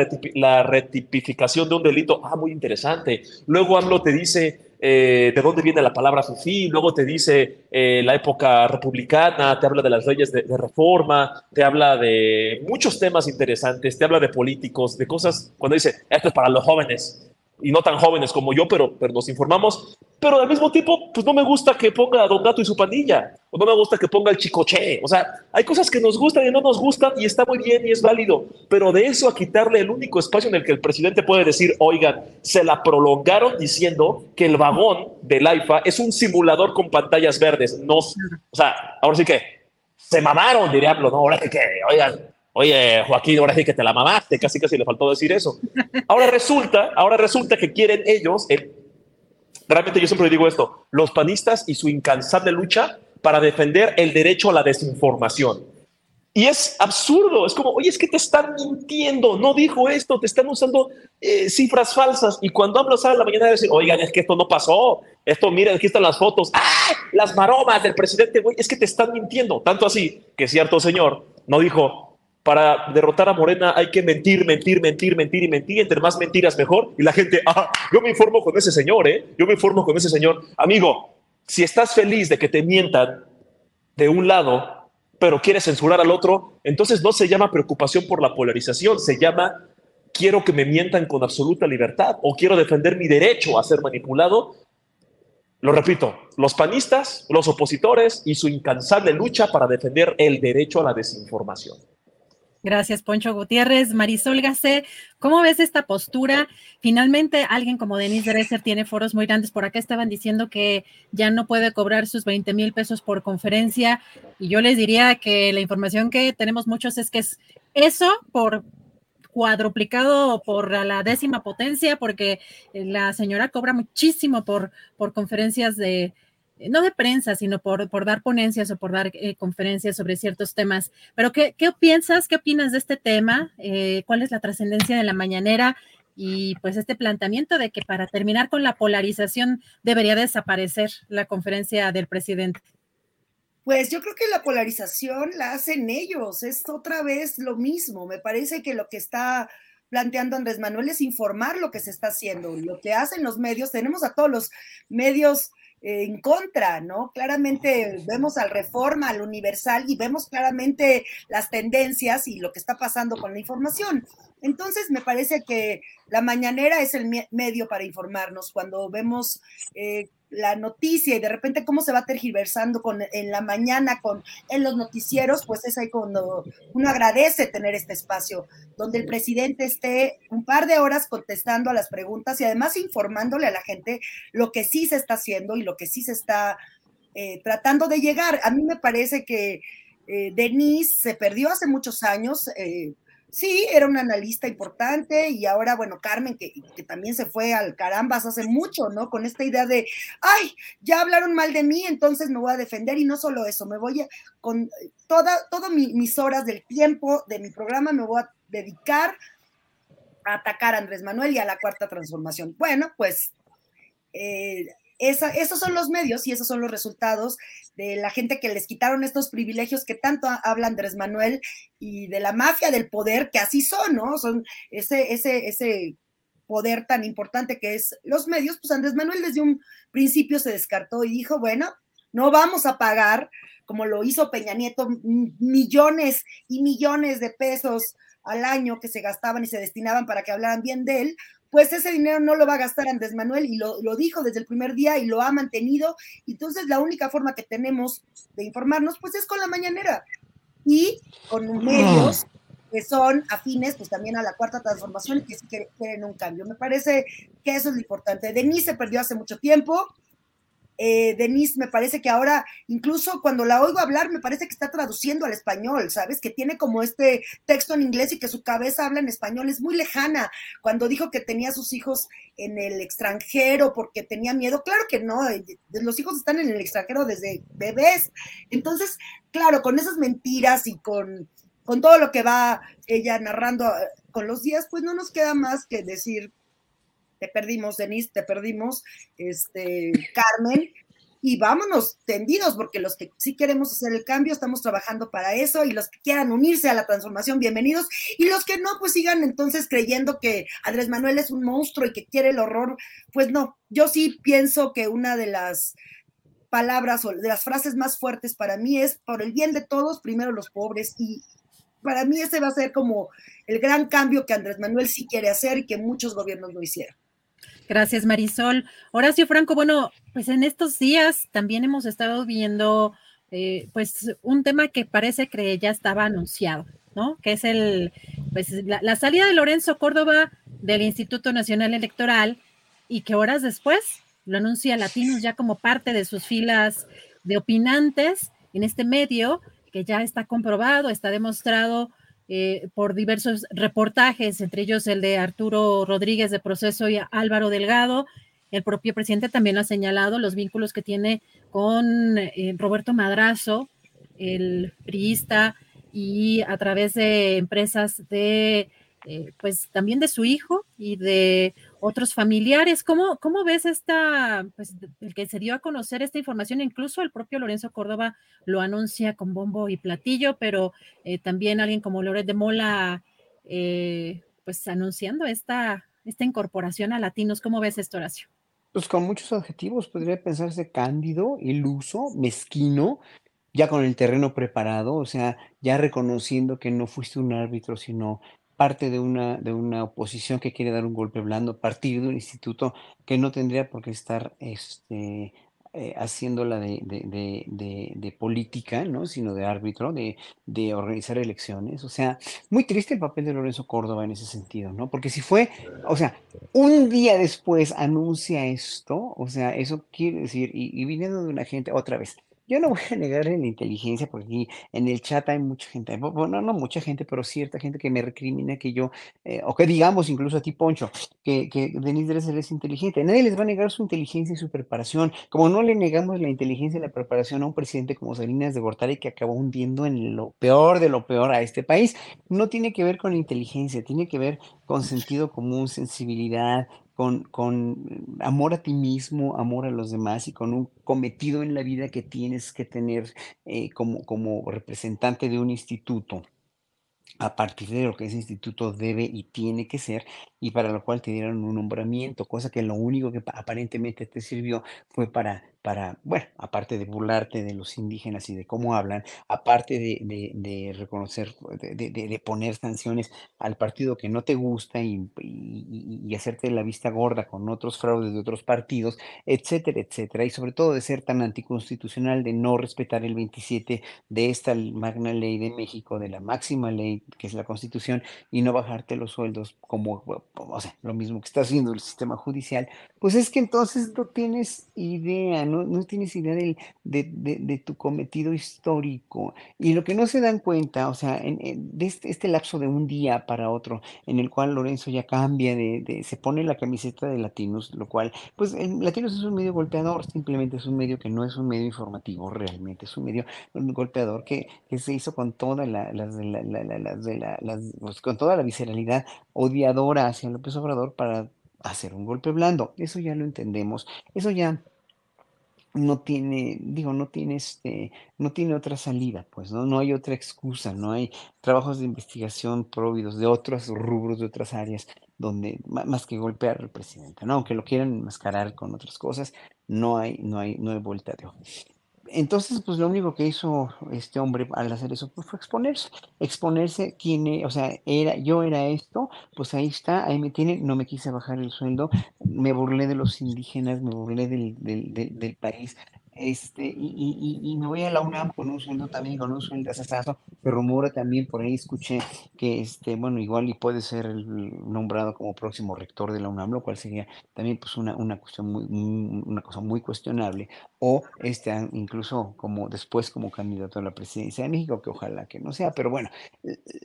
retipificación de un delito. Ah, muy interesante. Luego AMLO te dice eh, de dónde viene la palabra FIFI, luego te dice eh, la época republicana, te habla de las leyes de, reforma, te habla de muchos temas interesantes, te habla de políticos, de cosas, cuando dice, esto es para los jóvenes y no tan jóvenes como yo, pero, pero nos informamos. Pero al mismo tiempo, pues no me gusta que ponga a Don Gato y su pandilla, o no me gusta que ponga el chicoche. O sea, hay cosas que nos gustan y no nos gustan y está muy bien y es válido. Pero de eso a quitarle el único espacio en el que el presidente puede decir, oigan, se la prolongaron diciendo que el vagón del AIFA es un simulador con pantallas verdes. No, o sea, ahora sí que se mamaron, diría, ¿no? Ahora que, oigan, Oye, Joaquín, ahora sí que te la mamaste, casi casi le faltó decir eso. Ahora resulta, ahora resulta que quieren ellos, eh, realmente yo siempre digo esto, los panistas y su incansable lucha para defender el derecho a la desinformación. Y es absurdo, es como, oye, es que te están mintiendo, no dijo esto, te están usando eh, cifras falsas. Y cuando hablo a la mañana, decir, oigan, es que esto no pasó, esto, miren, aquí están las fotos, ¡ah! Las maromas del presidente, güey, es que te están mintiendo. Tanto así que cierto señor no dijo, para derrotar a Morena hay que mentir, mentir, mentir, mentir y mentir. Entre más mentiras, mejor. Y la gente, ah, yo me informo con ese señor, ¿eh? Yo me informo con ese señor. Amigo, si estás feliz de que te mientan de un lado, pero quieres censurar al otro, entonces no se llama preocupación por la polarización, se llama quiero que me mientan con absoluta libertad o quiero defender mi derecho a ser manipulado. Lo repito, los panistas, los opositores y su incansable lucha para defender el derecho a la desinformación. Gracias, Poncho Gutiérrez. Marisol Gacé, ¿cómo ves esta postura? Finalmente, alguien como Denise Dresser tiene foros muy grandes. Por acá estaban diciendo que ya no puede cobrar sus 20 mil pesos por conferencia. Y yo les diría que la información que tenemos muchos es que es eso por cuadruplicado por la décima potencia, porque la señora cobra muchísimo por, por conferencias de, no de prensa, sino por, por dar ponencias o por dar eh, conferencias sobre ciertos temas. Pero, ¿qué, ¿qué, piensas? ¿Qué opinas de este tema? Eh, ¿Cuál es la trascendencia de la mañanera? Y pues este planteamiento de que para terminar con la polarización debería desaparecer la conferencia del presidente. Pues yo creo que la polarización la hacen ellos, es otra vez lo mismo. Me parece que lo que está planteando Andrés Manuel es informar lo que se está haciendo, lo que hacen los medios. Tenemos a todos los medios en contra, ¿no? Claramente vemos al Reforma, al Universal y vemos claramente las tendencias y lo que está pasando con la información. Entonces, me parece que la mañanera es el medio para informarnos. Cuando vemos eh, la noticia y de repente cómo se va tergiversando con, en la mañana con, en los noticieros, pues es ahí cuando uno agradece tener este espacio, donde el presidente esté un par de horas contestando a las preguntas y además informándole a la gente lo que sí se está haciendo y lo que sí se está eh, tratando de llegar. A mí me parece que eh, Denise se perdió hace muchos años. Eh, Sí, era una analista importante y ahora, bueno, Carmen, que, que, también se fue al carambas hace mucho, ¿no? Con esta idea de, ay, ya hablaron mal de mí, entonces me voy a defender y no solo eso, me voy a, con todas toda mis horas del tiempo de mi programa me voy a dedicar a atacar a Andrés Manuel y a la cuarta transformación. Bueno, pues eh, esos son los medios y esos son los resultados de la gente que les quitaron estos privilegios que tanto habla Andrés Manuel y de la mafia del poder, que así son, ¿no? Son ese, ese, ese poder tan importante que es los medios, pues Andrés Manuel desde un principio se descartó y dijo, bueno, no vamos a pagar, como lo hizo Peña Nieto, millones y millones de pesos al año que se gastaban y se destinaban para que hablaran bien de él, pues ese dinero no lo va a gastar Andrés Manuel y lo, dijo desde el primer día y lo ha mantenido. Entonces la única forma que tenemos de informarnos pues es con la mañanera y con medios que son afines pues también a la cuarta transformación y que sí quieren un cambio. Me parece que eso es lo importante. Denise se perdió hace mucho tiempo, eh, Denise, me parece que ahora, incluso cuando la oigo hablar, me parece que está traduciendo al español, ¿sabes? Que tiene como este texto en inglés y que su cabeza habla en español, es muy lejana. Cuando dijo que tenía sus hijos en el extranjero porque tenía miedo, claro que no, eh, los hijos están en el extranjero desde bebés. Entonces, claro, con esas mentiras y con, con todo lo que va ella narrando eh, con los días, pues no nos queda más que decir te perdimos, Denise, te perdimos, este, Carmen, y vámonos tendidos, porque los que sí queremos hacer el cambio, estamos trabajando para eso, y los que quieran unirse a la transformación, bienvenidos, y los que no, pues sigan entonces creyendo que Andrés Manuel es un monstruo y que quiere el horror, pues no, yo sí pienso que una de las palabras o de las frases más fuertes para mí es por el bien de todos, primero los pobres, y para mí ese va a ser como el gran cambio que Andrés Manuel sí quiere hacer y que muchos gobiernos no hicieron. Gracias, Marisol. Horacio Franco, bueno, pues en estos días también hemos estado viendo eh, pues un tema que parece que ya estaba anunciado, ¿no? Que es el, pues la, salida de Lorenzo Córdoba del Instituto Nacional Electoral y que horas después lo anuncia Latinos ya como parte de sus filas de opinantes en este medio, que ya está comprobado, está demostrado eh, por diversos reportajes, entre ellos el de Arturo Rodríguez de Proceso y Álvaro Delgado. El propio presidente también ha señalado los vínculos que tiene con eh, Roberto Madrazo, el priista, y a través de empresas de, eh, pues también de su hijo y de otros familiares. ¿Cómo, cómo ves esta, pues, el que se dio a conocer esta información? Incluso el propio Lorenzo Córdoba lo anuncia con bombo y platillo, pero eh, también alguien como Loret de Mola, eh, pues anunciando esta, esta incorporación a latinos. ¿Cómo ves esto, Horacio? Pues con muchos objetivos, podría pensarse cándido, iluso, mezquino, ya con el terreno preparado, o sea, ya reconociendo que no fuiste un árbitro, sino parte de una, de una oposición que quiere dar un golpe blando a partir de un instituto que no tendría por qué estar este, eh, haciéndola de, de, de, de, política, ¿no? sino de árbitro, de, organizar elecciones. O sea, muy triste el papel de Lorenzo Córdoba en ese sentido, ¿no? Porque si fue, o sea, un día después anuncia esto, o sea, eso quiere decir, y viniendo de una gente, otra vez, yo no voy a negar la inteligencia, porque en el chat hay mucha gente, bueno, no mucha gente, pero cierta gente que me recrimina que yo, eh, o que digamos incluso a ti, Poncho, que, que Denise Dresser es inteligente. Nadie les va a negar su inteligencia y su preparación, como no le negamos la inteligencia y la preparación a un presidente como Salinas de Gortari que acabó hundiendo en lo peor de lo peor a este país. No tiene que ver con inteligencia, tiene que ver con sentido común, sensibilidad, con, con amor a ti mismo, amor a los demás y con un cometido en la vida que tienes que tener eh, como, como representante de un instituto a partir de lo que ese instituto debe y tiene que ser, y para lo cual te dieron un nombramiento, cosa que lo único que aparentemente te sirvió fue para para, bueno, aparte de burlarte de los indígenas y de cómo hablan, aparte de, reconocer, de, poner sanciones al partido que no te gusta y, y, hacerte la vista gorda con otros fraudes de otros partidos, etcétera, etcétera, y sobre todo de ser tan anticonstitucional, de no respetar el 27 de esta magna ley de México, de la máxima ley que es la Constitución, y no bajarte los sueldos como, o sea, lo mismo que está haciendo el sistema judicial, pues es que entonces no tienes idea, no, no tienes idea de, tu cometido histórico. Y lo que no se dan cuenta, o sea, en, de este, este lapso de un día para otro, en el cual Lorenzo ya cambia se pone la camiseta de Latinos, lo cual, pues Latinos es un medio golpeador, simplemente es un medio que no es un medio informativo realmente, es un medio golpeador que, se hizo con toda la, las la- la- pues, con toda la visceralidad odiadora hacia López Obrador para hacer un golpe blando. Eso ya lo entendemos. Eso ya no tiene, digo, no tiene este, no tiene otra salida, pues, ¿no? No hay otra excusa, no hay trabajos de investigación prohibidos de otros rubros, de otras áreas, donde, más que golpear al presidente, ¿no? Aunque lo quieran enmascarar con otras cosas, no hay, no hay, no hay vuelta de hoja. Entonces, pues lo único que hizo este hombre al hacer eso pues, fue exponerse, exponerse quién, e- o sea, era, yo era esto, pues ahí está, ahí me tienen, no me quise bajar el sueldo, me burlé de los indígenas, me burlé del, del, del, del país, este, y, y, y me voy a la UNAM con un sueldo también, con un sueldo asasazo, se rumora también, por ahí escuché que, este, bueno, igual y puede ser el- nombrado como próximo rector de la UNAM, lo cual sería también pues una, una cuestión muy, una cosa muy cuestionable, o este, incluso como después como candidato a la presidencia de México, que ojalá que no sea, pero bueno,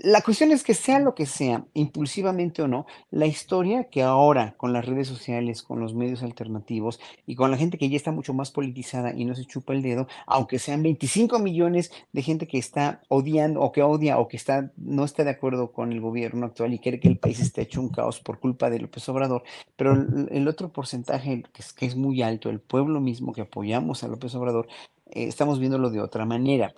la cuestión es que sea lo que sea, impulsivamente o no, la historia que ahora con las redes sociales, con los medios alternativos y con la gente que ya está mucho más politizada y no se chupa el dedo, aunque sean 25 millones de gente que está odiando o que odia o que está, no está de acuerdo con el gobierno actual y quiere que el país esté hecho un caos por culpa de López Obrador, pero el, otro porcentaje que es, muy alto, el pueblo mismo que apoyamos a López Obrador, eh, estamos viéndolo de otra manera.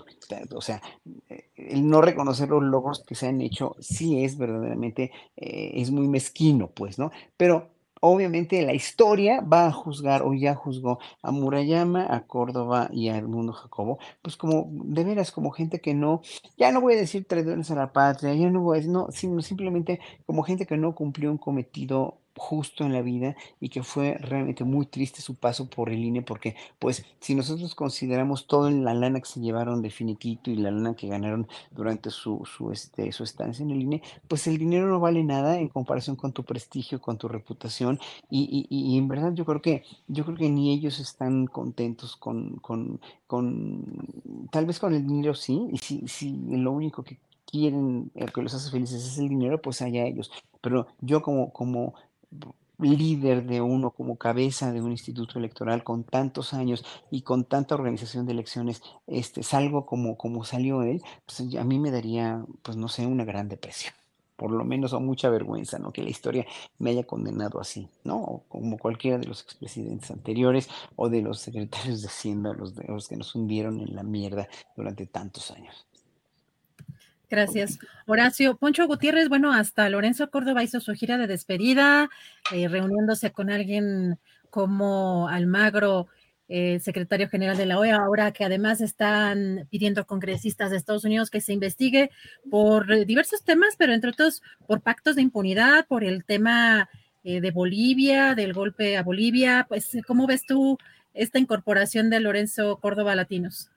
O sea, eh, el no reconocer los logros que se han hecho sí es verdaderamente, eh, es muy mezquino, pues, ¿no? Pero obviamente la historia va a juzgar o ya juzgó a Murayama, a Córdoba y a Edmundo Jacobo, pues como de veras como gente que no, ya no voy a decir traidores a la patria, ya no voy a decir, no, sino simplemente como gente que no cumplió un cometido justo en la vida y que fue realmente muy triste su paso por el INE porque pues si nosotros consideramos toda la lana que se llevaron de finiquito y la lana que ganaron durante su, su, este, su estancia en el INE, pues el dinero no vale nada en comparación con tu prestigio, con tu reputación y, y, y en verdad yo creo que yo creo que ni ellos están contentos con, con, con tal vez con el dinero sí, y si, si lo único que quieren, eh, que los hace felices es el dinero, pues allá ellos. Pero yo como, como líder de uno, como cabeza de un instituto electoral con tantos años y con tanta organización de elecciones, este, salgo como, como salió él, pues a mí me daría, pues no sé, una gran depresión. Por lo menos, o mucha vergüenza, ¿no? Que la historia me haya condenado así, ¿no? O como cualquiera de los expresidentes anteriores o de los secretarios de Hacienda, los, de, los que nos hundieron en la mierda durante tantos años. Gracias, Horacio. Poncho Gutiérrez, bueno, hasta Lorenzo Córdoba hizo su gira de despedida, eh, reuniéndose con alguien como Almagro, eh, secretario general de la OEA, ahora que además están pidiendo congresistas de Estados Unidos que se investigue por diversos temas, pero entre otros por pactos de impunidad, por el tema eh, de Bolivia, del golpe a Bolivia. Pues, ¿cómo ves tú esta incorporación de Lorenzo Córdoba Latinos?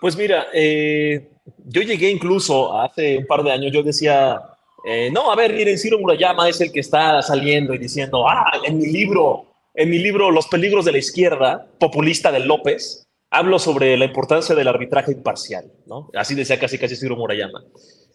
Pues mira, eh, yo llegué incluso hace un par de años, yo decía, eh, no, a ver, miren, Ciro Murayama es el que está saliendo y diciendo, ah, en mi libro, en mi libro Los peligros de la izquierda, populista de López, hablo sobre la importancia del arbitraje imparcial, ¿no? Así decía casi casi Ciro Murayama.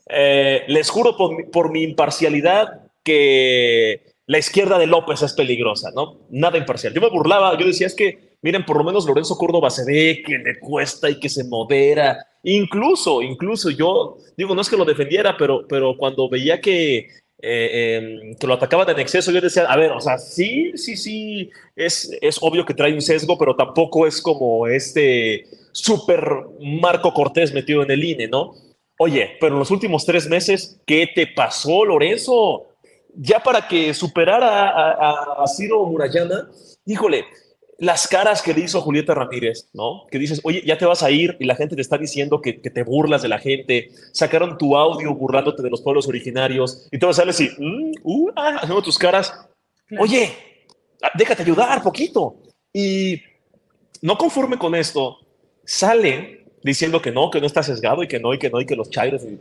Eh, les juro por mi, por mi imparcialidad que la izquierda de López es peligrosa, ¿no? Nada imparcial. Yo me burlaba, yo decía, es que, miren, por lo menos Lorenzo Córdoba se ve que le cuesta y que se modera. Incluso, incluso yo, digo, no es que lo defendiera, pero, pero cuando veía que, eh, eh, que lo atacaban en exceso, yo decía, a ver, o sea, sí, sí, sí, es, es obvio que trae un sesgo, pero tampoco es como este super Marco Cortés metido en el INE, ¿no? Oye, pero en los últimos tres meses, ¿qué te pasó, Lorenzo? Ya para que superara a, a, a Ciro Murayama, híjole, las caras que le hizo Julieta Ramírez, ¿no? Que dices, oye, ya te vas a ir y la gente te está diciendo que, que te burlas de la gente, sacaron tu audio burlándote de los pueblos originarios y a salir así, mm, uh, ah, haciendo tus caras, oye, déjate ayudar poquito. Y no conforme con esto, sale diciendo que no, que no está sesgado y que no, y que no, y que los chairos. Y,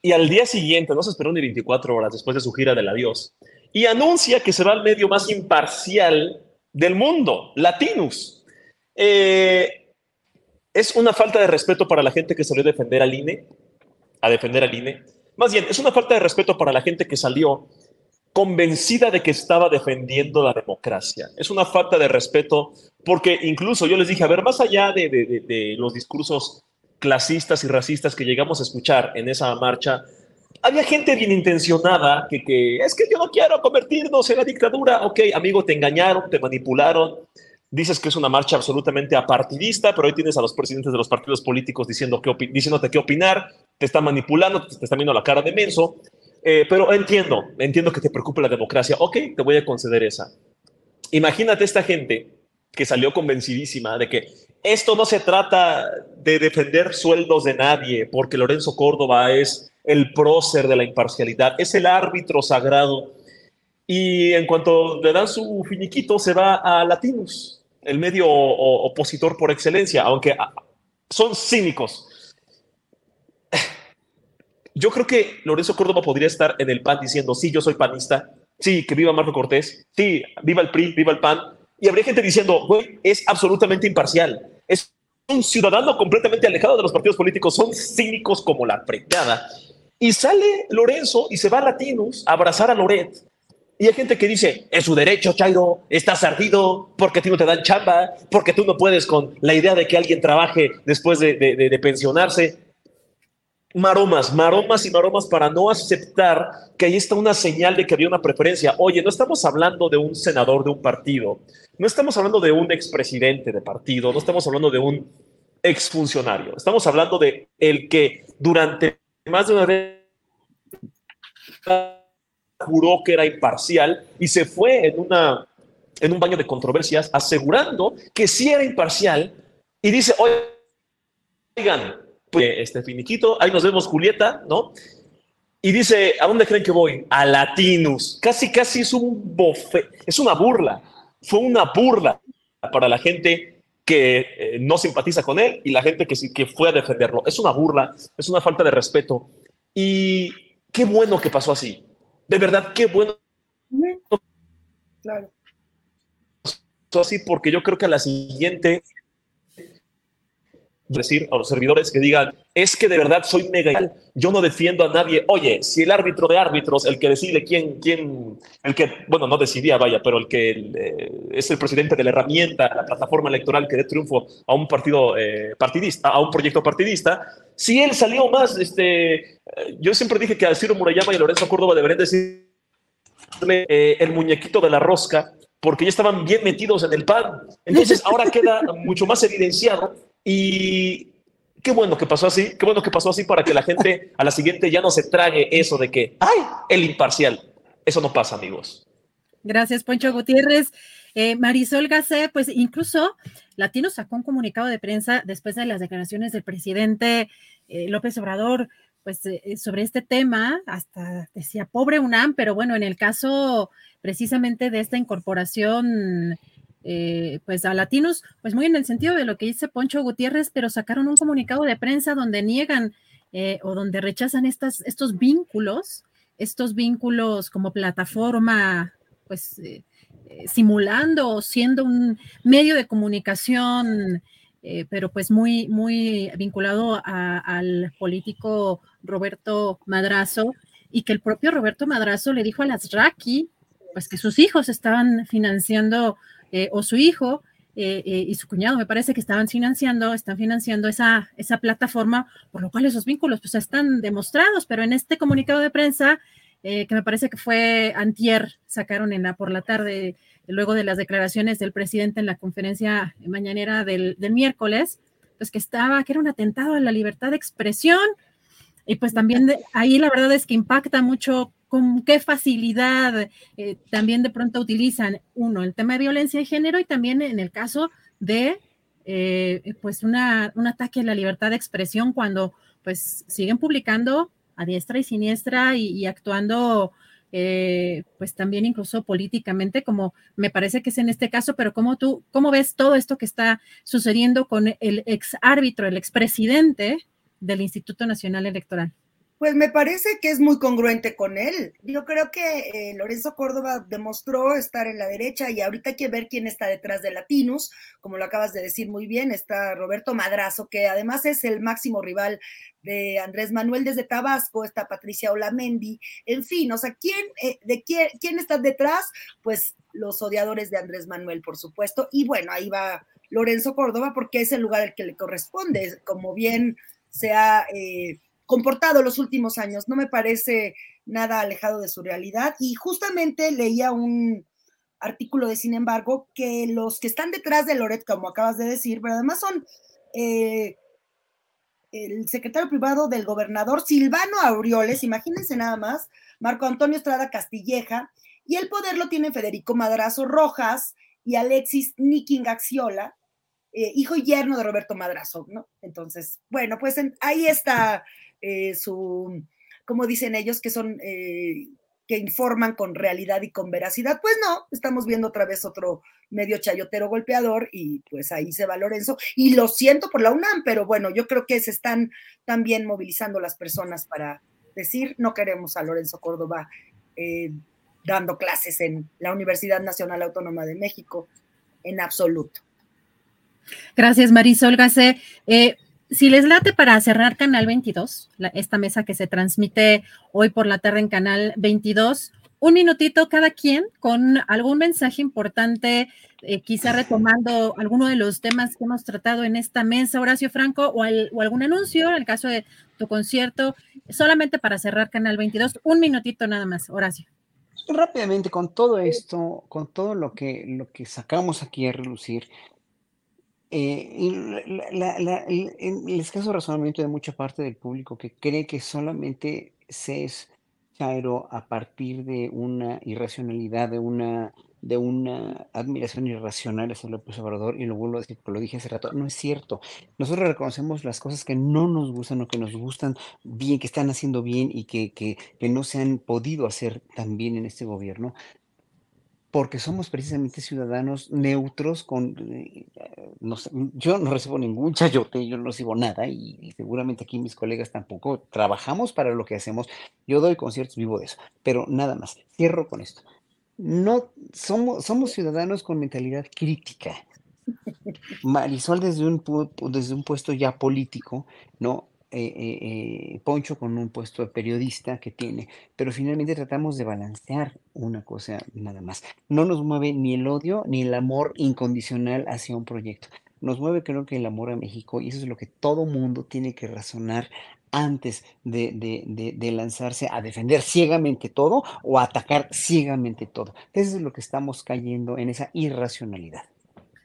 y al día siguiente, no se esperó ni 24 horas después de su gira del adiós, y anuncia que se va al medio más imparcial del mundo, Latinus. eh, es una falta de respeto para la gente que salió a defender al INE, a defender al INE. Más bien, es una falta de respeto para la gente que salió convencida de que estaba defendiendo la democracia. Es una falta de respeto porque incluso yo les dije, a ver, más allá de, de los discursos clasistas y racistas que llegamos a escuchar en esa marcha, había gente bien intencionada que, que, es que yo no quiero convertirnos en la dictadura. Ok, amigo, te engañaron, te manipularon. Dices que es una marcha absolutamente apartidista, pero hoy tienes a los presidentes de los partidos políticos diciendo que diciéndote qué opinar, te están manipulando, te, están viendo la cara de menso. Eh, pero entiendo, entiendo que te preocupe la democracia. Ok, te voy a conceder esa. Imagínate esta gente que salió convencidísima de que esto no se trata de defender sueldos de nadie, porque Lorenzo Córdoba es el prócer de la imparcialidad, es el árbitro sagrado. Y en cuanto le dan su finiquito, se va a Latinus, el medio opositor por excelencia, aunque ah, son cínicos. Yo creo que Lorenzo Córdoba podría estar en el PAN diciendo, sí, yo soy panista, sí, que viva Marco Cortés, sí, viva el PRI, viva el PAN. Y habría gente diciendo, güey, es absolutamente imparcial. Es un ciudadano completamente alejado de los partidos políticos, son cínicos como la precada. Y sale Lorenzo y se va a Latinos a abrazar a Loret. Y hay gente que dice, es su derecho, Chairo, estás ardido porque a ti no te dan chamba, porque tú no puedes con la idea de que alguien trabaje después de, pensionarse. Maromas, maromas y maromas para no aceptar que ahí está una señal de que había una preferencia. Oye, no estamos hablando de un senador de un partido, no estamos hablando de un expresidente de partido, no estamos hablando de un exfuncionario, estamos hablando de el que durante más de una vez juró que era imparcial y se fue en, una, en un baño de controversias asegurando que sí era imparcial y dice, oigan, pues este finiquito, ahí nos vemos Julieta, ¿no? Y dice, ¿a dónde creen que voy? A Latinus. Casi, casi es un bofe, es una burla. Fue una burla para la gente que eh, no simpatiza con él y la gente que, que fue a defenderlo. Es una burla, es una falta de respeto. Y qué bueno que pasó así. De verdad, qué bueno. Claro. Así porque yo creo que a la siguiente decir a los servidores que digan, es que de verdad soy mega yo no defiendo a nadie. Oye, si el árbitro de árbitros, el que decide quién, quién, el que, bueno, no decidía, vaya, pero el que eh, es el presidente de la herramienta, la plataforma electoral que dé triunfo a un partido eh, partidista, a un proyecto partidista, si él salió más, este, eh, yo siempre dije que a Ciro Murayama y a Lorenzo Córdoba deberían decirle el muñequito de la rosca, porque ya estaban bien metidos en el pan. Entonces ahora queda mucho más evidenciado y qué bueno que pasó así, qué bueno que pasó así para que la gente a la siguiente ya no se trague eso de que, ay, el imparcial. Eso no pasa, amigos. Gracias, Poncho Gutiérrez. Eh, Marisol Gacé, pues incluso Latino sacó un comunicado de prensa después de las declaraciones del presidente eh, López Obrador, pues eh, sobre este tema, hasta decía pobre UNAM, pero bueno, en el caso precisamente de esta incorporación eh, pues a latinos, pues muy en el sentido de lo que dice Poncho Gutiérrez, pero sacaron un comunicado de prensa donde niegan eh, o donde rechazan estas, estos vínculos, estos vínculos como plataforma, pues eh, simulando o siendo un medio de comunicación, pero pues muy, muy vinculado al político Roberto Madrazo, y que el propio Roberto Madrazo le dijo a las Raki, pues que sus hijos estaban financiando eh, o su hijo eh, eh, y su cuñado, me parece que estaban financiando, están financiando esa, esa plataforma, por lo cual esos vínculos pues están demostrados, pero en este comunicado de prensa, que me parece que fue antier, sacaron en la, por la tarde, luego de las declaraciones del presidente en la conferencia mañanera del, del miércoles, pues que estaba, que era un atentado a la libertad de expresión, y pues también ahí la verdad es que impacta mucho con qué facilidad eh, también de pronto utilizan, uno, el tema de violencia de género y también en el caso de, eh, pues, una, un ataque a la libertad de expresión cuando, pues, siguen publicando a diestra y siniestra y, actuando, eh, pues, también incluso políticamente, como me parece que es en este caso, pero ¿cómo tú, cómo ves todo esto que está sucediendo con el ex árbitro, el expresidente del Instituto Nacional Electoral? Pues me parece que es muy congruente con él. Yo creo que eh, Lorenzo Córdoba demostró estar en la derecha y ahorita hay que ver quién está detrás de Latinus, como lo acabas de decir muy bien, está Roberto Madrazo, que además es el máximo rival de Andrés Manuel desde Tabasco, está Patricia Olamendi, en fin, o sea, ¿quién, eh, de quién, quién está detrás? Pues los odiadores de Andrés Manuel, por supuesto, y bueno, ahí va Lorenzo Córdoba porque es el lugar al que le corresponde, como bien se ha... Eh, comportado los últimos años. No me parece nada alejado de su realidad. Y justamente leía un artículo de, sin embargo, que los que están detrás de Loret, como acabas de decir, pero además son eh, el secretario privado del gobernador Silvano Aureoles, imagínense nada más, Marco Antonio Estrada Castilleja, y el poder lo tienen Federico Madrazo Rojas y Alexis Niking Axiola, eh, hijo y yerno de Roberto Madrazo, ¿no? Entonces, bueno, pues ahí está eh, su, como dicen ellos, que son, eh, que informan con realidad y con veracidad. Pues no, estamos viendo otra vez otro medio chayotero golpeador y pues ahí se va Lorenzo. Y lo siento por la UNAM, pero bueno, yo creo que se están también movilizando las personas para decir, no queremos a Lorenzo Córdoba eh, dando clases en la Universidad Nacional Autónoma de México, en absoluto. Gracias, Marisol Gacé. Eh, si les late para cerrar Canal 22, esta mesa que se transmite hoy por la tarde en Canal 22, un minutito cada quien con algún mensaje importante, eh, quizá retomando alguno de los temas que hemos tratado en esta mesa, Horacio Franco, o, algún anuncio, en el caso de tu concierto, solamente para cerrar Canal 22, un minutito nada más, Horacio. Rápidamente, con todo esto, con todo lo que, lo que sacamos aquí a relucir, eh, el, escaso razonamiento de mucha parte del público que cree que solamente se es chairo a partir de una irracionalidad, de una, de una admiración irracional hacia López Obrador, y lo vuelvo a decir, lo dije hace rato, no es cierto. Nosotros reconocemos las cosas que no nos gustan o que nos gustan bien, que están haciendo bien y que, que, que no se han podido hacer tan bien en este gobierno, porque somos precisamente ciudadanos neutros con, eh, no sé, yo no recibo ningún chayote, yo no recibo nada y, seguramente aquí mis colegas tampoco, trabajamos para lo que hacemos, yo doy conciertos, vivo de eso, pero nada más, cierro con esto. No, somos, somos ciudadanos con mentalidad crítica. Marisol desde un, desde un puesto ya político, ¿no? Eh, eh, eh, Poncho con un puesto de periodista que tiene, pero finalmente tratamos de balancear una cosa nada más. No nos mueve ni el odio ni el amor incondicional hacia un proyecto. Nos mueve creo que el amor a México y eso es lo que todo mundo tiene que razonar antes de, lanzarse a defender ciegamente todo o a atacar ciegamente todo. Eso es lo que estamos cayendo en esa irracionalidad.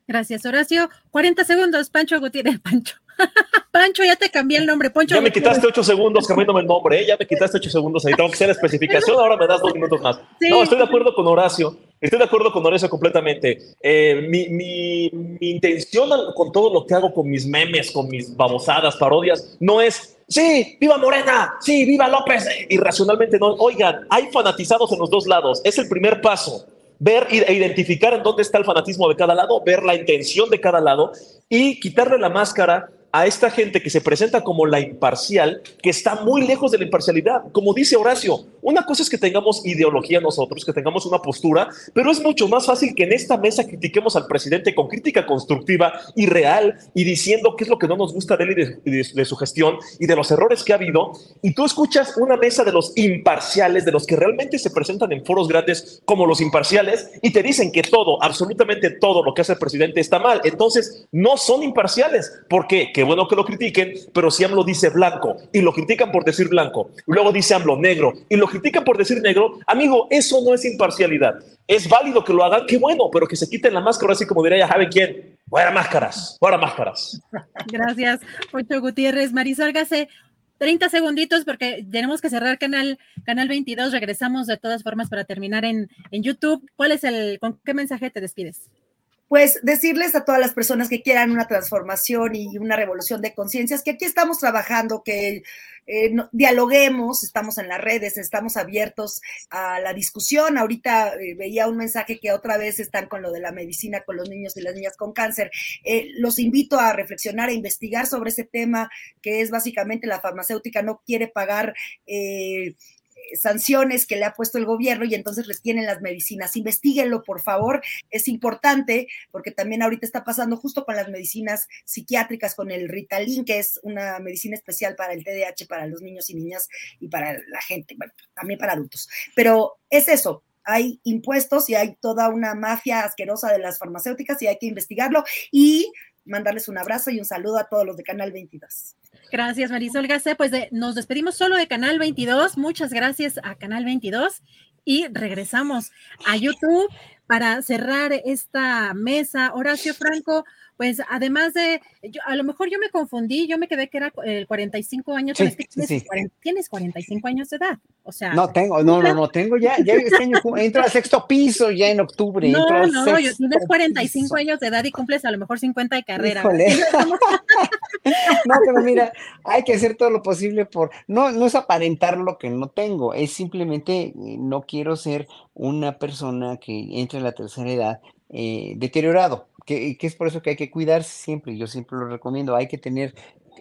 Gracias, Horacio. 40 segundos, Pancho Gutiérrez, Pancho. Pancho, ya te cambié el nombre. Poncho, ya me quitaste ocho segundos cambiándome el nombre, ¿eh? ya me quitaste ocho segundos ahí. Tengo que hacer la especificación, ahora me das dos minutos más. No, estoy de acuerdo con Horacio. Estoy de acuerdo con Horacio completamente. Eh, mi, mi, mi, intención con todo lo que hago, con mis memes, con mis babosadas, parodias, no es, sí, viva Morena, sí, viva López, irracionalmente no. Oigan, hay fanatizados en los dos lados. Es el primer paso ver e identificar en dónde está el fanatismo de cada lado, ver la intención de cada lado y quitarle la máscara a esta gente que se presenta como la imparcial, que está muy lejos de la imparcialidad. Como dice Horacio, una cosa es que tengamos ideología nosotros, que tengamos una postura, pero es mucho más fácil que en esta mesa critiquemos al presidente con crítica constructiva y real y diciendo qué es lo que no nos gusta de él y de, su gestión y de los errores que ha habido. Y tú escuchas una mesa de los imparciales, de los que realmente se presentan en foros grandes como los imparciales y te dicen que todo, absolutamente todo lo que hace el presidente está mal. Entonces, no son imparciales. ¿Por qué? Bueno que lo critiquen, pero si AMLO dice blanco y lo critican por decir blanco, luego dice AMLO negro y lo critican por decir negro, amigo, eso no es imparcialidad. Es válido que lo hagan, qué bueno, pero que se quiten la máscara, así como diría ya saben quién, fuera máscaras, fuera máscaras. Gracias, Ocho Gutiérrez. Marisol Gase, 30 segunditos porque tenemos que cerrar canal, canal 22. Regresamos de todas formas para terminar en, en YouTube. ¿Cuál es el, con qué mensaje te despides? Pues decirles a todas las personas que quieran una transformación y una revolución de conciencias que aquí estamos trabajando, que eh, dialoguemos, estamos en las redes, estamos abiertos a la discusión. Ahorita eh, veía un mensaje que otra vez están con lo de la medicina con los niños y las niñas con cáncer. Eh, los invito a reflexionar, a investigar sobre ese tema, que es básicamente la farmacéutica no quiere pagar sanciones que le ha puesto el gobierno y entonces retienen las medicinas. Investíguenlo, por favor. Es importante porque también ahorita está pasando justo con las medicinas psiquiátricas, con el Ritalin, que es una medicina especial para el TDAH, para los niños y niñas y para la gente, también para adultos. Pero es eso, hay impuestos y hay toda una mafia asquerosa de las farmacéuticas y hay que investigarlo y mandarles un abrazo y un saludo a todos los de Canal 22. Gracias, Marisol Gase. Pues nos despedimos solo de Canal 22. Muchas gracias a Canal 22 y regresamos a YouTube para cerrar esta mesa. Horacio Franco, pues además de, yo, a lo mejor yo me confundí, yo me quedé que era el 45 años, tienes, sí. 40, tienes, 45 años de edad, o sea. No, tengo, no, no, no, tengo ya, ya este año entro al sexto piso ya en octubre. No, no, yo, tienes 45 piso. años de edad y cumples a lo mejor 50 de carrera. no, pero mira, hay que hacer todo lo posible por, no, no es aparentar lo que no tengo, es simplemente eh, no quiero ser una persona que entre en la tercera edad eh, deteriorado, que, que, es por eso que hay que cuidarse siempre, yo siempre lo recomiendo, hay que tener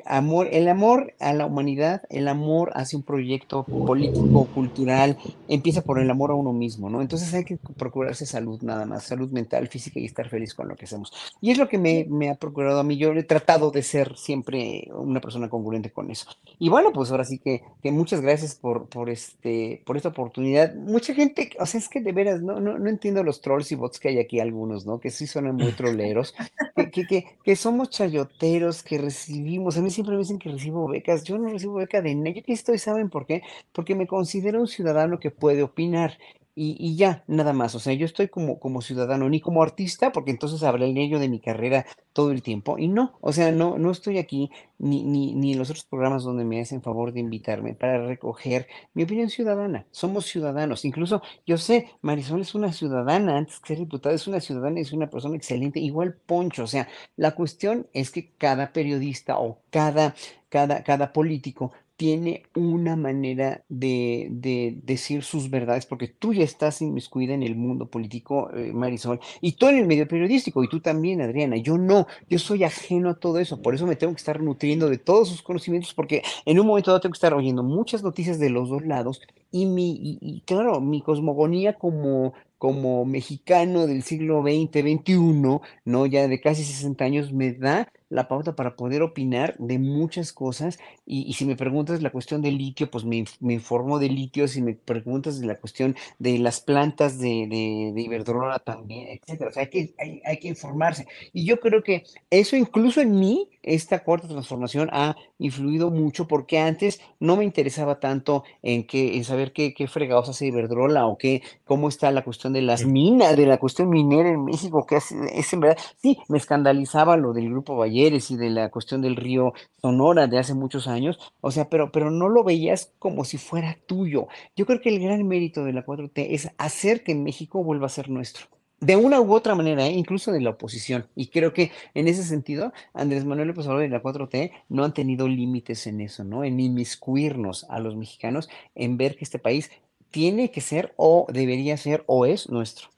amor, el amor a la humanidad, el amor hacia un proyecto político, cultural, empieza por el amor a uno mismo, ¿no? Entonces hay que procurarse salud nada más, salud mental, física y estar feliz con lo que hacemos. Y es lo que me, me ha procurado a mí, yo he tratado de ser siempre una persona congruente con eso. Y bueno, pues ahora sí que, que muchas gracias por, por, este, por esta oportunidad. Mucha gente, o sea, es que de veras, no, no, no entiendo los trolls y bots que hay aquí algunos, ¿no? Que sí suenan muy troleros, que, que, que, que somos chayoteros, que recibimos, mí siempre me dicen que recibo becas. Yo no recibo beca de nadie. Estoy, ¿saben por qué? Porque me considero un ciudadano que puede opinar. Y, y, ya, nada más. O sea, yo estoy como, como ciudadano, ni como artista, porque entonces hablaré yo de mi carrera todo el tiempo. Y no, o sea, no, no estoy aquí ni, ni, ni en los otros programas donde me hacen favor de invitarme para recoger mi opinión ciudadana. Somos ciudadanos. Incluso yo sé, Marisol es una ciudadana, antes que ser diputada, es una ciudadana, es una persona excelente, igual Poncho. O sea, la cuestión es que cada periodista o cada, cada, cada político tiene una manera de, de, decir sus verdades, porque tú ya estás inmiscuida en el mundo político, eh, Marisol, y tú en el medio periodístico, y tú también, Adriana. Yo no, yo soy ajeno a todo eso, por eso me tengo que estar nutriendo de todos sus conocimientos, porque en un momento dado tengo que estar oyendo muchas noticias de los dos lados, y mi, claro, mi cosmogonía como como mexicano del siglo XX, XXI, ¿no? Ya de casi 60 años, me da la pauta para poder opinar de muchas cosas. Y, y si me preguntas la cuestión del litio, pues me, me, informo de litio. Si me preguntas de la cuestión de las plantas de, de, de Iberdrola también, etcétera. O sea, hay que, hay, hay que informarse. Y yo creo que eso incluso en mí, esta cuarta transformación ha influido mucho porque antes no me interesaba tanto en, que, en saber qué, qué fregados hace Iberdrola o qué, cómo está la cuestión de las minas, de la cuestión minera en México, que es, es en verdad, sí, me escandalizaba lo del grupo Y de la cuestión del río Sonora de hace muchos años, o sea, pero, pero no lo veías como si fuera tuyo. Yo creo que el gran mérito de la 4T es hacer que México vuelva a ser nuestro de una u otra manera, ¿eh? incluso de la oposición. Y creo que en ese sentido, Andrés Manuel López Obrador y la 4T no han tenido límites en eso, ¿no? En inmiscuirnos a los mexicanos, en ver que este país tiene que ser o debería ser o es nuestro.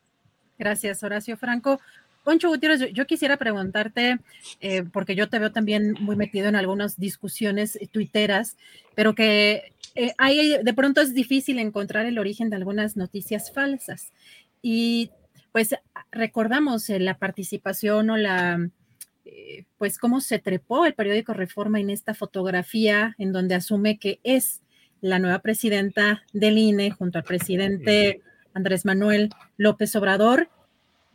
Gracias, Horacio Franco. Poncho Gutiérrez, yo, quisiera preguntarte, eh, porque yo te veo también muy metido en algunas discusiones tuiteras, pero que eh, hay, de pronto es difícil encontrar el origen de algunas noticias falsas. Y pues recordamos eh, la participación o la, eh, pues cómo se trepó el periódico Reforma en esta fotografía en donde asume que es la nueva presidenta del INE junto al presidente Andrés Manuel López Obrador,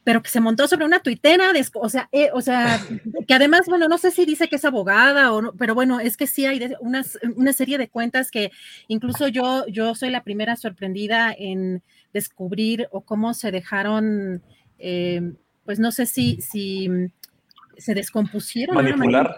pero que se montó sobre una tuitera, de, o sea, eh, o sea, que además, bueno, no sé si dice que es abogada o no, pero bueno, es que sí hay una, una serie de cuentas que incluso yo, yo soy la primera sorprendida en descubrir o cómo se dejaron, eh, pues no sé si, si se descompusieron. Manipular.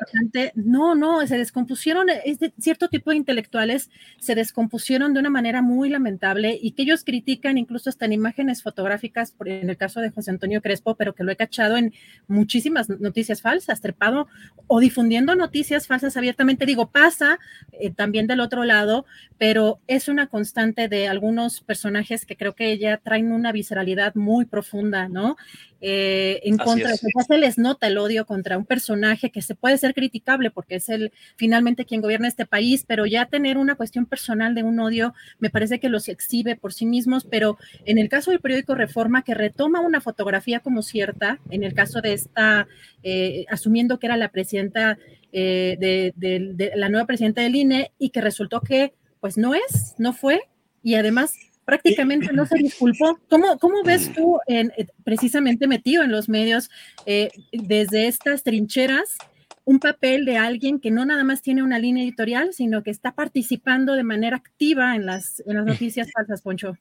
No, no, se descompusieron, es de cierto tipo de intelectuales se descompusieron de una manera muy lamentable y que ellos critican incluso hasta en imágenes fotográficas, en el caso de José Antonio Crespo, pero que lo he cachado en muchísimas noticias falsas, trepado o difundiendo noticias falsas abiertamente. Digo, pasa eh, también del otro lado, pero es una constante de algunos personajes que creo que ya traen una visceralidad muy profunda, ¿no? Eh, en contra, ya se les nota el odio contra un personaje que se puede ser criticable porque es el finalmente quien gobierna este país, pero ya tener una cuestión personal de un odio me parece que los exhibe por sí mismos, pero en el caso del periódico Reforma que retoma una fotografía como cierta, en el caso de esta, eh, asumiendo que era la presidenta eh, de, de la nueva presidenta del INE y que resultó que pues no es, no fue, y además prácticamente no se disculpó. ¿Cómo, cómo ves tú en, eh, precisamente metido en los medios eh, desde estas trincheras un papel de alguien que no nada más tiene una línea editorial, sino que está participando de manera activa en las, en las noticias falsas, Poncho?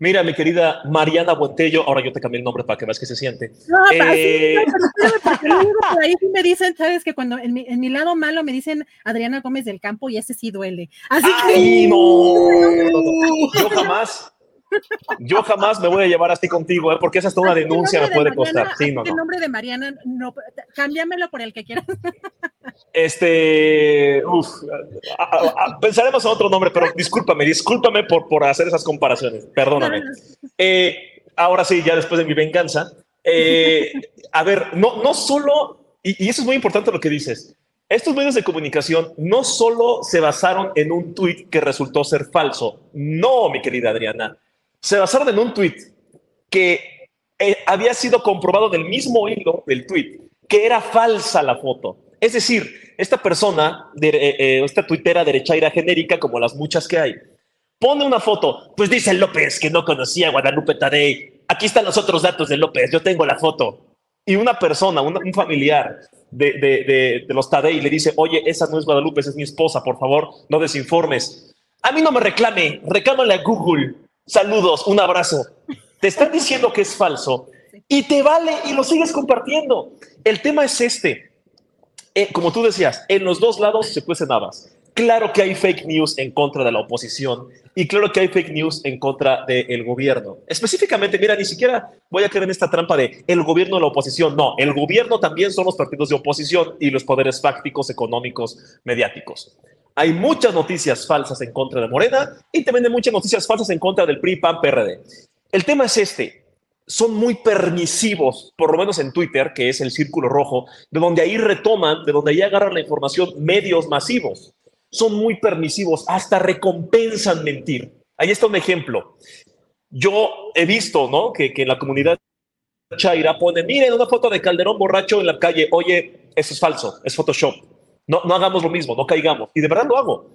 Mira, mi querida Mariana Botello, ahora yo te cambié el nombre para que veas que se siente. No, eh... pero por ahí sí me dicen, sabes que cuando en mi, en mi, lado malo me dicen Adriana Gómez del Campo y ese sí duele. Así Ay, no, no, no, yo jamás, yo jamás me voy a llevar así contigo, ¿eh? porque esa es toda una denuncia me puede costar. Sí, no, El nombre de Mariana, no, cámbiamelo por el que quieras. Este, uf, a, a, a, pensaremos en otro nombre, pero discúlpame, discúlpame por, por hacer esas comparaciones, perdóname. Eh, ahora sí, ya después de mi venganza, eh, a ver, no, no solo, y, y eso es muy importante lo que dices, estos medios de comunicación no solo se basaron en un tuit que resultó ser falso, no, mi querida Adriana, se basaron en un tuit que eh, había sido comprobado del mismo hilo del tuit, que era falsa la foto. Es decir, esta persona, de, eh, eh, esta tuitera derechaira genérica, como las muchas que hay, pone una foto, pues dice López que no conocía a Guadalupe Tadei. Aquí están los otros datos de López, yo tengo la foto. Y una persona, un, un familiar de, los Tadei le dice, oye, esa no es Guadalupe, es mi esposa, por favor, no desinformes. A mí no me reclame, reclámale a Google. Saludos, un abrazo. Te están diciendo que es falso y te vale y lo sigues compartiendo. El tema es este. Eh, como tú decías, en los dos lados se cuecen habas. Claro que hay fake news en contra de la oposición y claro que hay fake news en contra del gobierno. Específicamente, mira, ni siquiera voy a caer en esta trampa de el gobierno de la oposición. No, el gobierno también son los partidos de oposición y los poderes fácticos, económicos, mediáticos. Hay muchas noticias falsas en contra de Morena y también hay muchas noticias falsas en contra del PRI, PAN, PRD. El tema es este. Son muy permisivos, por lo menos en Twitter, que es el círculo rojo, de donde ahí retoman, de donde ahí agarran la información medios masivos. Son muy permisivos, hasta recompensan mentir. Ahí está un ejemplo. Yo he visto, ¿no? Que, que en la comunidad Chaira pone, miren una foto de Calderón borracho en la calle. Oye, eso es falso, es Photoshop. No, no hagamos lo mismo, no caigamos. Y de verdad lo hago.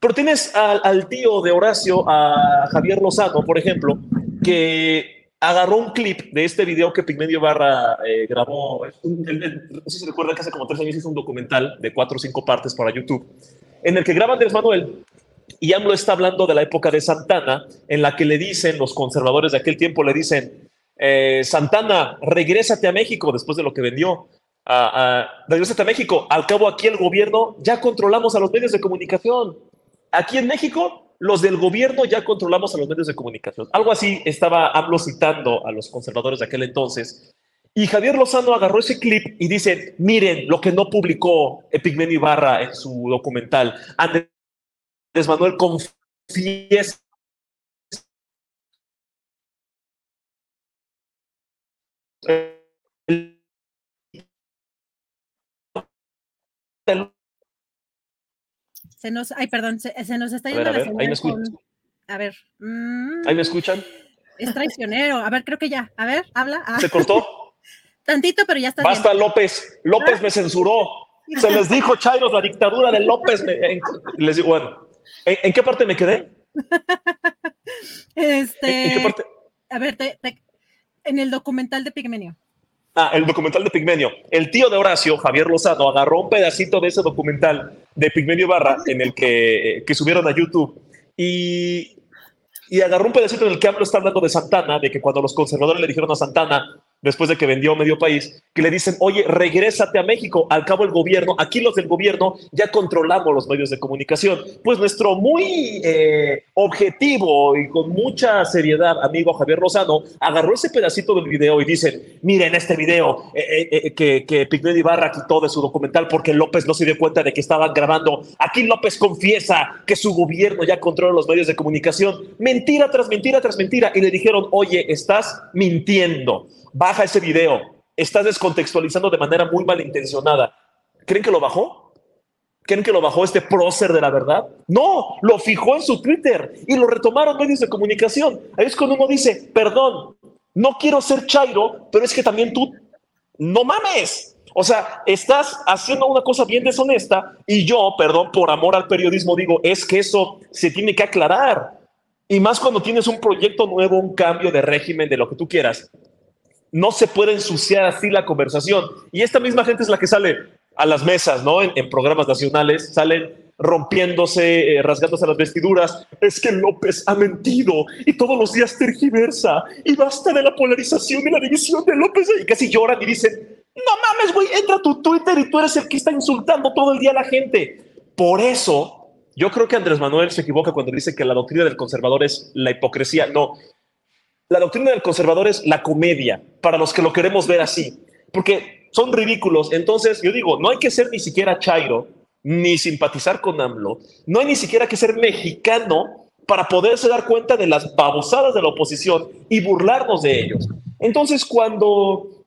Pero tienes al, tío de Horacio, a Javier Lozano, por ejemplo, que agarró un clip de este video que Pigmenio Barra eh, grabó. No sé si recuerdan que hace como tres años hizo un documental de cuatro o cinco partes para YouTube, en el que graba Andrés Manuel y AMLO está hablando de la época de Santana, en la que le dicen, los conservadores de aquel tiempo le dicen, eh, Santana, regrésate a México después de lo que vendió. Uh, regrésate a México. Al cabo, aquí el gobierno ya controlamos a los medios de comunicación. Aquí en México, los del gobierno ya controlamos a los medios de comunicación. Algo así estaba AMLO citando a los conservadores de aquel entonces. Y Javier Lozano agarró ese clip y dice, miren lo que no publicó Epigmenio Ibarra en su documental. Andrés Manuel confiesa Se nos, ay, perdón, se, se nos está yendo a ver, la a ver, ahí me con- A ver. ¿Ahí me escuchan? es traicionero. A ver, creo que ya. A ver, habla. Ah, ¿Se cortó? Tantito, pero ya está Basta, bien. López. López me censuró. Se les dijo, Chairos, la dictadura de López. me- les digo, bueno, ¿en, en qué parte me quedé? Este, ¿En qué parte? A ver, te- te- en el documental de Pigmenio. Ah, el documental de Pigmenio. El tío de Horacio, Javier Lozano, agarró un pedacito de ese documental de Pigmenio Barra en el que, eh, que subieron a YouTube y, y agarró un pedacito en el que AMLO está hablando de Santana, de que cuando los conservadores le dijeron a Santana, después de que vendió medio país, que le dicen, oye, regrésate a México. Al cabo el gobierno, aquí los del gobierno ya controlamos los medios de comunicación. Pues nuestro muy eh, objetivo y con mucha seriedad, amigo Javier Rosano, agarró ese pedacito del video y dicen, miren este video eh, eh, que, que Ibarra quitó de su documental porque López no se dio cuenta de que estaban grabando. Aquí López confiesa que su gobierno ya controla los medios de comunicación. Mentira tras mentira tras mentira. Y le dijeron, oye, estás mintiendo baja ese video, estás descontextualizando de manera muy malintencionada. ¿Creen que lo bajó? ¿Creen que lo bajó este prócer de la verdad? No, lo fijó en su Twitter y lo retomaron medios de comunicación. Ahí es cuando uno dice, perdón, no quiero ser Chairo, pero es que también tú, no mames. O sea, estás haciendo una cosa bien deshonesta y yo, perdón, por amor al periodismo digo, es que eso se tiene que aclarar. Y más cuando tienes un proyecto nuevo, un cambio de régimen, de lo que tú quieras no se puede ensuciar así la conversación. Y esta misma gente es la que sale a las mesas, ¿no? En, programas nacionales, salen rompiéndose, eh, rasgándose las vestiduras. Es que López ha mentido y todos los días tergiversa y basta de la polarización y la división de López. Y casi lloran y dicen, no mames, güey, entra a tu Twitter y tú eres el que está insultando todo el día a la gente. Por eso, yo creo que Andrés Manuel se equivoca cuando dice que la doctrina del conservador es la hipocresía. No, la doctrina del conservador es la comedia, para los que lo queremos ver así, porque son ridículos. Entonces, yo digo, no hay que ser ni siquiera Chairo, ni simpatizar con AMLO, no hay ni siquiera que ser mexicano para poderse dar cuenta de las babosadas de la oposición y burlarnos de ellos. Entonces, cuando,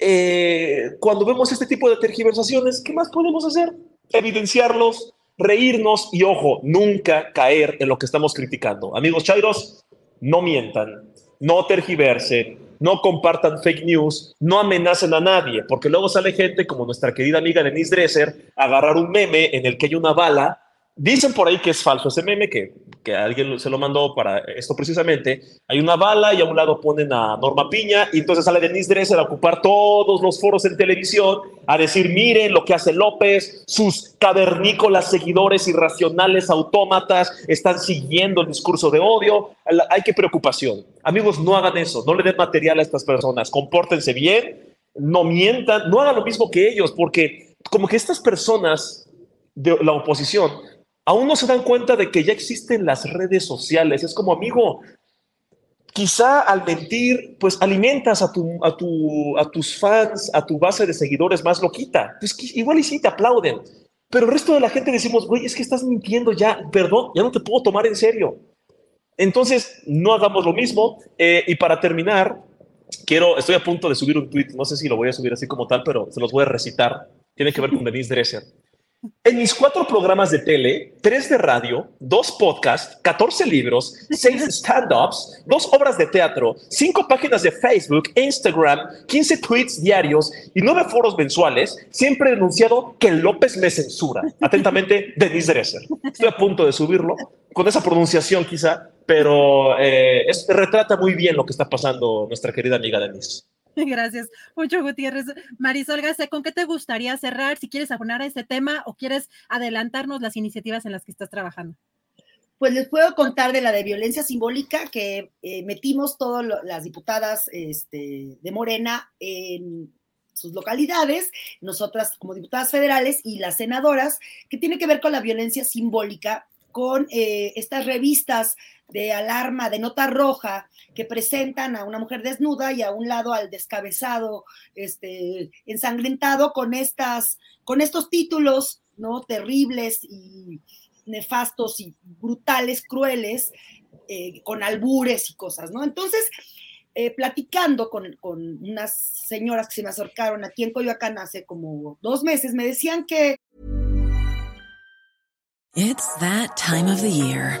eh, cuando vemos este tipo de tergiversaciones, ¿qué más podemos hacer? Evidenciarlos, reírnos y, ojo, nunca caer en lo que estamos criticando. Amigos Chairos, no mientan, no tergiversen, no compartan fake news, no amenacen a nadie, porque luego sale gente como nuestra querida amiga Denise Dresser agarrar un meme en el que hay una bala Dicen por ahí que es falso ese meme, que, que alguien se lo mandó para esto precisamente. Hay una bala y a un lado ponen a Norma Piña y entonces sale Denise Dresser a ocupar todos los foros en televisión a decir, miren lo que hace López, sus cavernícolas seguidores irracionales autómatas están siguiendo el discurso de odio. Hay que preocupación. Amigos, no hagan eso, no le den material a estas personas, compórtense bien, no mientan, no hagan lo mismo que ellos, porque como que estas personas de la oposición aún no se dan cuenta de que ya existen las redes sociales. Es como, amigo, quizá al mentir, pues alimentas a, tu, a, tu, a tus fans, a tu base de seguidores más loquita. Pues igual y sí te aplauden. Pero el resto de la gente decimos, güey, es que estás mintiendo ya, perdón, ya no te puedo tomar en serio. Entonces, no hagamos lo mismo. Eh, y para terminar, quiero, estoy a punto de subir un tweet, no sé si lo voy a subir así como tal, pero se los voy a recitar. Tiene que ver con Denise Dresser. En mis cuatro programas de tele, tres de radio, dos podcasts, 14 libros, seis stand-ups, dos obras de teatro, cinco páginas de Facebook, Instagram, 15 tweets diarios y nueve foros mensuales, siempre he denunciado que López me censura. Atentamente, Denise Dresser. Estoy a punto de subirlo, con esa pronunciación quizá, pero eh, retrata muy bien lo que está pasando nuestra querida amiga Denise. Gracias, mucho Gutiérrez. Marisol Gase, ¿con qué te gustaría cerrar? Si quieres abonar a este tema o quieres adelantarnos las iniciativas en las que estás trabajando. Pues les puedo contar de la de violencia simbólica que eh, metimos todas las diputadas este, de Morena en sus localidades, nosotras como diputadas federales y las senadoras, que tiene que ver con la violencia simbólica, con eh, estas revistas de alarma, de nota roja, que presentan a una mujer desnuda y a un lado al descabezado, este, ensangrentado con estas, con estos títulos, ¿no? Terribles y nefastos y brutales, crueles, eh, con albures y cosas, ¿no? Entonces, eh, platicando con, con unas señoras que se me acercaron aquí en Coyoacán hace como dos meses, me decían que... It's that time of the year.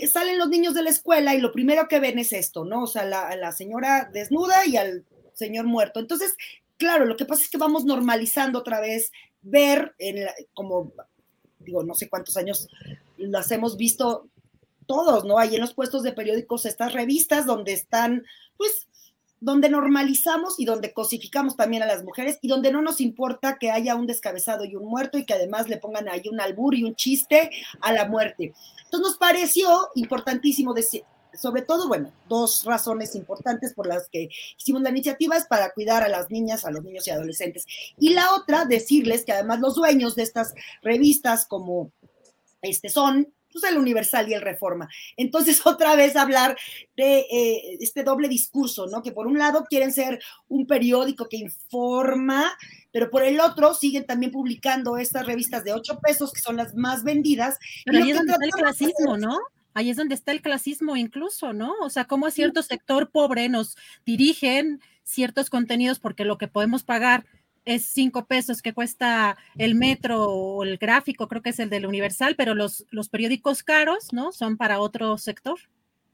Eh, salen los niños de la escuela y lo primero que ven es esto, ¿no? O sea, la, la señora desnuda y al señor muerto. Entonces, claro, lo que pasa es que vamos normalizando otra vez ver, en la- como digo, no sé cuántos años las hemos visto todos, ¿no? Ahí en los puestos de periódicos, estas revistas donde están, pues, donde normalizamos y donde cosificamos también a las mujeres y donde no nos importa que haya un descabezado y un muerto y que además le pongan ahí un albur y un chiste a la muerte. Entonces nos pareció importantísimo decir, sobre todo, bueno, dos razones importantes por las que hicimos la iniciativa es para cuidar a las niñas, a los niños y adolescentes. Y la otra, decirles que además los dueños de estas revistas como este son pues, el Universal y el Reforma. Entonces, otra vez hablar de eh, este doble discurso, ¿no? Que por un lado quieren ser un periódico que informa, pero por el otro siguen también publicando estas revistas de ocho pesos, que son las más vendidas. Pero ahí es donde está el clasismo, ¿no? Ahí es donde está el clasismo incluso, ¿no? O sea, cómo a cierto sector pobre nos dirigen ciertos contenidos porque lo que podemos pagar es cinco pesos que cuesta el metro o el gráfico, creo que es el del Universal, pero los, los periódicos caros, ¿no? Son para otro sector.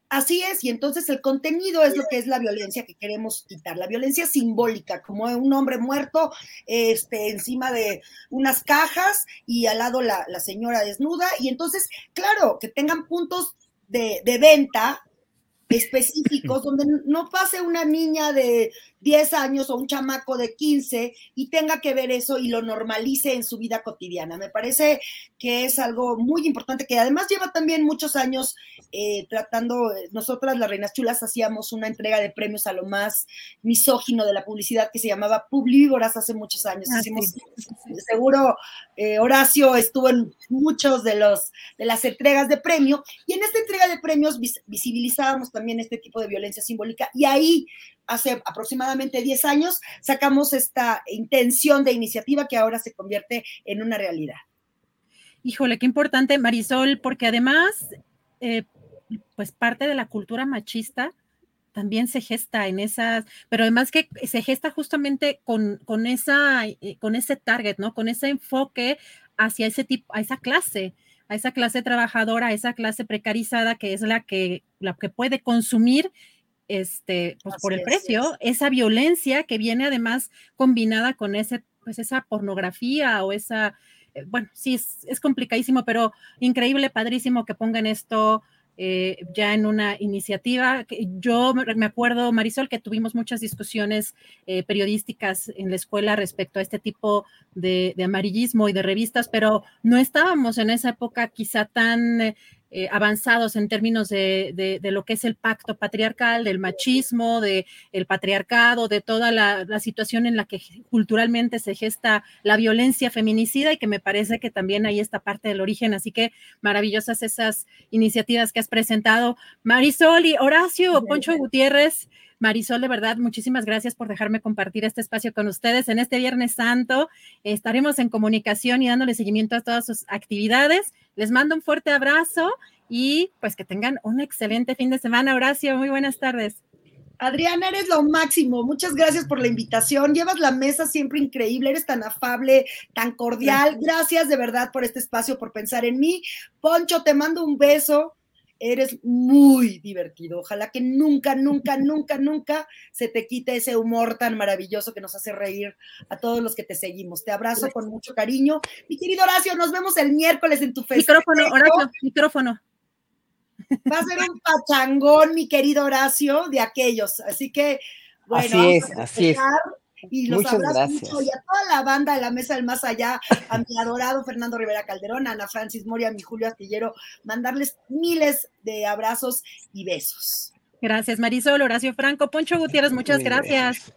Así es, y entonces el contenido es lo que es la violencia que queremos quitar, la violencia simbólica, como un hombre muerto este, encima de unas cajas y al lado la, la señora desnuda, y entonces, claro, que tengan puntos de, de venta específicos donde no pase una niña de 10 años o un chamaco de 15 y tenga que ver eso y lo normalice en su vida cotidiana. Me parece que es algo muy importante que además lleva también muchos años eh, tratando, nosotras las Reinas Chulas hacíamos una entrega de premios a lo más misógino de la publicidad que se llamaba Publivívoras hace muchos años. Ah, Hicimos, sí. seguro eh, Horacio estuvo en muchos de los de las entregas de premio y en esta entrega de premios vis- visibilizábamos también este tipo de violencia simbólica y ahí hace aproximadamente 10 años sacamos esta intención de iniciativa que ahora se convierte en una realidad. Híjole, qué importante, Marisol, porque además, eh, pues parte de la cultura machista también se gesta en esas, pero además que se gesta justamente con, con, esa, eh, con ese target, ¿no? Con ese enfoque hacia ese tipo, a esa clase, a esa clase trabajadora, a esa clase precarizada que es la que, la que puede consumir este, pues por el es, precio, esa violencia que viene además combinada con ese, pues esa pornografía o esa, eh, bueno, sí, es, es complicadísimo, pero increíble, padrísimo que pongan esto eh, ya en una iniciativa. Yo me me acuerdo, Marisol, que tuvimos muchas discusiones eh, periodísticas en la escuela respecto a este tipo de, de amarillismo y de revistas, pero no estábamos en esa época quizá tan eh, avanzados en términos de, de- de lo que es el pacto patriarcal, del machismo, del el patriarcado, de toda la, la situación en la que culturalmente se gesta la violencia feminicida y que me parece que también ahí está parte del origen. Así que maravillosas esas iniciativas que has presentado. Marisol y Horacio, Poncho Gutiérrez. Marisol, de verdad, muchísimas gracias por dejarme compartir este espacio con ustedes en este Viernes Santo. Estaremos en comunicación y dándole seguimiento a todas sus actividades. Les mando un fuerte abrazo y pues que tengan un excelente fin de semana. Horacio, muy buenas tardes. Adriana, eres lo máximo. Muchas gracias por la invitación. Llevas la mesa siempre increíble. Eres tan afable, tan cordial. Gracias de verdad por este espacio, por pensar en mí. Poncho, te mando un beso. Eres muy divertido. Ojalá que nunca, nunca, nunca, nunca se te quite ese humor tan maravilloso que nos hace reír a todos los que te seguimos. Te abrazo con mucho cariño. Mi querido Horacio, nos vemos el miércoles en tu festival. Micrófono, Horacio, micrófono. Va a ser un pachangón, mi querido Horacio, de aquellos. Así que, bueno, Así vamos es, a así es. Y los Muchas abrazo gracias. mucho y a toda la banda de la Mesa del Más Allá, a mi adorado Fernando Rivera Calderón, a Ana Francis Moria, a mi Julio Astillero, mandarles miles de abrazos y besos. Gracias, Marisol, Horacio Franco, Poncho Gutiérrez, muchas gracias.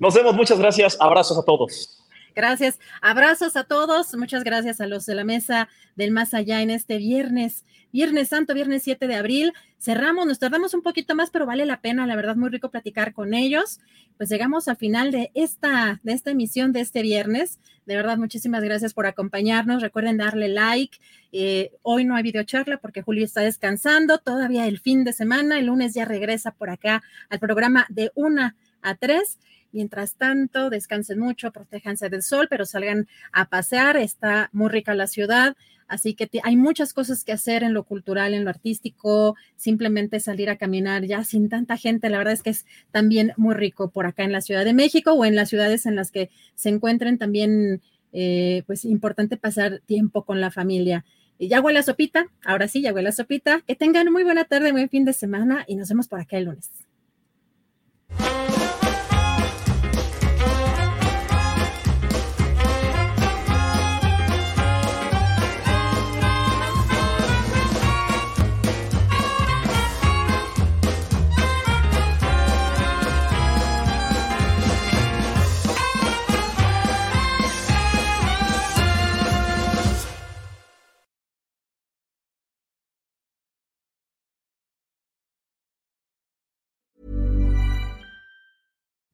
Nos vemos, muchas gracias. Abrazos a todos. Gracias. Abrazos a todos. Muchas gracias a los de la mesa del más allá en este viernes, Viernes Santo, viernes 7 de abril. Cerramos, nos tardamos un poquito más, pero vale la pena, la verdad, muy rico platicar con ellos. Pues llegamos al final de esta, de esta emisión de este viernes. De verdad, muchísimas gracias por acompañarnos. Recuerden darle like. Eh, hoy no hay videocharla porque Julio está descansando. Todavía el fin de semana. El lunes ya regresa por acá al programa de una a tres. Mientras tanto, descansen mucho, protéjanse del sol, pero salgan a pasear. Está muy rica la ciudad. Así que hay muchas cosas que hacer en lo cultural, en lo artístico, simplemente salir a caminar ya sin tanta gente. La verdad es que es también muy rico por acá en la Ciudad de México o en las ciudades en las que se encuentren también, eh, pues importante pasar tiempo con la familia. Y ya huele la sopita, ahora sí, ya huele la sopita. Que tengan muy buena tarde, buen fin de semana y nos vemos por acá el lunes.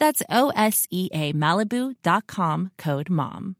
That's O S E A Malibu.com code MOM.